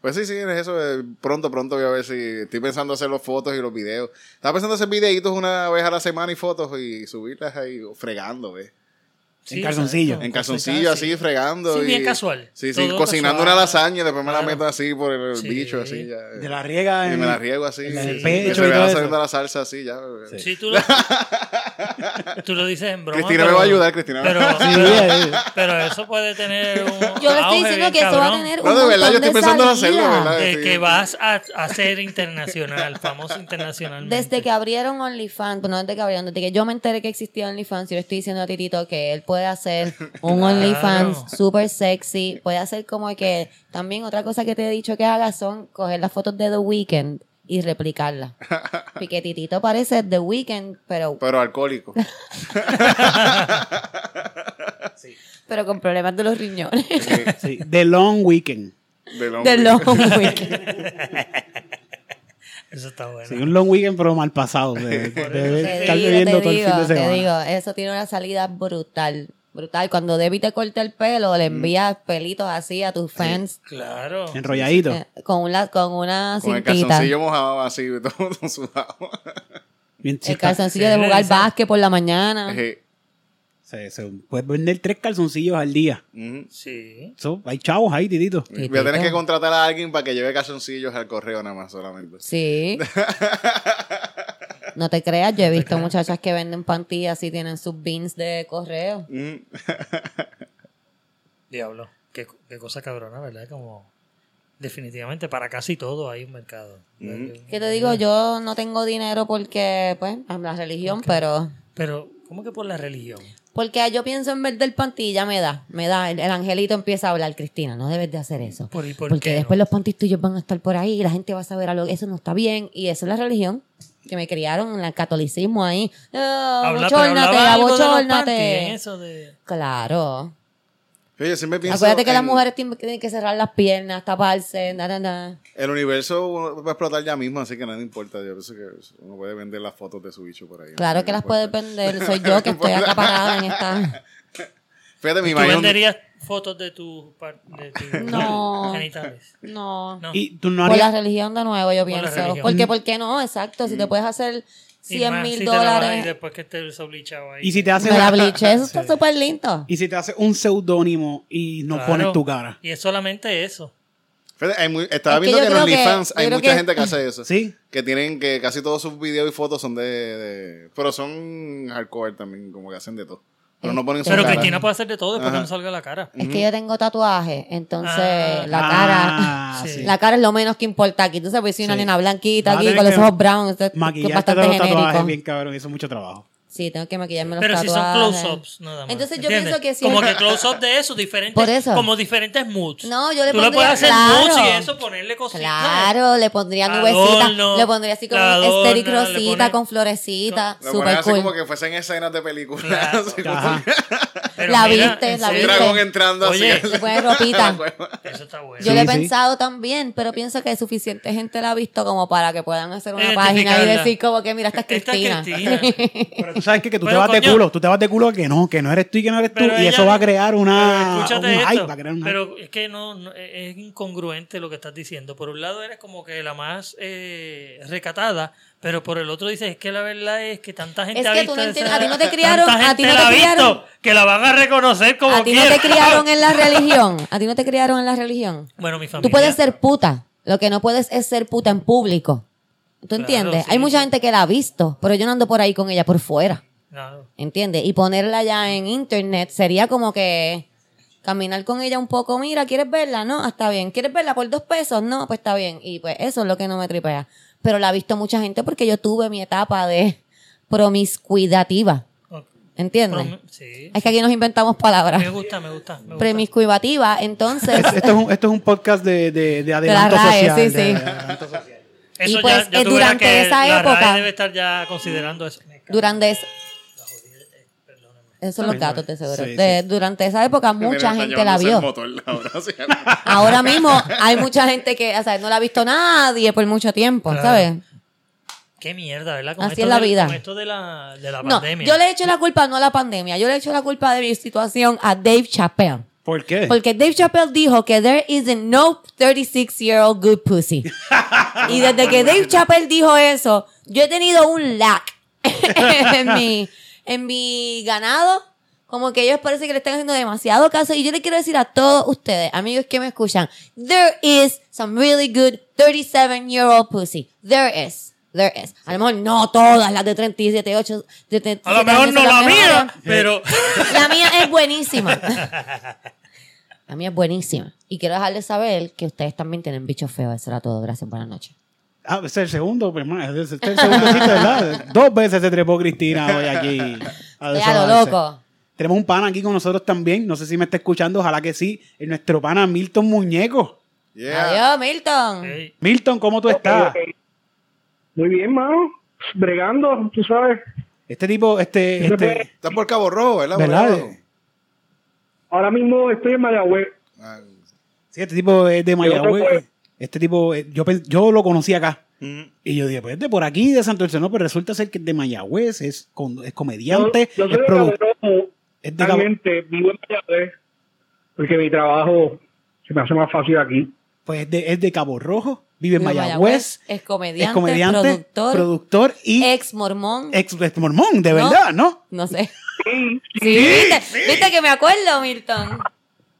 Pues sí, sí, es eso. eh, Pronto, pronto voy a ver si estoy pensando hacer los fotos y los videos. Estaba pensando hacer videitos una vez a la semana y fotos y subirlas ahí fregando, ¿ves? Sí, calzoncillo. En calzoncillo, así, fregando. Sí, y- bien casual. Sí, sí, Todo cocinando casual. una lasaña y después me la meto así por el, Sí. bicho, así ya. De la riega. Y en- me la riego así. en el pecho y se saliendo la salsa así ya. Sí, tú lo, tú lo dices en broma. Cristina me pero- va a ayudar, Cristina me Pero, pero, eh, pero eso puede tener un. Yo le estoy diciendo que eso va a cabrón. tener No, un de verdad, yo montón estoy de pensando en hacerlo. ¿verdad? De que vas a, a ser internacional, famoso internacionalmente. Desde que abrieron OnlyFans, pues no desde que abrieron, desde que yo me enteré que existía OnlyFans, yo le estoy diciendo a Titito que él puede hacer un Claro. OnlyFans super sexy, puede hacer como que también otra cosa que te he dicho que haga son coger las fotos de The Weeknd y replicarlas. Porque Titito parece The Weeknd, pero, Pero alcohólico. pero con problemas de los riñones. sí, The Long Weekend. The Long Weeknd. Eso está bueno. Sí, un long weekend pero mal pasado. De, de- de Te estar digo, bebiendo te todo el fin de digo, te semana. digo, eso tiene una salida brutal. Brutal. Cuando Debbie te corta el pelo, le envías pelitos así a tus fans Claro. Enrolladito. eh, con, una, con una Con el calzoncillo mojado así, todo sudado. Bien, El calzoncillo Sí, de jugar básquet por la mañana. Ejé. se, se- puedes vender tres calzoncillos al día. Ujú. Sí. So, hay chavos ahí, titito. Sí, Voy a tener que contratar a alguien para que lleve calzoncillos al correo nada más solamente. Sí. No te creas, yo he visto muchachas que venden pantillas y tienen sus beans de correo. Ujú. Diablo. Qué, qué cosa cabrona, ¿verdad? Como. Definitivamente para casi todo hay un mercado. ¿Qué te digo? Yo no tengo dinero porque, pues, la religión, pero... Pero, ¿cómo que por la religión? Porque yo pienso en vender pantilla, me da, me da. El, el angelito empieza a hablar, Cristina, no debes de hacer eso. ¿Por- y por Porque después no? los pantis tuyos van a estar por ahí y la gente va a saber algo. Eso no está bien. Y eso es la religión. Que me criaron en el catolicismo ahí. Ah, pero abochórnate, de Eso. Claro. Yo siempre pienso Acuérdate que en- las mujeres tienen que cerrar las piernas, taparse, na, na, na. El universo va a explotar ya mismo, así que me importa. Yo pienso que uno puede vender las fotos de su bicho por ahí. Claro No que las puedes vender. Soy yo que estoy acaparada en esta. Fíjate, mi ¿Tú imagino- venderías fotos de tus de tus No. genitales? No. No. Y tú no Por la religión de nuevo, yo Por pienso. Porque, ¿por qué no? Exacto. Mm. Si te puedes hacer Y 100 más mil si te vas- Y dólares. después que esté desoblichado ahí. Y si te haces Me la bleaché, eso está súper lindo. y si te haces un seudónimo y no Claro. pones tu cara. Y es solamente eso. Hay muy- estaba Es que viendo yo que en que- OnlyFans hay mucha que- gente que hace eso. ¿Sí? Que tienen que casi todos sus videos y fotos son de, de- Pero son hardcore también, como que hacen de todo. Pero no ponen su Pero cara. Cristina puede hacer de todo después que Ajá. no salga la cara. Es que yo tengo tatuaje, entonces Ah. la Ah, cara, sí. la cara es lo menos que importa aquí. Tú sabes, si una Sí. nena blanquita Vas a aquí tener con los que ojos brown, esto es bastante los tatuajes genérico. bien cabrón, es mucho trabajo. Sí, tengo que maquillarme los Pero si tatuajes. son close-ups, nada más. Entonces yo ¿entiendes? pienso que si Como que close-up de eso, diferentes. Por eso. Como diferentes moods. No, yo le Tú le pondría- puedes hacer claro. moods y eso, ponerle cositas. Claro, le pondría Adorno, nubecita, le pondría así como un le rosita pone- con florecita, Lo super así cool. como que fuesen escenas de películas. Claro. La mira, viste, la un viste. dragón entrando Oye. así. Le pones ropita. Eso está bueno. Yo Sí, lo he sí. pensado también, pero pienso que suficiente gente la ha visto como para que puedan hacer una página y decir como que mira, esta es Esta es Cristina. Sabes que, que tú Pero, te vas de culo, tú te vas de culo que no, que no eres tú y que no eres tú. Y eso va a crear una, pero un hype, va a crear un hype. pero es que no, no- es incongruente lo que estás diciendo. Por un lado eres como que la más eh, recatada, pero por el otro dices es que la verdad es que tanta gente Es ha que visto tú no esa- entiendes, a ti no te criaron- a ti no la te ha visto criaron- que la van a reconocer como A ti no te criaron en la religión. A ti no te criaron en la religión. Bueno, mi familia. Tú puedes ser puta. Lo que no puedes es ser puta en público. ¿Tú Claro, entiendes? sí. Hay mucha gente que la ha visto, pero yo no ando por ahí con ella por fuera. Claro. ¿Entiendes? Y ponerla ya en internet sería como que caminar con ella un poco. Mira, ¿quieres verla? No, está bien. ¿Quieres verla por dos pesos? No, pues está bien. Y pues eso es lo que no me tripea. Pero la ha visto mucha gente porque yo tuve mi etapa de promiscuidativa. ¿Entiendes? Prom- sí. Es que aquí nos inventamos palabras. Me gusta, me gusta. Me gusta. Entonces. Es- esto, es un, esto es un podcast de, de, de adelanto RAE, social. sí, de- sí. de adelanto social. Eso Y pues, ya, ya eh, durante que esa la época- RAE debe estar ya considerando eso. durante es- esos son los gatos de seguro. Sí, De- durante esa época mucha gente la vio. motor ahora, sí. Ahora mismo hay mucha gente que, o sea, no la ha visto nadie por mucho tiempo, Claro. ¿sabes? Qué mierda, ¿verdad? Con Así esto es la del- vida. Con esto de la, de la No, pandemia. yo le he hecho la culpa no a la pandemia, yo le he hecho la culpa de mi situación a Dave Chappelle. ¿Por qué? Porque Dave Chappelle dijo que there is no 36-year-old good pussy. y desde que Dave Chappelle dijo eso, yo he tenido un lack en mi, en mi ganado. Como que ellos parece que le están haciendo demasiado caso. Y yo le quiero decir a todos ustedes, amigos que me escuchan, there is some really good 37-year-old pussy. There is. There is. A lo mejor no todas las de 37, 8, de 37 A lo mejor no la mía, pero... La mía es buenísima. La mía es buenísima. Y quiero dejarles saber que ustedes también tienen bichos feos. Eso era todo. Gracias. Buenas noches. Ah, ese es el segundo, pues, hermano, ese es el segundo sitio, ¿verdad? Dos veces se trepó Cristina hoy aquí. a Ya lo loco. Tenemos un pana aquí con nosotros también. No sé si me está escuchando, ojalá que sí. Es nuestro pana Milton Muñeco. Yeah. Adiós, Milton. Milton, ¿cómo tú estás? Muy bien, mano. Bregando, tú sabes. Este tipo, este, este, Estás por Cabo Rojo, ¿verdad? Ahora mismo estoy en Mayagüez. Ah, Sí, este tipo es de Mayagüez. pueblo. Este tipo, eh, yo, yo lo conocí acá. mm. Y yo dije, pues es de por aquí, de Santo Elceno, pero resulta ser que es de Mayagüez, es, con- es comediante, yo, yo es soy de produ- Cabo Rojo. es de Cabo- Realmente vivo en Mayagüez porque mi trabajo se me hace más fácil aquí. pues es de, es de Cabo Rojo, vive en Mayagüez, Es comediante, es comediante, productor, productor y ex mormón. ex, ex mormón, de ¿No? verdad, ¿no? No sé. Sí, Sí, ¿viste? ¿Viste que me acuerdo, Milton?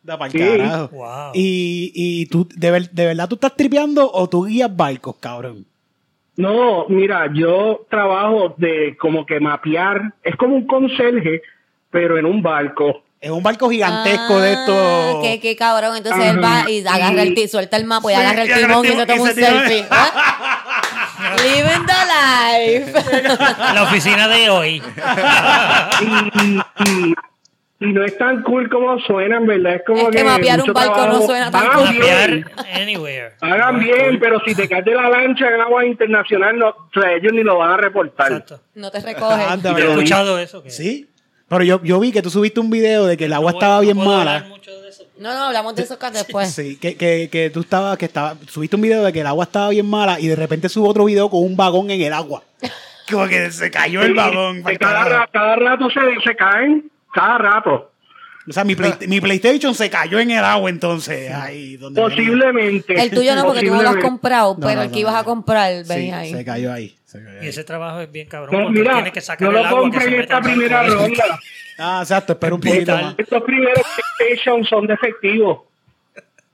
Da pa'l Sí. carajo. Wow. Y, y tú, de, ver- ¿de verdad tú estás tripeando o tú guías barcos, cabrón? No, mira, yo trabajo de como que mapear. Es como un conserje, pero en un barco. Es un barco gigantesco de Ah, estos... Qué, qué cabrón. Entonces él va y agarra el ti- suelta el mapa y Sí, agarra el y timón y se timón toma y un se selfie. ¿Ah? Living the life. La oficina de hoy. Y, y- y no es tan cool como suena, en verdad. Es como Es que mapear un barco no trabajo. suena tan Hagan cool. bien, Mapear anywhere. Hagan bien, pero si te caes de la lancha en agua internacional, no, o sea, ellos ni lo van a reportar. Exacto. No te recoge. Anda, he escuchado eso. Que Sí, pero yo, yo vi que tú subiste un video de que el agua no estaba puedo- bien no mala. No, no, hablamos de eso acá después. Sí, que, que, que tú estabas, que estaba, subiste un video de que el agua estaba bien mala y de repente subo otro video con un vagón en el agua. Como que se cayó el vagón. Cada, cada rato se, se caen, cada rato. O sea, mi, Play- mi PlayStation se cayó en el agua entonces. Ahí donde venía. Posiblemente. El tuyo no, porque tú no lo has comprado, No, pero no, el que no, ibas no. a comprar Sí, venía ahí. se cayó ahí. Y ese trabajo es bien cabrón. No, porque mira, tiene que sacar no el lo agua que en esta primera ronda. Ah, exacto, espera un poquito más. Estos primeros PlayStation son defectivos.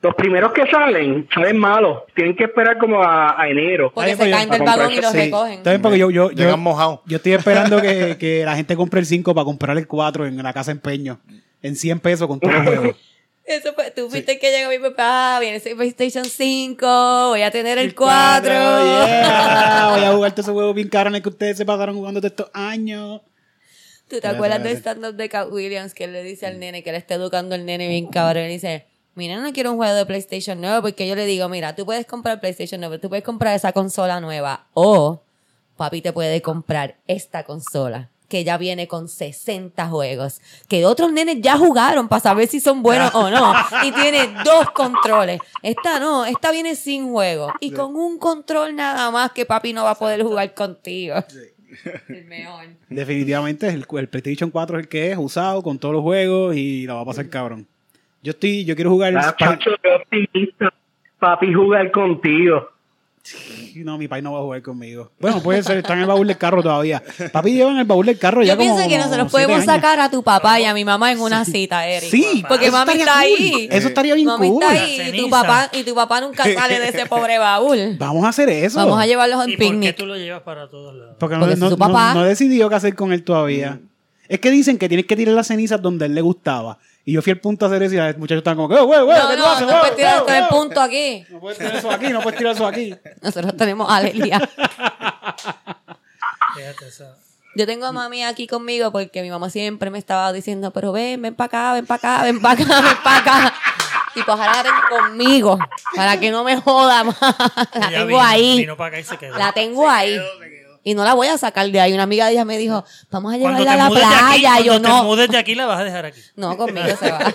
Los primeros que salen, salen malos. Tienen que esperar como a, a enero. Porque se pues, caen del vagón y los Sí. recogen. Bien porque yo, yo, yo, mojados. yo estoy esperando que, que la gente compre el 5 para comprar el 4 en la casa empeño. En 100 pesos con todos los juegos. Eso fue, tú fuiste que llegó mi papá, "Ah, viene ese PlayStation 5, voy a tener el 4. yeah. Voy a jugar todos esos juegos bien caros en el que ustedes se pasaron jugando todos estos años. ¿Tú te acuerdas del stand-up de Cat Williams que le dice al nene, que le está educando al nene bien cabrón? Y dice, mira, no quiero un juego de PlayStation nuevo porque yo le digo, mira, tú puedes comprar PlayStation nuevo, tú puedes comprar esa consola nueva o papi te puede comprar esta consola que ya viene con 60 juegos, que otros nenes ya jugaron para saber si son buenos o no, y tiene dos controles. Esta no, esta viene sin juego, y con un control nada más que papi no va a poder jugar contigo. El mejor. Definitivamente el, el PlayStation 4 es el que es, usado con todos los juegos y la va a pasar cabrón. Yo estoy, yo quiero jugar el Ah, optimista. Papi jugar contigo. No, mi país no va a jugar conmigo. Bueno, puede ser, está en el baúl del carro todavía. Papi lleva en el baúl del carro ya Yo pienso como- que como nosotros podemos sacar a tu papá y a mi mamá en una cita, Eric. Sí, porque mami está cool. ahí. Eso estaría bien Mami cool. está ahí y tu papá y tu papá nunca sale de ese pobre baúl. Vamos a hacer eso. Vamos a llevarlos ¿Y en por qué picnic. tú lo llevas para todos lados? Porque no, Porque es no, su no- papá. no he decidido qué hacer con él todavía. Es que dicen que tienes que tirar las cenizas donde él le gustaba. Y yo fui al punto a hacer eso y los muchachos estaban como, "Eh, güey, güey, No, ¿qué tú no, haces, no puedes tirar güey, todo el güey? punto aquí. No puedes tirar eso aquí, no puedes tirar eso aquí. Nosotros tenemos a Alelia. Fíjate eso. Yo tengo a mami aquí conmigo porque mi mamá siempre me estaba diciendo, pero ven, ven para acá, ven para acá, ven para acá, ven para acá. Y pues ahora la tengo conmigo, para que no me joda más. La tengo vino- ahí. Vino para acá y se quedó. La tengo ahí. Y no la voy a sacar de ahí. Una amiga de ella me dijo, vamos a Cuando llevarla te a la mudes de aquí, playa. Y yo cuando te no. mudes de aquí, la vas a dejar aquí. No, conmigo se va.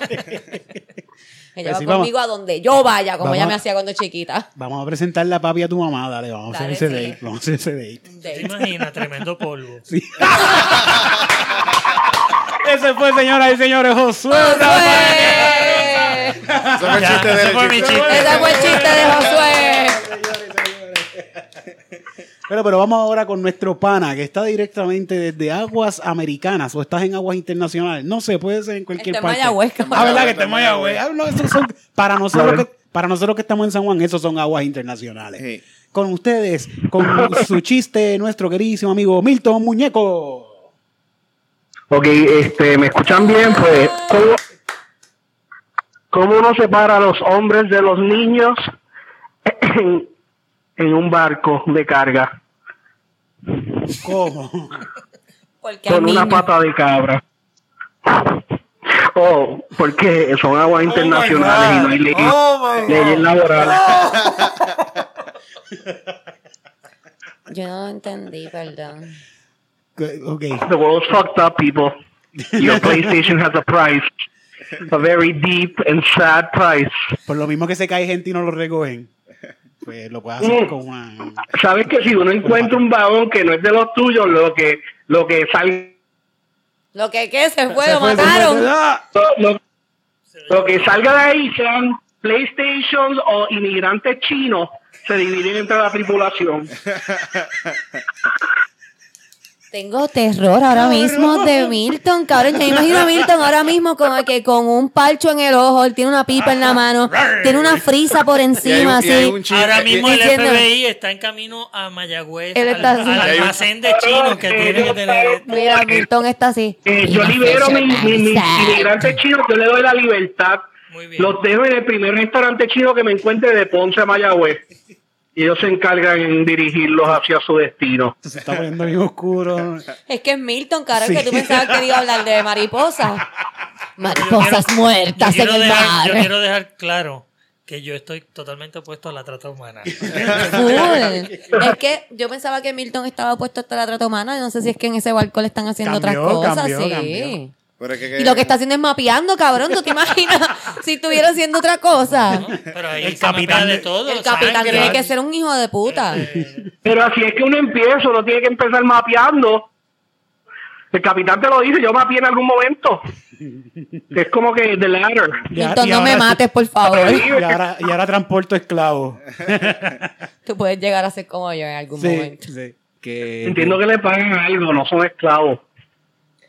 Ella Pues va sí, vamos. conmigo a donde yo vaya, como Vamos ella a- me hacía cuando chiquita. Vamos a presentarle a papi a tu mamá, dale, vamos a hacer ese sí. date, vamos a hacer ese date. ¿Te imaginas? Tremendo polvo. Ese fue, señoras y señores, Josué. ¡Josué! Ese fue el Ya, chiste de ese él, fue el mi chiste. chiste. Ese fue el chiste de Josué. Pero, pero vamos ahora con nuestro pana, que está directamente desde aguas americanas o estás en aguas internacionales. No sé, puede ser en cualquier parte. Mayagüez. Ah, ¿verdad que está en Mayagüez? Ah, no, esos son- para, nosotros que, para nosotros que estamos en San Juan, esos son aguas internacionales. Sí. Con ustedes, con su chiste, nuestro queridísimo amigo Milton Muñeco. Ok, este, ¿me escuchan bien? Pues, ¿cómo, cómo uno separa a los hombres de los niños en, en un barco de carga? ¿Cómo? Porque Con una pata de cabra. Oh, porque son aguas internacionales y no hay leyes, leyes laborales. Yo no entendí, perdón. Ok. The world's fucked up, people. Your PlayStation has a price. A very deep and sad price. Por lo mismo que se cae gente y no lo recogen, pues lo puedes hacer Mm. con una... Sabes que si uno encuentra un vagón que no es de los tuyos, lo que lo que sale Lo que que se fue, Se lo fue, mataron. se fue. Lo, lo- lo que salga de ahí sean PlayStations o inmigrantes chinos se dividen entre la tripulación. Tengo terror ahora mismo de Milton, cabrón. Yo me imagino a Milton ahora mismo como que con un parcho en el ojo, él tiene una pipa en la mano, tiene una frisa por Y hay un- encima, y hay así. un Ahora mismo el Diciendo- FBI está en camino a Mayagüez, Él al, está así. al hay un- almacén de chinos que tiene que tener. Mira, Milton está así. Eh, yo libero mis mi, mi- inmigrantes chinos, yo le doy la libertad. Muy bien. Los dejo en el primer restaurante chino que me encuentre de Ponce a Mayagüez. Y ellos se encargan en dirigirlos hacia su destino. Se está poniendo bien oscuro. Es que es Milton, cabrón, Sí. que tú pensabas que iba a hablar de mariposas. Mariposas quiero- muertas yo quiero en el dejar- mar. Yo quiero dejar claro que yo estoy totalmente opuesto a la trata humana. Es que yo pensaba que Milton estaba puesto hasta la trata humana. No sé si es que en ese barco le están haciendo Cambió, otras cosas. cambió, sí. cambió. Pero es que- Y lo que está haciendo es mapeando, cabrón. ¿Tú te imaginas si estuviera haciendo otra cosa? Pero ahí El capitán de todo. El capitán sangre. tiene que ser un hijo de puta. Pero así es que uno empieza, uno tiene que empezar mapeando. El capitán te lo dice, yo mapeé en algún momento. Es como que the ladder. Y no me mates, por favor. Y ahora, y ahora transporto esclavos. Tú puedes llegar a ser como yo en algún Sí, momento. sí. que... Entiendo que le pagan algo, no son esclavos.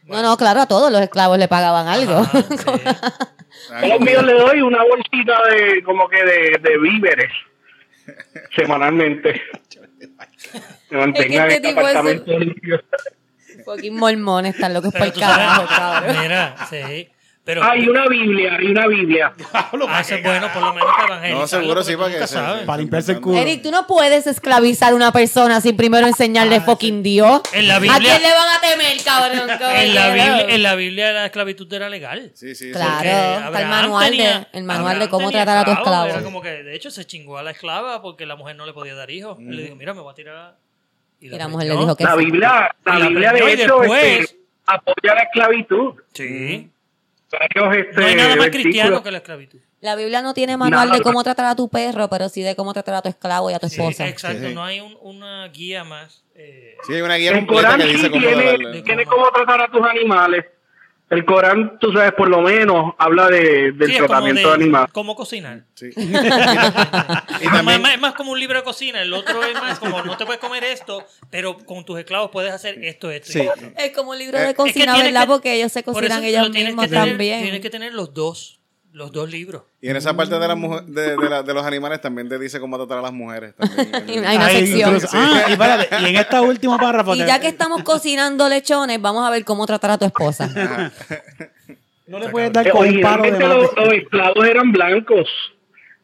No, no, claro, a todos los esclavos le pagaban algo. Ajá, sí. A los míos le doy una bolsita de como que de, de víveres semanalmente. Que mantengan este el apartamento limpio. Fucking mormones están locos por el carajo, cabrón. mira, sí. Pero, Hay una Biblia, hay una Biblia. ah, eso es bueno, por lo menos para evangelizarlo. No, seguro sí, para que se-. Para limpiarse el culo. Eric, tú no puedes esclavizar a una persona sin primero enseñarle fucking Dios. En la ¿A Biblia- quién le van a temer, cabrón? En la. Biblia, en la Biblia la esclavitud era legal. Sí, sí. Claro. Porque está el manual de- tenía- el manual de cómo tratar a tu esclavo. Era como que, de hecho, se chingó a la esclava porque la mujer no le podía dar hijos. Él le dijo, mira, me voy a tirar. Y la mujer preñó. le dijo que La sí. Biblia, la Y la Biblia de y hecho este, apoya la esclavitud. Sí. Este, No hay nada más cristiano que la esclavitud. La Biblia no tiene manual Nada. de cómo tratar a tu perro, pero sí de cómo tratar a tu esclavo y a tu Sí, esposa. exacto, Sí. no hay un- una guía más. eh, Sí, hay una guía El completa Corán que dice sí cómo tiene, darle. tiene cómo tratar a tus animales. El Corán, tú sabes, por lo menos habla de, del sí, es tratamiento de animales. cómo cocinar. Sí. Es y más, también, más- es más como un libro de cocina. El otro es más como no te puedes comer esto, pero con tus esclavos puedes hacer esto, esto Sí. y. Es como un libro Eh, de es que cocina, tienes ¿verdad? que- Porque ellos se cocinan ellos mismos que tener, también. Tienes que tener los dos, los dos libros. y en esa parte de, las mujer- de, de la- de los animales también te dice cómo tratar a las mujeres. También. Hay una sección. ah, y, espérate, y en esta última párrafo... Y ya que estamos cocinando lechones, vamos a ver cómo tratar a tu esposa. No le puedes dar Eh, con un paro de los, los esclavos eran blancos.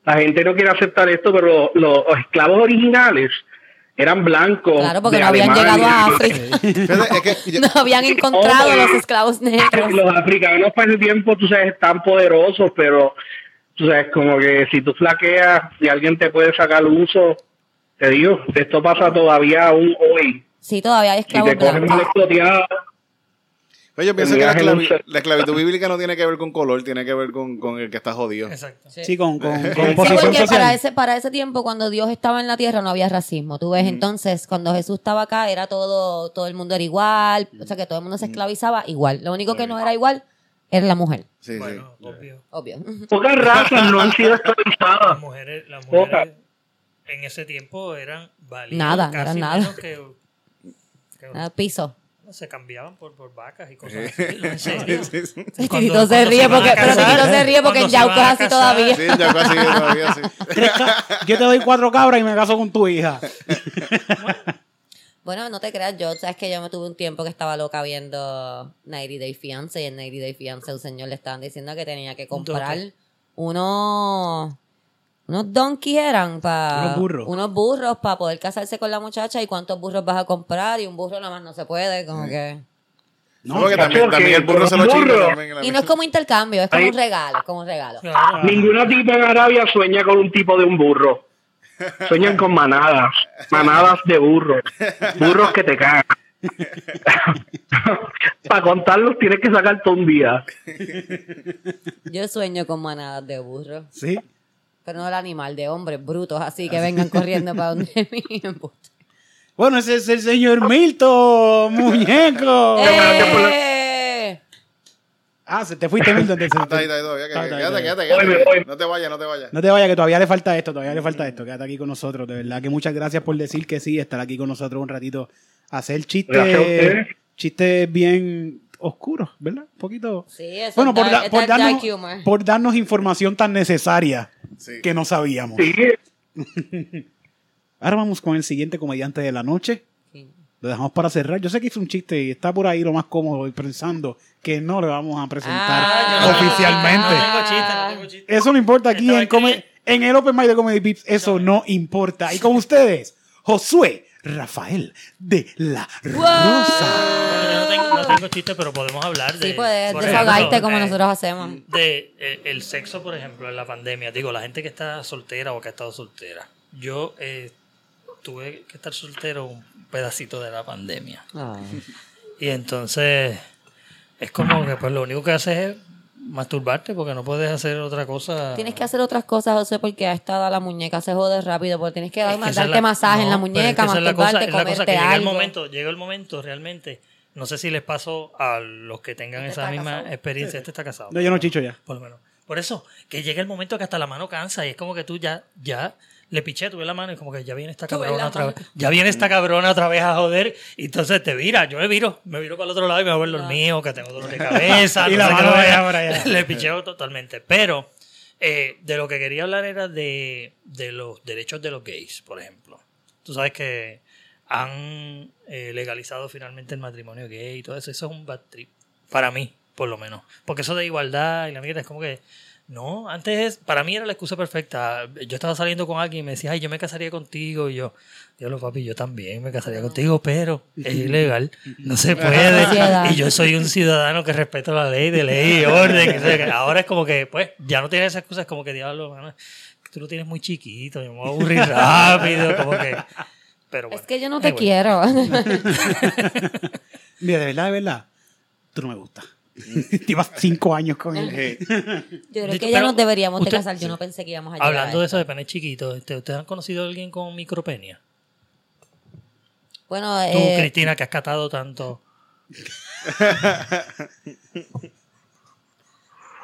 La gente no quiere aceptar esto, pero los, los esclavos originales eran blancos. Claro, porque de no habían Alemania. llegado a África. No habían encontrado los esclavos negros. Los africanos para ese tiempo, tú sabes, están poderosos, pero tú sabes, como que si tú flaqueas y alguien te puede sacar uso, te digo, esto pasa todavía aún hoy. Sí, todavía hay Si esclavos te cogen mal blancos. exploteado, pues yo pienso que la, esclavitud bíblica no tiene que ver con color, tiene que ver con, con el que está jodido. Exacto. Sí, con, con, con Sí, posición porque social. para ese, para ese tiempo, cuando Dios estaba en la tierra, no había racismo. Tú ves, entonces, cuando Jesús estaba acá, era todo, todo el mundo era igual, o sea que todo el mundo se esclavizaba igual. Lo único que no era igual era la mujer, Sí, sí. Bueno, obvio. obvio. pocas razas no han sido Las esclavizadas. mujeres, las mujeres en ese tiempo eran valiosas. Nada, casi eran nada. menos que, que- Ah, piso. Se cambiaban por, por vacas y cosas así. ¿no? En serio. Sí, sí, sí. Cuando- Titito se ríe porque, pero casar, Titito se ríe porque en Yauco es así todavía. Sí, ya casi todavía sí. Tres ca- Yo te doy cuatro cabras y me caso con tu hija. Bueno, no te creas, yo, sabes que yo me tuve un tiempo que estaba loca viendo 90 Day Fiance y en 90 Day Fiance un señor le estaban diciendo que tenía que comprar ¿Donkey? Unos donkeys eran para Unos burros. unos burros para poder casarse con la muchacha y cuántos burros vas a comprar y un burro nada más no se puede, como que No, porque también, porque también el burro se lo la- y no es como intercambio, es como Ahí- un regalo, como un regalo. Claro. Ninguna tipa en Arabia sueña con un tipo de un burro. Sueñan con manadas, manadas de burros, burros que te cagan. Para contarlos tienes que sacar todo un día. Yo sueño con manadas de burros, Sí. Pero no el animal, de hombres brutos así que vengan corriendo para donde mí. Bueno, ese es el señor Milton, muñeco. ¡Eh! Ah, se te fuiste, Milton. te- Está ahí, está ahí todavía. Quédate, quédate, quédate. No te vayas, no te vayas. No te vayas, que todavía le falta esto, todavía le falta esto. Quédate aquí con nosotros, de verdad que muchas gracias por decir que sí, estar aquí con nosotros un ratito, hacer chistes, chistes bien oscuros, ¿verdad? Un poquito. Sí, eso Bueno, es por, da- por dark darnos, humor. por darnos información tan necesaria Sí. que no sabíamos. Sí, Ahora vamos con el siguiente comediante de la noche. Lo dejamos para cerrar. Yo sé que hizo un chiste y está por ahí lo más cómodo y pensando que no le vamos a presentar Ah, no oficialmente. No tengo chiste, no tengo chiste. Eso no importa aquí Estaba en, come- en el Open Mic de Comedy Pips. Eso no importa. Y con ustedes, Josué Rafael de la Rosa. No tengo, no tengo chiste, pero podemos hablar de. Sí, puedes desahogarte ejemplo, como eh, nosotros hacemos. De eh, el sexo, por ejemplo, en la pandemia. Digo, la gente que está soltera o que ha estado soltera. Yo eh, tuve que estar soltero un pedacito de la pandemia. Ah. Y entonces es como que pues lo único que haces es masturbarte porque no puedes hacer otra cosa. Tienes que hacer otras cosas, José, porque a esta edad la muñeca se jode rápido, porque tienes que Es que darte la- masaje en la es muñeca, que es la cosa- masturbarte, es la cosa que llega el momento, llega el momento realmente. No sé si les pasó a los que tengan Este esa misma casado. experiencia. Este está casado. No, yo no chicho ya. Por lo menos. Por eso, que llega el momento que hasta la mano cansa y es como que tú ya, ya le piché, tuve la mano y como que ya viene esta cabrona otra vez. Ya viene esta cabrona otra vez a joder. Y entonces te vira, yo me viro, me viro para el otro lado y me voy a ver los míos, que tengo dolor de cabeza. Y no la mano allá. Le picheo totalmente. Pero eh, de lo que quería hablar era de, de los derechos de los gays, por ejemplo. Tú sabes que han eh, legalizado finalmente el matrimonio gay y todo eso. Eso es un bad trip. Para mí, por lo menos. Porque eso de igualdad y la mierda es como que. No, antes es, para mí era la excusa perfecta. Yo estaba saliendo con alguien y me decía, ay, yo me casaría contigo. Y yo, Dios papi, yo también me casaría contigo, pero es ilegal, no se puede. Y yo soy un ciudadano que respeta la ley, de ley y orden. o sea, que ahora es como que, pues, ya no tienes esa excusa, es como que diablo, mano, tú lo tienes muy chiquito, yo me voy a aburrir rápido, como que. Pero bueno, Es que yo no te anyway. quiero. Mira, de verdad, de verdad, tú no me gustas. Llevas cinco años con él. Yo creo que ya nos deberíamos de casar. Yo no pensé que íbamos a llegar Hablando a de eso de penes chiquitos, este, ¿ustedes han conocido a alguien con micropenia? Bueno, Tú, eh, Cristina, que has catado tanto.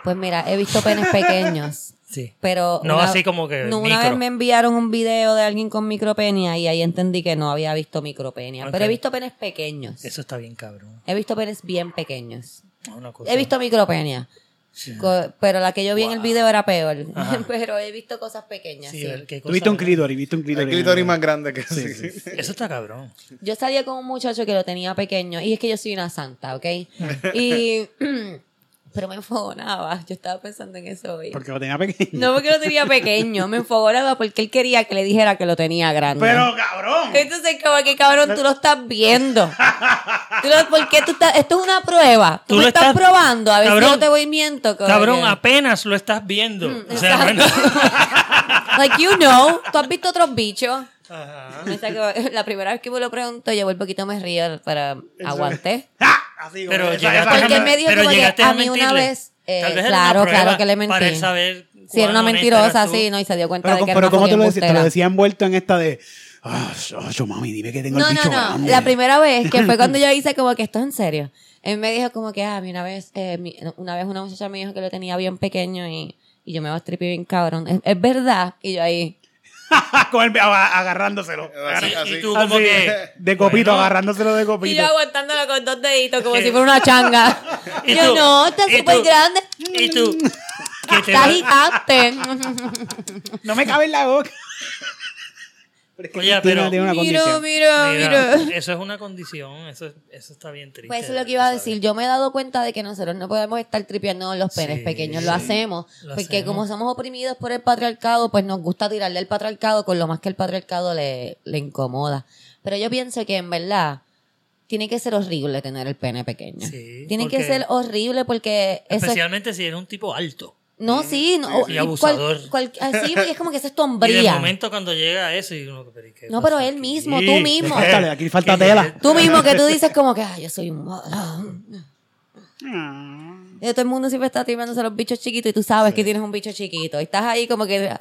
pues mira, he visto penes pequeños. Sí. Pero No una- así como que no, una micro. vez me enviaron un video de alguien con micropenia y ahí entendí que no había visto micropenia. Pero he visto penes pequeños. Eso está bien cabrón. He visto penes bien pequeños. Una cosa. He visto micropenia. Sí. Pero la que yo vi en el video era peor. Ajá. pero he visto cosas pequeñas. Sí, sí. Tú viste un cosa- clítoris, viste un El clítoris. clítoris más grande que sí. Eso está cabrón. Yo salía con un muchacho que lo tenía pequeño y es que yo soy una santa, ¿ok? Y... pero me enfogonaba. Yo estaba pensando en eso hoy. Porque lo tenía pequeño. No porque lo tenía pequeño, me enfogonaba porque él quería que le dijera que lo tenía grande. Pero, cabrón. Entonces, como que cabrón, tú lo estás viendo. Tú lo- ¿Por qué tú estás? Esto es una prueba. Tú, Tú me lo estás, estás- probando a ver Cabrón. si yo te voy miento. Cabrón, que- apenas lo estás viendo. Mm, o sea, bueno. like you know, tú has visto otros bichos. Saco- la primera vez que me lo pregunto, yo un poquito me río, pero aguanté. Así, Pero esa- llegaste esa- Porque a- él me dijo pero como que llegaste a a mí una vez, eh, Tal vez era claro, una claro que le mentí. Para él saber Si era una mentirosa, sí, no, y se dio cuenta Pero, de que pero era ¿cómo te lo, decía, te lo decía envuelto en esta de. Ah, yo, mami, dime que tengo No, el no, bicho no. grande. La primera vez, que fue cuando yo hice como que esto es en serio. Él me dijo como que, ah, a mí una vez, eh, mi- una vez una muchacha me dijo que lo tenía bien pequeño y, y yo me voy a stripir bien cabrón. ¿Es, es verdad? Y yo ahí, Con el- aga- agarrándoselo. Así, Y- así. y tú Así, como que... de copito, bueno, agarrándoselo de y copito. yo aguantándolo con dos deditos como si fuera una changa. ¿Y yo tú? no, está ¿Y súper grande. Y tú... Está gigante. No me cabe en la boca. Pero es que Oye, pero- tiene una Mira, eso es una condición, eso, eso está bien triste. Pues eso es lo que iba a decir. Yo me he dado cuenta de que nosotros no podemos estar tripeando los penes Sí, pequeños. Lo hacemos. lo porque hacemos. como somos oprimidos por el patriarcado, pues nos gusta tirarle al patriarcado con lo más que el patriarcado le, le incomoda. Pero yo pienso que en verdad tiene que ser horrible tener el pene pequeño. Sí, tiene que ser horrible porque eso es- Especialmente si eres un tipo alto. No, sí. No, y abusador. cual- así, porque es como que eso es tu Y de hombría. momento cuando llega eso y uno... ¿pero y qué No, pero él aquí? mismo, tú mismo. Aquí falta ¿Qué- tela. Tú mismo que tú dices como que, ah, yo soy un... Ah. Y todo el mundo siempre está tripeándose a los bichos chiquitos y tú sabes que tienes un bicho chiquito. Y estás ahí como que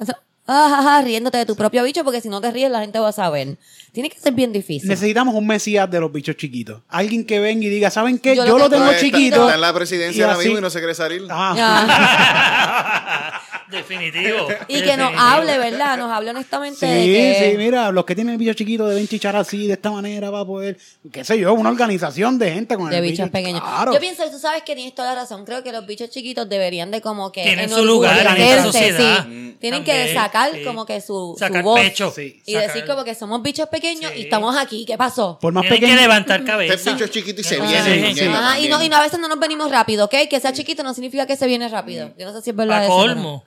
ah, ah, ah, riéndote de tu propio bicho porque si no te ríes la gente va a saber. Tiene que ser bien difícil. Necesitamos un mesías de los bichos chiquitos. Alguien que venga y diga, ¿saben qué? Yo Yo, lo tengo tengo Está- chiquito. Está en la presidencia y ahora así- mismo y no se quiere salir. Ah. Ah, Definitivo. y que nos hable, ¿verdad? Nos hable honestamente Sí, de que... sí, mira, los que tienen el bicho chiquito deben chichar así, de esta manera, para poder, qué sé yo, una organización de gente con de el bichos bicho. pequeños. Claro. Yo pienso, tú sabes que tienes toda la razón. Creo que los bichos chiquitos deberían de como que Tienen su lugar en esta enorgullecerse, sociedad. sí. Mm. Tienen También, que sacar sí. como que su, su Sacar voz. pecho. Sí. Y Sacar- decir como que somos bichos pequeños y estamos aquí. ¿Qué pasó? Por más Tienen pequeño. que levantar cabeza. bicho es chiquito y se Ah, viene. sí, muñeca, sí. Ah, y, no, y no, a veces no nos venimos rápido, ¿ok? Que sea chiquito no significa que se viene rápido. Yo no sé si es verdad A eso. colmo.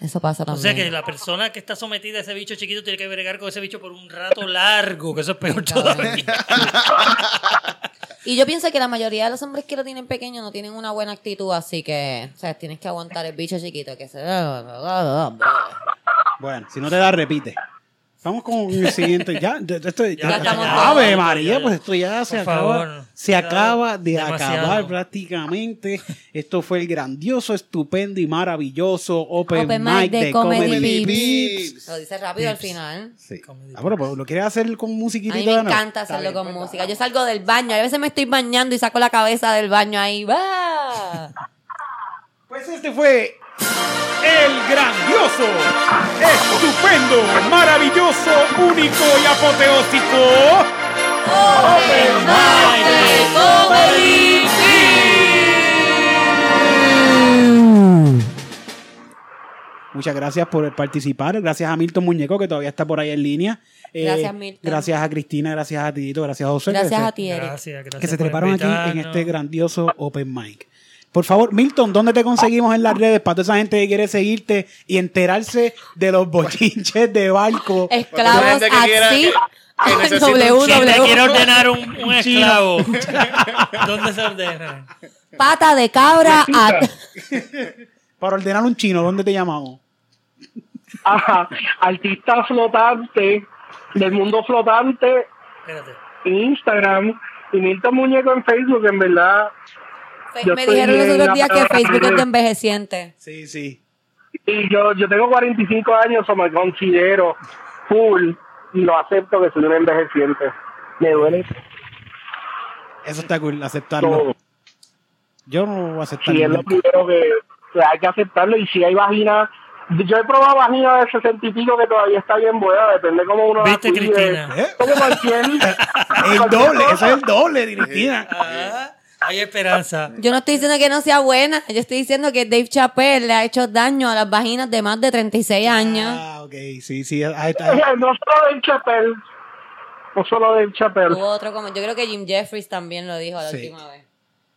Eso pasa O también. sea que la persona que está sometida a ese bicho chiquito tiene que bregar con ese bicho por un rato largo, que eso es peor todavía. Y yo pienso que la mayoría de los hombres que lo tienen pequeño no tienen una buena actitud, así que, o sea, tienes que aguantar el bicho chiquito que se... Bueno, si no te da, repite. Vamos con el siguiente. Ya, esto, ya, Ya estamos todos. Ave María, ya. pues esto ya se Por acaba. favor. Se acaba de demasiado. acabar prácticamente. Esto fue el grandioso, estupendo y maravilloso Open, Open Mic de, Comedy, Comedy. Lo dice rápido al final. Sí. Ah, bueno, pues lo quieres hacer con musiquita A mí me encanta hacerlo bien, con pues, música. Yo salgo del baño, a veces me estoy bañando y saco la cabeza del baño ahí. ¡va! Pues este fue el grandioso, estupendo, maravilloso, único y apoteósico. Muchas gracias por participar. Gracias a Milton Muñeco, que todavía está por ahí en línea. Eh, Gracias, Milton. Gracias a Cristina, gracias a Tito, gracias a José. Gracias a ti, Eric. Gracias, gracias. que se treparon aquí en este grandioso Open Mic. Por favor, Milton, ¿dónde te conseguimos en las redes para toda esa gente que quiere seguirte y enterarse de los bochinches de barco? Esclavos así. que necesita un ¿Quién te www. quiere ordenar un, un esclavo? ¿Dónde se ordena? Pata de cabra a... Para ordenar un chino, ¿dónde te llamamos? Ajá, artista flotante del mundo flotante Espérate. en Instagram y Milton Muñeco en Facebook, en verdad. Yo Me dijeron los otros días que. Facebook es de envejeciente. Sí, sí. Y yo, yo tengo 45 años, o me considero full y lo acepto que soy un envejeciente. Me duele Eso está cool, aceptarlo. todo. Yo no voy a aceptarlo. Si es lo primero que, hay que aceptarlo y si hay vagina yo he probado vagina de 60 y pico que todavía está bien buena, depende cómo uno la ¿Viste, cuide. Cristina? ¿Eh? Como cualquier... El doble, eso es el doble, Cristina. Ah, hay esperanza. Yo no estoy diciendo que no sea buena, yo estoy diciendo que Dave Chappelle le ha hecho daño a las vaginas de más de 36 años. Ah, ok, sí, sí. ahí está. no solo del Chapel, no solo del Chapel. Hubo otro como, yo creo que Jim Jeffries también lo dijo la Sí. última vez.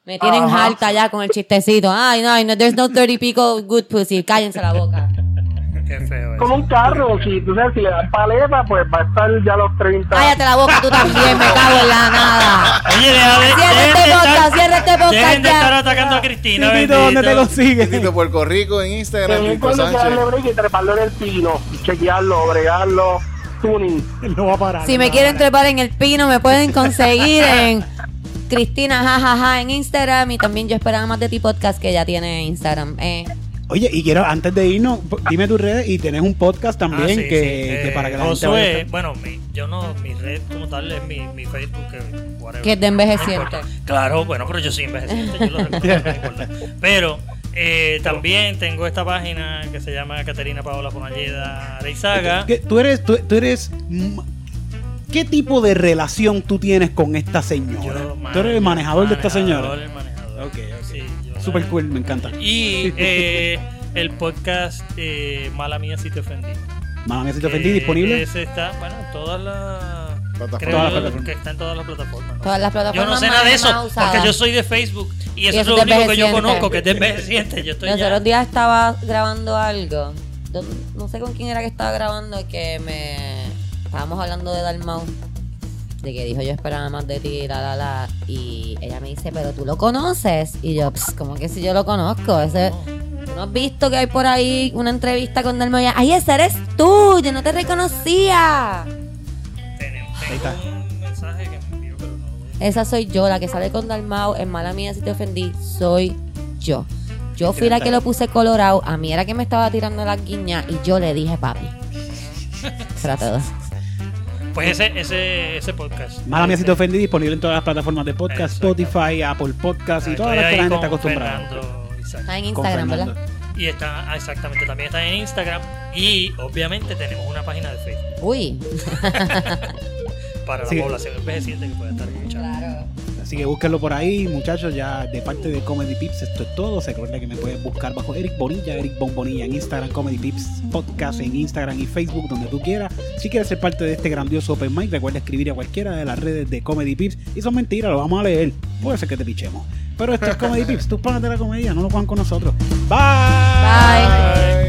Me tienen Ajá. harta ya con el chistecito. Ay, no, no, there's no 30 pico good pussy. Cállense la boca. Qué feo Como eso. un carro, si tú sabes, si le das paleta, pues va a estar ya a los 30. Cállate la boca tú también, me cago en la nada. Oye, deja de, Cierra este podcast, cierra este podcast Dejen de estar atacando a Cristina. Titito, ¿dónde te bendito. consigues? Tito Puerto Rico en Instagram, Tener Tito cuando Sánchez. darle break y treparlo en el pino, chequearlo, bregarlo, tuning. No va a parar. Si no me quieren trepar en el pino, me pueden conseguir en Cristina jajaja en Instagram y también yo esperaba más de ti podcast que ya tiene Instagram. Eh, Oye, y quiero, antes de irnos, p- dime tus redes y tenés un podcast Ah, también sí, que, sí. que Eh, para que la gente Josué, vaya bueno, mi, yo no, mi red como tal es mi, mi Facebook, que, whatever. Que es de envejeciente. No. Claro, bueno, pero yo soy envejeciente, yo lo no importa. Pero eh, también tengo esta página que se llama Caterina Paola Fonalleda Areizaga. ¿Qué- Tú eres, tú, tú eres. ¿Qué tipo de relación tú tienes con esta señora? Yo, tú eres el manejador de esta señora. el manejador. Super cool, me encanta. Y eh, el podcast eh, Mala Mía Si Te Ofendí. Mala mía si te ofendí, Que disponible. Ese está, bueno, en todas las. Plataformas. Creo Todas las plataformas. que está en todas las plataformas. ¿no? Todas las Yo plataformas no sé más- nada de eso, porque yo soy de Facebook y eso Y es lo único que yo conozco, que es de envejeciente. Yo estoy Los otros días estaba grabando algo. No sé con quién era que estaba grabando que me. Estábamos hablando de Dalmau. De que dijo yo esperaba más de ti, la la la. Y ella me dice, pero tú lo conoces. Y yo, "Ps, como que si yo lo conozco. Ese, ¿Tú no has visto que hay por ahí una entrevista con ella, Ay, ese eres tú, yo no te reconocía. Ahí está. Esa soy yo, la que sale con Dalmau. En mala mía, si te ofendí, soy yo. Yo fui la que lo puse colorado. A mí era que me estaba tirando la guiña y yo le dije papi. Era todo. Pues ese, ese, ese podcast. Mala mía si te ofendí, disponible en todas las plataformas de podcast, Exacto. Spotify, Apple Podcast y todas las que la gente está acostumbrada. Está en Instagram. ¿verdad? Y está, ah, exactamente, también está en Instagram. Y obviamente tenemos una página de Facebook Uy. para Sí. la población envejeciente que puede estar escuchando. Así que búsquenlo por ahí, muchachos. Ya de parte de Comedy Pips, esto es todo. Se recuerda que me pueden buscar bajo Eric Bonilla, Eric Bon Bonilla en Instagram, Comedy Pips Podcast en Instagram y Facebook, donde tú quieras. Si quieres ser parte de este grandioso Open Mic, recuerda escribir a cualquiera de las redes de Comedy Pips. Y son mentiras, lo vamos a leer. Puede ser que te pichemos. Pero esto es Comedy Pips, tus panas de la comedia, no lo juegan con nosotros. Bye. Bye.